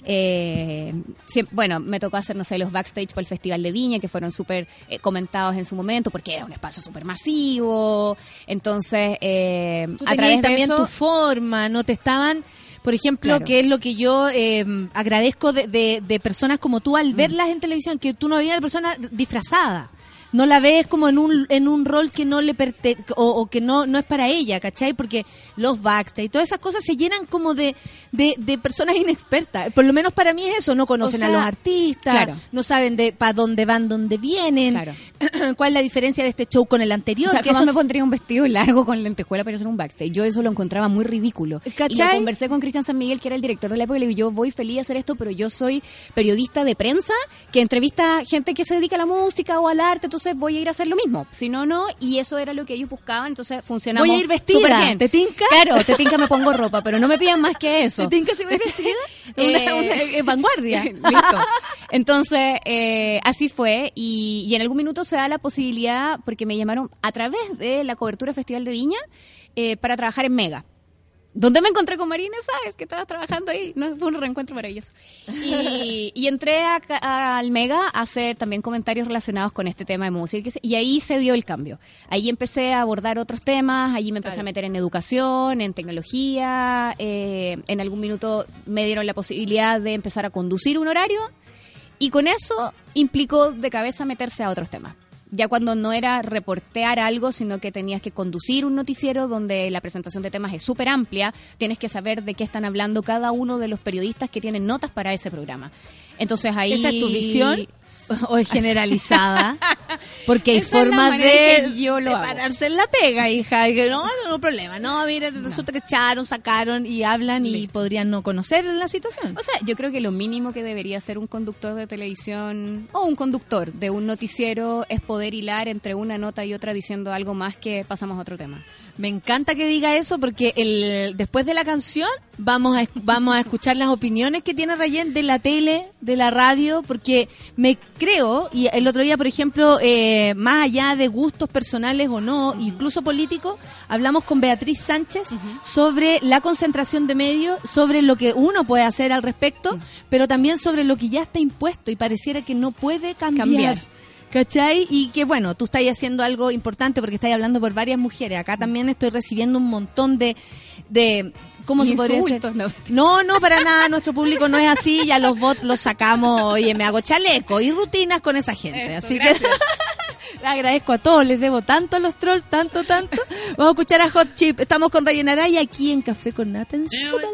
Speaker 6: Eh, siem- bueno, me tocó hacer, no sé, los backstage por el Festival de Viña, que fueron súper eh, comentados en su momento, porque era un espacio súper masivo. Entonces, eh,
Speaker 1: Tú
Speaker 6: a través de
Speaker 1: también
Speaker 6: eso...
Speaker 1: tu forma, no te estaban... Por ejemplo,
Speaker 6: Claro.
Speaker 1: que es lo que yo eh, agradezco de, de- de personas como tú
Speaker 6: Mm.
Speaker 1: al verlas en televisión, que tú no a la persona disfrazada. No la ves como en un, en un rol que no le perte o, o que no, no es para ella, ¿cachai? Porque los backstage y todas esas cosas se llenan como de, de, de personas inexpertas. Por lo menos para mí es eso, no conocen
Speaker 6: sea,
Speaker 1: a los artistas,
Speaker 6: claro.
Speaker 1: no saben de para dónde van, dónde vienen,
Speaker 6: Claro.
Speaker 1: cuál es la diferencia de este show con el anterior.
Speaker 6: O sea,
Speaker 1: que
Speaker 6: jamás
Speaker 1: eso
Speaker 6: me pondría un vestido largo con lentejuela para hacer un backstage. Yo eso lo encontraba muy ridículo. Y
Speaker 1: ¿Cachai?
Speaker 6: lo conversé con Cristian San Miguel, que era el director de la época, y le digo, yo voy feliz a hacer esto, pero yo soy periodista de prensa que entrevista gente que se dedica a la música o al arte, entonces voy a ir a hacer lo mismo. Si no, no. Y eso era lo que ellos buscaban, entonces funcionamos
Speaker 1: Voy a ir vestida,
Speaker 6: bien.
Speaker 1: ¿te tinca?
Speaker 6: Claro, te tinca me pongo ropa, pero no me pidan más que eso.
Speaker 1: ¿Te tinca si voy vestida? Una-
Speaker 6: Eh,
Speaker 1: una- eh, vanguardia.
Speaker 6: Listo. Entonces, eh, así fue. Y, y en algún minuto se da la posibilidad, porque me llamaron a través de la cobertura Festival de Viña, eh, para trabajar en Mega. ¿Dónde me encontré con Marina? ¿Sabes? Que estabas trabajando ahí. No, fue un reencuentro maravilloso. Y, y entré al Mega a hacer también comentarios relacionados con este tema de música. Y ahí se dio el cambio. Ahí empecé a abordar otros temas. Allí me empecé a meter en educación, en tecnología. eh, en algún minuto me dieron la posibilidad de empezar a conducir un horario. Y con eso implicó de cabeza meterse a otros temas. Ya cuando no era reportear algo, sino que tenías que conducir un noticiero donde la presentación de temas es súper amplia, tienes que saber de qué están hablando cada uno de los periodistas que tienen notas para ese programa. Entonces ahí...
Speaker 1: ¿Esa es tu visión o es generalizada? Porque hay formas de,
Speaker 6: yo lo
Speaker 1: de pararse en la pega, hija. Que no, no hay problema. No, mire, resulta que echaron, sacaron y hablan y podrían no conocer la situación.
Speaker 6: O sea, yo creo que lo mínimo que debería hacer un conductor de televisión o un conductor de un noticiero es poder hilar entre una nota y otra diciendo algo más que pasamos a otro tema.
Speaker 1: Me encanta que diga eso porque el después de la canción vamos a vamos a escuchar las opiniones que tiene Rayen de la tele, de la radio, porque me creo y el otro día, por ejemplo, eh, más allá de gustos personales o no, incluso políticos, hablamos con Beatriz Sánchez sobre la concentración de medios, sobre lo que uno puede hacer al respecto, pero también sobre lo que ya está impuesto y pareciera que no puede cambiar.
Speaker 6: Cambiar.
Speaker 1: ¿Cachai? Y que bueno, tú estás haciendo algo importante porque estás hablando por varias mujeres. Acá también estoy recibiendo un montón de... de ¿Cómo se podría decir?
Speaker 6: Insultos, no.
Speaker 1: No, no, para nada. Nuestro público no es así. Ya los bots los sacamos. Oye, me hago chaleco y rutinas con esa gente.
Speaker 6: Eso,
Speaker 1: así
Speaker 6: gracias.
Speaker 1: que agradezco a todos. Les debo tanto a los trolls, tanto, tanto. Vamos a escuchar a Hot Chip. Estamos con Ryan Araya aquí en Café con Nata en Súbela.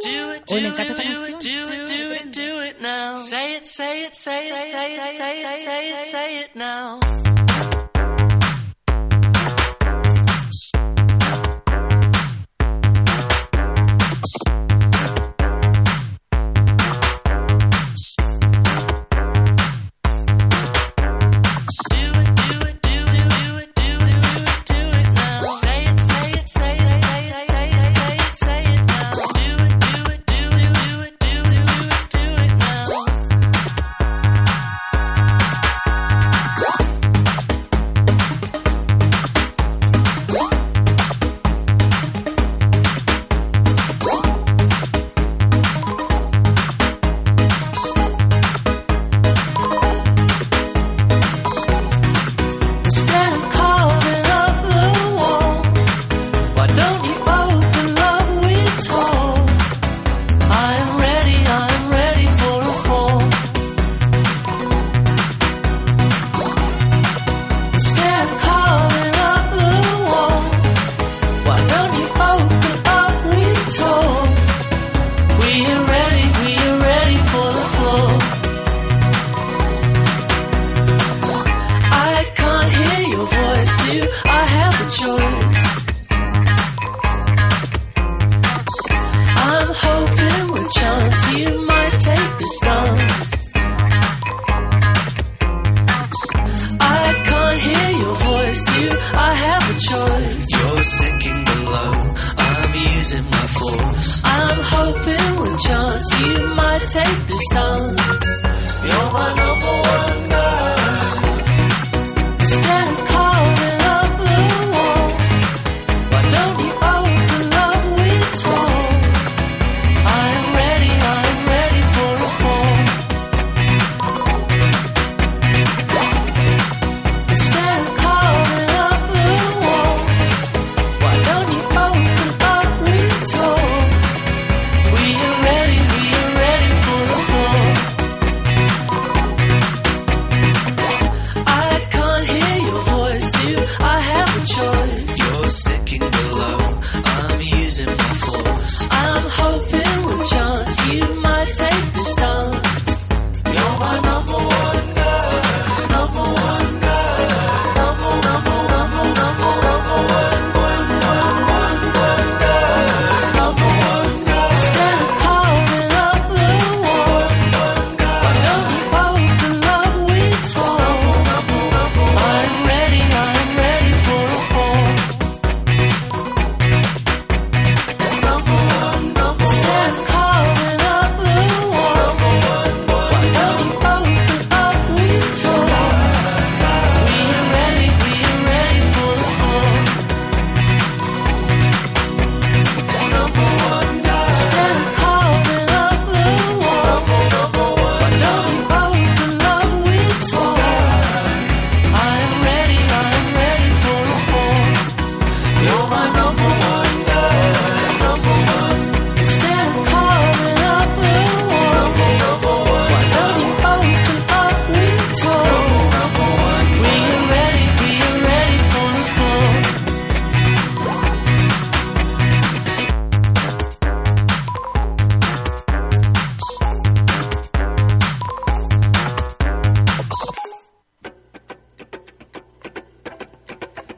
Speaker 1: Hoy me encanta esta canción.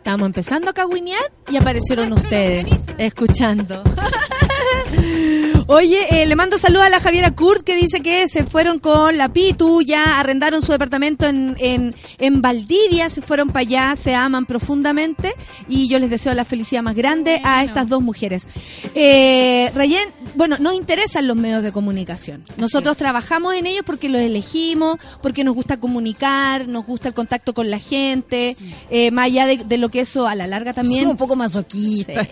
Speaker 1: Estábamos empezando a cagüinear y aparecieron ustedes escuchando. Oye, eh, le mando saludos a la Javiera Kurt que dice que se fueron con la Pitu, ya arrendaron su departamento en, en, en Valdivia, se fueron para allá, se aman profundamente y yo les deseo la felicidad más grande a estas dos mujeres. Eh, Rayen, bueno, nos interesan los medios de comunicación. Nosotros trabajamos en ellos porque los elegimos, porque nos gusta comunicar, nos gusta el contacto con la gente, eh, más allá de, de lo que eso a la larga también
Speaker 6: un poco masoquista.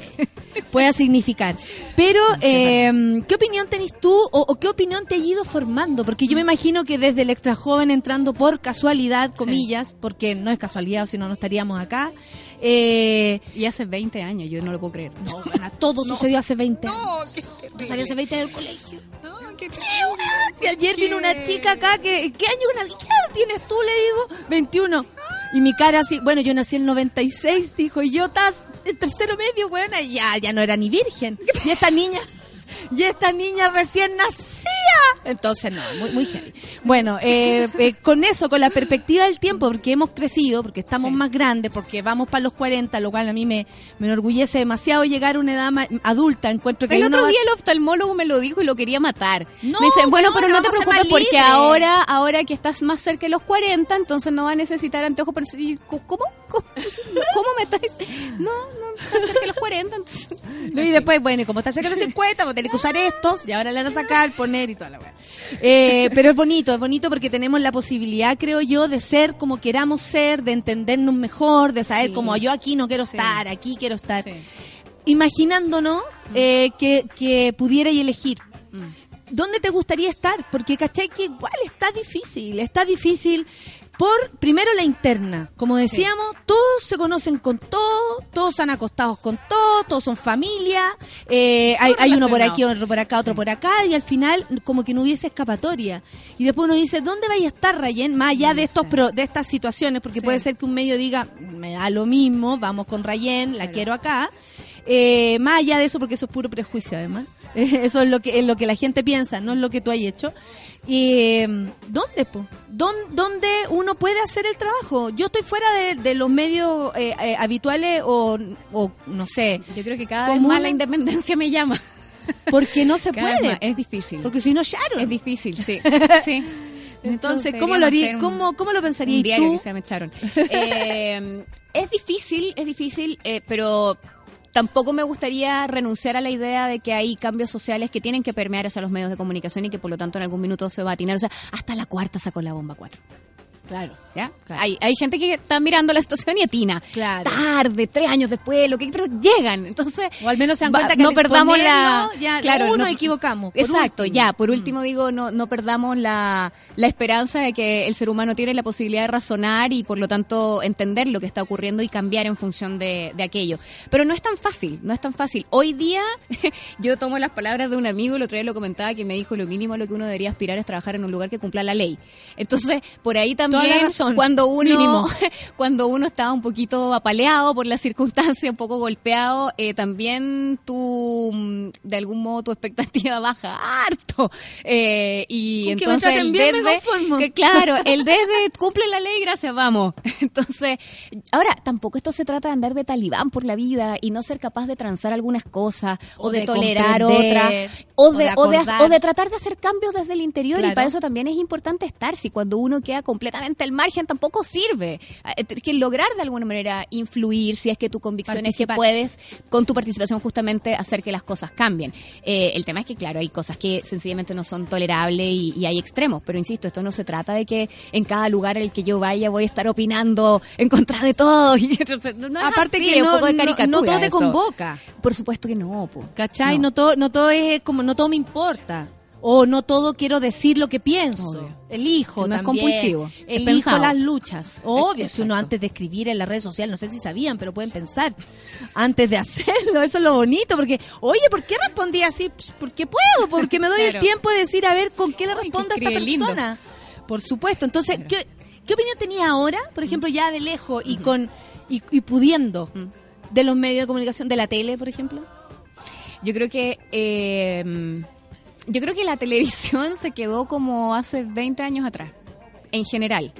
Speaker 1: pueda significar. Pero, eh, ¿qué opinión tenés tú o, o qué opinión te ha ido formando? Porque yo me imagino que desde el extra joven entrando por casualidad, comillas, porque no es casualidad o si no, no estaríamos acá. Eh,
Speaker 6: Y hace 20 años, yo no lo puedo creer.
Speaker 1: no, bueno, todo sucedió hace 20 años. Yo salí hace 20 del colegio. Sí, weón. Y ayer vino una chica acá que, ¿qué año una- ¿Qué edad tienes tú? Le digo, 21. Y mi cara así, bueno, yo nací en el 96, dijo, y yo estás en tercero medio, weón, y ya, ya no era ni virgen. Y esta niña, y esta niña recién nacía. Entonces, no, muy, muy heavy. Bueno, eh, eh, con eso, con la perspectiva del tiempo, porque hemos crecido, porque estamos más grandes, porque vamos para los 40, lo cual a mí me, me enorgullece demasiado llegar a una edad adulta. Encuentro que
Speaker 6: El otro día el oftalmólogo me lo dijo y lo quería matar.
Speaker 1: No,
Speaker 6: me dice, bueno,
Speaker 1: no,
Speaker 6: pero
Speaker 1: no
Speaker 6: no te preocupes porque ahora ahora que estás más cerca de los 40, entonces no va a necesitar anteojos. Pero, ¿Cómo? ¿Cómo? ¿Cómo me estás No, no, estás cerca de los 40, entonces...
Speaker 1: Y después, bueno, y como está cerca de los 50, tenés que usar estos, y ahora le van a sacar, poner y toda la weá. Eh, pero es bonito, es bonito porque tenemos la posibilidad, creo yo, de ser como queramos ser, de entendernos mejor, de saber
Speaker 6: Sí.
Speaker 1: como yo aquí no quiero
Speaker 6: Sí.
Speaker 1: estar, aquí quiero estar.
Speaker 6: Sí.
Speaker 1: Imaginándonos eh, que, que pudierais elegir.
Speaker 6: Mm.
Speaker 1: ¿Dónde te gustaría estar? Porque cachai que igual está difícil, está difícil por, primero, la interna. Como decíamos, todos se conocen con todo, todos han acostados con todo, todos son familia, eh, hay, hay uno por aquí, otro por acá, otro por acá, y al final como que no hubiese escapatoria. Y después uno dice, ¿dónde vaya a estar, Rayen? Más allá de estos pro- de estas situaciones, porque
Speaker 6: Sí.
Speaker 1: puede ser que un medio diga, me da lo mismo, vamos con Rayen, la quiero acá. Eh, más allá de eso, porque eso es puro prejuicio, además. Eso es lo que es lo que la gente piensa, no es lo que tú has hecho. Y, eh, ¿Dónde, po? ¿Dón- ¿Dónde uno puede hacer el trabajo? Yo estoy fuera de, de los medios eh, eh, habituales o, o, no sé,
Speaker 6: Yo creo que cada vez más la independencia me llama.
Speaker 1: porque no se
Speaker 6: Cada
Speaker 1: puede.
Speaker 6: más. Es difícil.
Speaker 1: Porque si no, Sharon.
Speaker 6: Es difícil, sí. sí.
Speaker 1: Entonces, ¿cómo lo, haría,
Speaker 6: un-
Speaker 1: cómo, ¿cómo lo pensarías
Speaker 6: un diario
Speaker 1: tú?
Speaker 6: que se me echaron. Eh, es difícil, es difícil, eh, pero tampoco me gustaría renunciar a la idea de que hay cambios sociales que tienen que permear hacia los medios de comunicación y que por lo tanto en algún minuto se va a atinar. O sea, hasta la cuarta sacó la bomba cuatro.
Speaker 1: Claro.
Speaker 6: ¿Ya? Hay, hay gente que está mirando la situación y atina.
Speaker 1: Claro.
Speaker 6: Tarde, tres años después, lo que pero llegan. Entonces,
Speaker 1: O al menos se dan
Speaker 6: va-
Speaker 1: cuenta que
Speaker 6: no perdamos la.
Speaker 1: ya
Speaker 6: claro,
Speaker 1: uno
Speaker 6: no-
Speaker 1: equivocamos.
Speaker 6: Exacto,
Speaker 1: último.
Speaker 6: ya. Por último, digo, no, no perdamos la, la esperanza de que el ser humano tiene la posibilidad de razonar y por lo tanto entender lo que está ocurriendo y cambiar en función de, de aquello. Pero no es tan fácil, no es tan fácil. Hoy día, yo tomo las palabras de un amigo, el otro día lo comentaba, que me dijo lo mínimo a lo que uno debería aspirar es trabajar en un lugar que cumpla la ley. Entonces, por ahí también,
Speaker 1: Razón.
Speaker 6: cuando uno
Speaker 1: Mínimo.
Speaker 6: cuando uno estaba un poquito apaleado por la circunstancia, un poco golpeado, eh, también tu, mm, de algún modo, tu expectativa baja harto. Eh, y
Speaker 1: Con
Speaker 6: entonces el desde, que claro, el desde cumple la ley, gracias, vamos. Entonces, ahora, tampoco esto se trata de andar de talibán por la vida y no ser capaz de transar algunas cosas o,
Speaker 1: O
Speaker 6: de,
Speaker 1: de
Speaker 6: tolerar otras o
Speaker 1: o de
Speaker 6: o, de, o de tratar de hacer cambios desde el interior y para eso también es importante estar. Si cuando uno queda completamente al margen tampoco sirve. Eh, tienes que lograr de alguna manera influir si es que tu convicción es que
Speaker 1: Participar.
Speaker 6: puedes con tu participación justamente hacer que las cosas cambien. Eh, el tema es que claro, hay cosas que sencillamente no son tolerables y, y hay extremos, pero insisto, esto no se trata de que en cada lugar en el que yo vaya voy a estar opinando en contra de todo. Y entonces, no, no es
Speaker 1: Aparte
Speaker 6: así,
Speaker 1: que
Speaker 6: es un
Speaker 1: no,
Speaker 6: poco de
Speaker 1: no-
Speaker 6: caricatura
Speaker 1: no todo te
Speaker 6: eso.
Speaker 1: convoca.
Speaker 6: Por supuesto que no, po.
Speaker 1: ¿Cachai? No. todo, no todo es como, no todo me importa. O no todo quiero decir lo que pienso.
Speaker 6: Obvio.
Speaker 1: Elijo
Speaker 6: no es
Speaker 1: también.
Speaker 6: compulsivo, es
Speaker 1: Elijo
Speaker 6: pensado.
Speaker 1: las luchas. Obvio, si uno antes de escribir en la red social, no sé si sabían, pero pueden pensar antes de hacerlo. Eso es lo bonito, porque, oye, ¿por qué respondí así? Porque puedo, porque me doy el tiempo de decir, a ver, ¿con qué le
Speaker 6: Ay,
Speaker 1: respondo a esta
Speaker 6: lindo.
Speaker 1: persona? Por supuesto. Entonces, ¿qué, qué opinión tenía ahora, por ejemplo, ya de lejos y con y, y pudiendo de los medios de comunicación, de la tele, por ejemplo?
Speaker 6: Yo creo que eh, yo creo que la televisión se quedó como hace 20 años atrás, en general.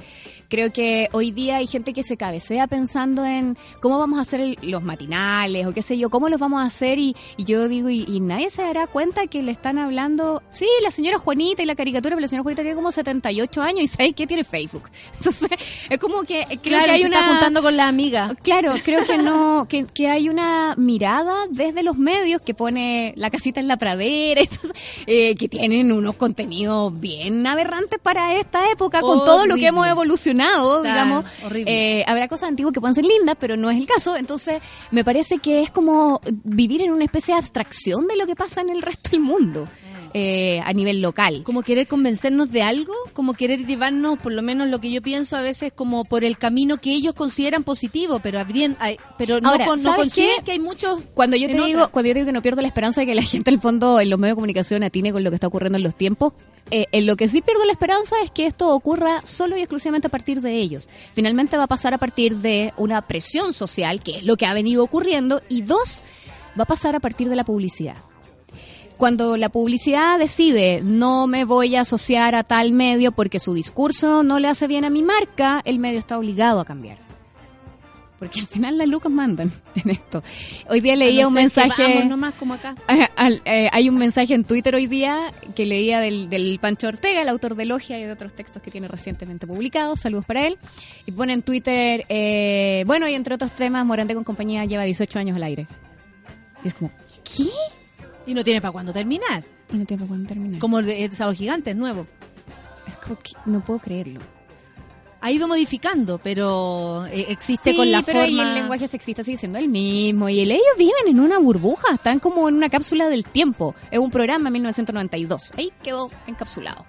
Speaker 6: Creo que hoy día hay gente que se cabecea pensando en cómo vamos a hacer el- los matinales o qué sé yo, cómo los vamos a hacer y, y yo digo, y, y nadie se dará cuenta que le están hablando, sí, la señora Juanita y la caricatura, pero la señora Juanita tiene como 78 años y ¿sabes qué? Tiene Facebook. Entonces, es como que creo
Speaker 1: Claro,
Speaker 6: que hay
Speaker 1: se
Speaker 6: una...
Speaker 1: está juntando con la amiga.
Speaker 6: Claro, creo que no, que, que hay una mirada desde los medios que pone la casita en la pradera, entonces, eh, que tienen unos contenidos bien aberrantes para esta época, con todo lo que hemos evolucionado,
Speaker 1: O sea,
Speaker 6: digamos. Eh, habrá cosas antiguas que puedan ser lindas, pero no es el caso. Entonces, me parece que es como vivir en una especie de abstracción de lo que pasa en el resto del mundo, eh, a nivel local.
Speaker 1: como querer convencernos de algo, como querer llevarnos, por lo menos lo que yo pienso a veces, como por el camino que ellos consideran positivo, pero habrían, hay- pero no,
Speaker 6: Ahora,
Speaker 1: con- no
Speaker 6: ¿sabes
Speaker 1: consiguen
Speaker 6: qué?
Speaker 1: que hay muchos.
Speaker 6: Cuando yo te digo,
Speaker 1: otra.
Speaker 6: cuando yo te digo que no pierdo la esperanza de que la gente al fondo en los medios de comunicación atine con lo que está ocurriendo en los tiempos, eh, en lo que sí pierdo la esperanza es que esto ocurra solo y exclusivamente a partir de ellos. Finalmente va a pasar a partir de una presión social, que es lo que ha venido ocurriendo, y dos, va a pasar a partir de la publicidad. Cuando la publicidad decide no me voy a asociar a tal medio porque su discurso no le hace bien a mi marca, el medio está obligado a cambiar. Porque al final las lucas mandan en esto. Hoy día leía
Speaker 1: A no
Speaker 6: un mensaje.
Speaker 1: nomás como acá.
Speaker 6: Al- eh, hay un mensaje en Twitter hoy día que leía del, del Pancho Ortega, el autor de Logia y de otros textos que tiene recientemente publicados. Saludos para él. Y pone en Twitter, eh, bueno, y entre otros temas, Morante con compañía lleva 18 años al aire. Y es como, ¿qué?
Speaker 1: Y no tiene para cuándo terminar.
Speaker 6: Y no tengo cuándo terminar.
Speaker 1: Como el de Sábado Gigante, es nuevo.
Speaker 6: Es como que no puedo creerlo.
Speaker 1: Ha ido modificando, pero eh, existe
Speaker 6: Sí,
Speaker 1: con la
Speaker 6: pero
Speaker 1: forma.
Speaker 6: el lenguaje sexista sigue siendo el mismo. Y el- ellos viven en una burbuja, están como en una cápsula del tiempo. Es un programa en 1992. Ahí quedó encapsulado.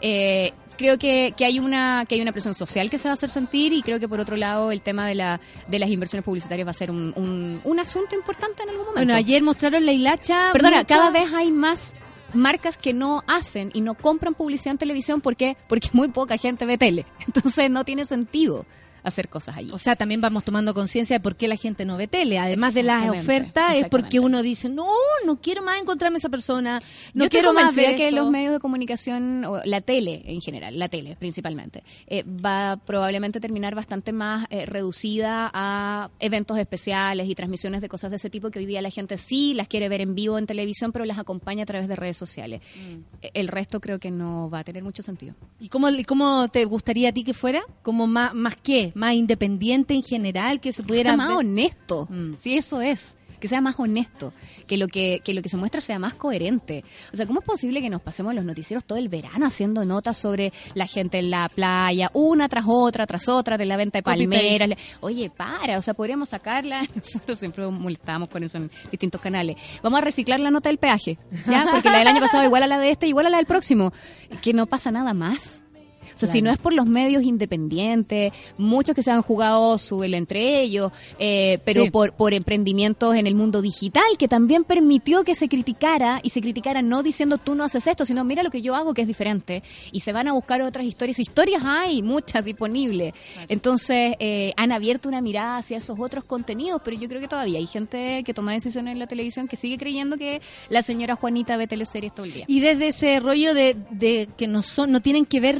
Speaker 6: Eh, creo que, que hay una que hay una presión social que se va a hacer sentir y creo que por otro lado el tema de la de las inversiones publicitarias va a ser un, un, un asunto importante en algún momento.
Speaker 1: Bueno, ayer mostraron la hilacha.
Speaker 6: Perdona, cada vez hay más marcas que no hacen y no compran publicidad en televisión porque porque muy poca gente ve tele. Entonces no tiene sentido hacer cosas allí.
Speaker 1: O sea, también vamos tomando conciencia de por qué la gente no ve tele. Además de las ofertas, es porque uno dice, no, no quiero más encontrarme esa persona, no
Speaker 6: Yo
Speaker 1: quiero más ver
Speaker 6: que
Speaker 1: esto.
Speaker 6: los medios de comunicación, o la tele en general, la tele principalmente, eh, va a probablemente terminar bastante más eh, reducida a eventos especiales y transmisiones de cosas de ese tipo que hoy día la gente sí las quiere ver en vivo en televisión, pero las acompaña a través de redes sociales.
Speaker 1: Mm.
Speaker 6: El resto creo que no va a tener mucho sentido.
Speaker 1: ¿Y cómo, cómo te gustaría a ti que fuera? ¿Como más, más qué? ¿Más independiente en general? Que se pudiera
Speaker 6: sea más honesto.
Speaker 1: Mm.
Speaker 6: Sí, eso es. Que sea más honesto, que lo que, que lo que se muestra sea más coherente. O sea, ¿cómo es posible que nos pasemos los noticieros todo el verano haciendo notas sobre la gente en la playa, una tras otra, tras otra, de la venta de palmeras? Oye, para, o sea, podríamos sacarla. Nosotros siempre molestábamos con eso en distintos canales. Vamos a reciclar la nota del peaje, ¿ya? Porque la del año pasado igual a la de este, igual a la del próximo. Que no pasa nada más. O sea, si no es por los medios independientes, muchos que se han jugado su velo entre ellos, eh, pero
Speaker 1: Sí.
Speaker 6: por, por emprendimientos en el mundo digital, que también permitió que se criticara y se criticara no diciendo tú no haces esto, sino mira lo que yo hago que es diferente. Y se van a buscar otras historias. Historias hay, muchas disponibles. Entonces, eh, han abierto una mirada hacia esos otros contenidos, pero yo creo que todavía hay gente que toma decisiones en la televisión que sigue creyendo que la señora Juanita ve teleseries todo el día.
Speaker 1: Y desde ese rollo de, de que no son, no tienen que ver,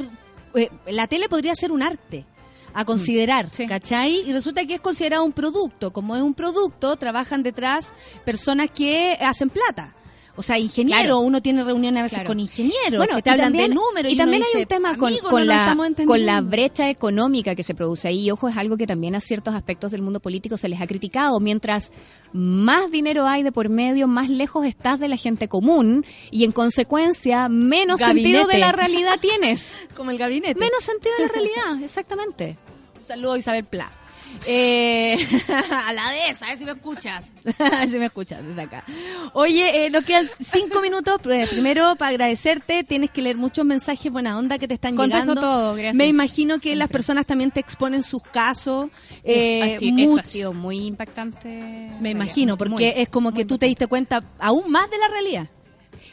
Speaker 1: eh, la tele podría ser un arte a considerar,
Speaker 6: Sí.
Speaker 1: ¿cachai? Y resulta que es considerado un producto. Como es un producto, trabajan detrás personas que hacen plata. O sea, ingeniero,
Speaker 6: Claro.
Speaker 1: uno tiene reuniones a veces
Speaker 6: Claro.
Speaker 1: con ingenieros
Speaker 6: Bueno,
Speaker 1: que te hablan
Speaker 6: también-
Speaker 1: de números.
Speaker 6: Y, también hay
Speaker 1: dice,
Speaker 6: un tema con,
Speaker 1: "Amigo,
Speaker 6: con
Speaker 1: no
Speaker 6: la, con
Speaker 1: entendiendo".
Speaker 6: la brecha económica que se produce ahí. Y ojo, es algo que también a ciertos aspectos del mundo político se les ha criticado. Mientras más dinero hay de por medio, más lejos estás de la gente común y en consecuencia menos
Speaker 1: Gabinete.
Speaker 6: sentido de la realidad tienes.
Speaker 1: Como el gabinete.
Speaker 6: menos sentido de la realidad, exactamente.
Speaker 1: Un saludo a Isabel Pla. Eh, a la de esa, a ver si me escuchas. a ver si me escuchas desde acá. Oye, eh, nos quedan cinco minutos. Eh, Primero, para agradecerte, tienes que leer muchos mensajes buena onda que te están
Speaker 6: Contesto
Speaker 1: llegando.
Speaker 6: todo, gracias.
Speaker 1: Me imagino que
Speaker 6: Siempre.
Speaker 1: las personas también te exponen sus casos. Eh,
Speaker 6: Así- eso ha sido muy impactante.
Speaker 1: me imagino, porque
Speaker 6: muy,
Speaker 1: es como que tú te diste cuenta aún más de la realidad.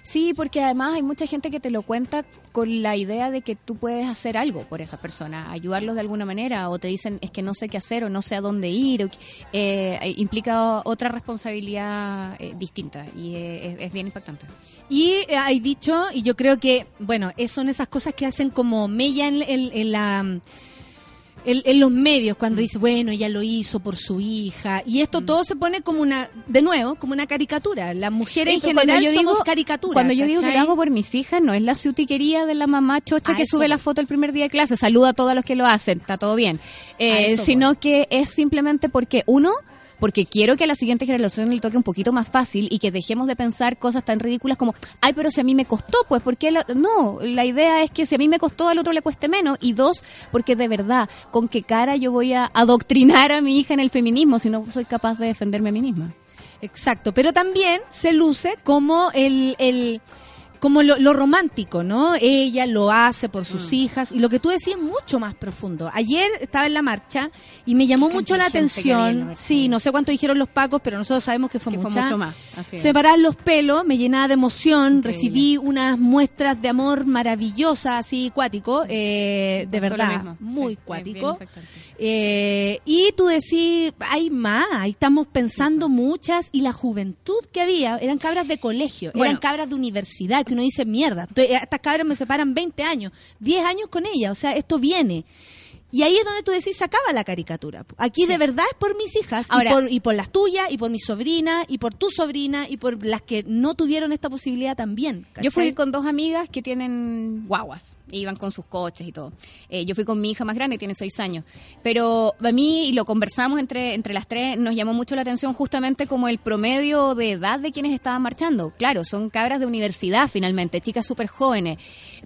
Speaker 6: Sí, porque además hay mucha gente que te lo cuenta con la idea de que tú puedes hacer algo por esa persona, ayudarlos de alguna manera, o te dicen es que no sé qué hacer o no sé a dónde ir, o que- eh, implica otra responsabilidad eh, distinta y eh, es, bien impactante.
Speaker 1: Y eh, hay dicho, y yo creo que, bueno, eh, son esas cosas que hacen como mella en, en- en la en, en los medios cuando dice, bueno, ella lo hizo por su hija. Y esto todo se pone como una, de nuevo, como una caricatura. Las mujeres en general
Speaker 6: yo digo-
Speaker 1: somos caricaturas.
Speaker 6: Cuando yo digo que lo hago por mis hijas, no es la ciutiquería de la mamá chocha
Speaker 1: A
Speaker 6: que sube la foto el primer día de clase, saluda a todos los que lo hacen, está todo bien. Eh, sino que es simplemente porque, uno, porque quiero que a la siguiente generación le toque un poquito más fácil y que dejemos de pensar cosas tan ridículas como, ay, pero si a mí me costó, pues, porque no, la idea es que si a mí me costó, al otro le cueste menos. Y dos, porque de verdad, ¿con qué cara yo voy a adoctrinar a mi hija en el feminismo si no soy capaz de defenderme a mí misma?
Speaker 1: Exacto, pero también se luce como el, el como lo, lo romántico, ¿no? Ella lo hace por sus
Speaker 6: Mm.
Speaker 1: hijas y lo que tú decís es mucho más profundo. Ayer estaba en la marcha y me llamó
Speaker 6: Qué
Speaker 1: mucho la
Speaker 6: había
Speaker 1: atención. Sí, no sé cuánto dijeron los pacos, pero nosotros sabemos que fue
Speaker 6: Que fue
Speaker 1: mucha.
Speaker 6: mucho más.
Speaker 1: Separar los pelos, me llenaba de emoción,
Speaker 6: Increíble.
Speaker 1: recibí unas muestras de amor maravillosas, así cuático, eh, de
Speaker 6: Pasó
Speaker 1: verdad, muy
Speaker 6: Sí, bien- bien
Speaker 1: cuático. Eh, y tú decís, hay más, estamos pensando muchas, y la juventud que había, eran cabras de colegio, eran cabras de universidad, que uno dice, mierda, estas cabras me separan 20 años, 10 años con ella, o sea, esto viene. Y ahí es donde tú decís, se acaba la caricatura. Aquí de verdad es por mis hijas,
Speaker 6: Ahora-
Speaker 1: y, por, y por las tuyas, y por mi sobrina, y por tu sobrina, y por las que no tuvieron esta posibilidad también.
Speaker 6: Yo fui con dos amigas que tienen guaguas, iban con sus coches y todo. Eh, yo fui con mi hija más grande, que tiene seis años. Pero a mí, y lo conversamos entre, entre las tres, nos llamó mucho la atención justamente como el promedio de edad de quienes estaban marchando. Claro, son cabras de universidad finalmente, chicas súper jóvenes.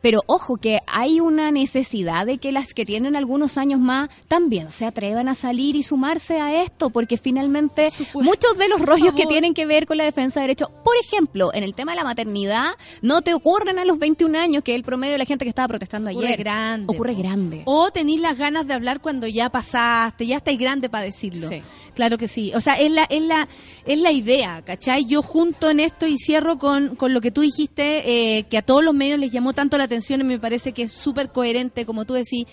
Speaker 6: Pero ojo que hay una necesidad de que las que tienen algunos años más también se atrevan a salir y sumarse a esto, porque finalmente muchos de los rollos que tienen que ver con la defensa de derechos, por ejemplo, en el tema de la maternidad, no te ocurren a los 21 años, que es el promedio de la gente que estaba protestando
Speaker 1: Ocurre
Speaker 6: ayer.
Speaker 1: grande.
Speaker 6: Ocurre grande.
Speaker 1: O tenés las ganas de hablar cuando ya pasaste, ya estáis grande para decirlo.
Speaker 6: Sí.
Speaker 1: Claro que sí. O sea, es la, es la, es la idea, ¿cachai? Yo junto en esto y cierro con, con lo que tú dijiste, eh, que a todos los medios les llamó tanto la atención y me parece que es súper coherente, como tú decís,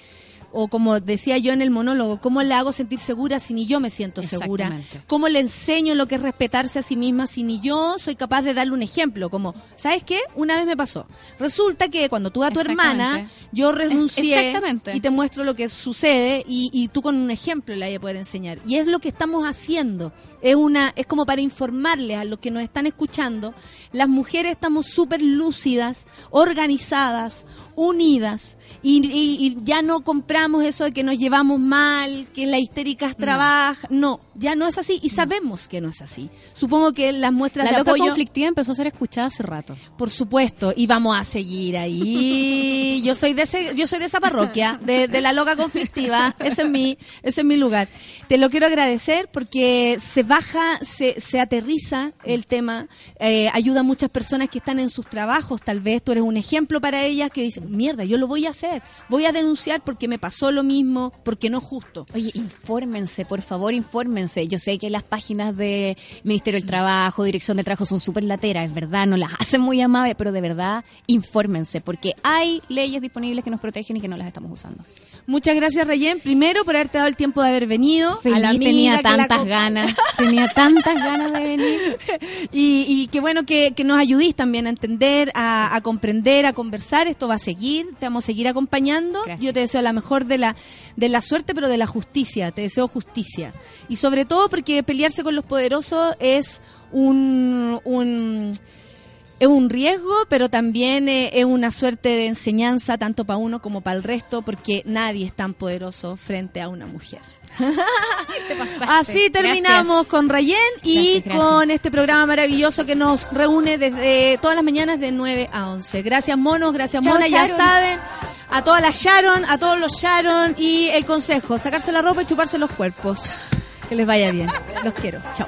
Speaker 1: o como decía yo en el monólogo, ¿cómo la hago sentir segura si ni yo me siento segura? ¿Cómo le enseño lo que es respetarse a sí misma si ni yo soy capaz de darle un ejemplo? Como, ¿sabes qué? Una vez me pasó. Resulta que cuando tú a tu hermana, yo renuncié y te muestro lo que sucede y, y tú con un ejemplo le vas a poder enseñar. Y es lo que estamos haciendo. Es una es como para informarles a los que nos están escuchando. Las mujeres estamos súper lúcidas, organizadas, unidas y, y- y ya no compramos eso de que nos llevamos mal, que las histéricas trabajan. No, ya no es así y sabemos que no es así. Supongo que las muestras
Speaker 6: La
Speaker 1: de
Speaker 6: loca
Speaker 1: apoyo...
Speaker 6: conflictiva empezó a ser escuchada hace rato.
Speaker 1: Por supuesto, y vamos a seguir ahí. Yo soy de ese, yo soy de esa parroquia, de, de la loca conflictiva. Ese es mi, ese es mi lugar. Te lo quiero agradecer porque se baja, se, se aterriza el tema, eh, ayuda a muchas personas que están en sus trabajos, tal vez tú eres un ejemplo para ellas que dicen, mierda, yo lo voy a hacer, voy a denunciar porque me pasó lo mismo, porque no es justo.
Speaker 6: Oye, infórmense, por favor, infórmense. Yo sé que las páginas de Ministerio del Trabajo, Dirección de Trabajo son súper lateras, es verdad, no las hacen muy amables, pero de verdad, infórmense, porque hay leyes disponibles que nos protegen y que no las estamos usando.
Speaker 1: Muchas gracias, Rayén, primero por haberte dado el tiempo de haber venido. a la amiga
Speaker 6: tenía
Speaker 1: la
Speaker 6: tantas ganas, tenía tantas ganas de venir.
Speaker 1: Y, y qué bueno que, que nos ayudís también a entender, a, a comprender, a conversar. Esto va a seguir, te vamos a seguir acompañando.
Speaker 6: Gracias.
Speaker 1: Yo te deseo la mejor de la, de la suerte, pero de la justicia. Te deseo justicia. Y sobre todo porque pelearse con los poderosos es un, un es un riesgo, pero también eh, es una suerte de enseñanza tanto para uno como para el resto, porque nadie es tan poderoso frente a una mujer. Así terminamos
Speaker 6: Gracias.
Speaker 1: con Rayén y
Speaker 6: Gracias, gracias.
Speaker 1: con este programa maravilloso que nos reúne desde todas las mañanas de 9 a 11. Gracias monos, gracias
Speaker 6: Chao,
Speaker 1: Mona, ya saben. A todas las Sharon, a todos los Sharon y el consejo, sacarse la ropa y chuparse los cuerpos. Que les vaya bien. Los quiero. Chao.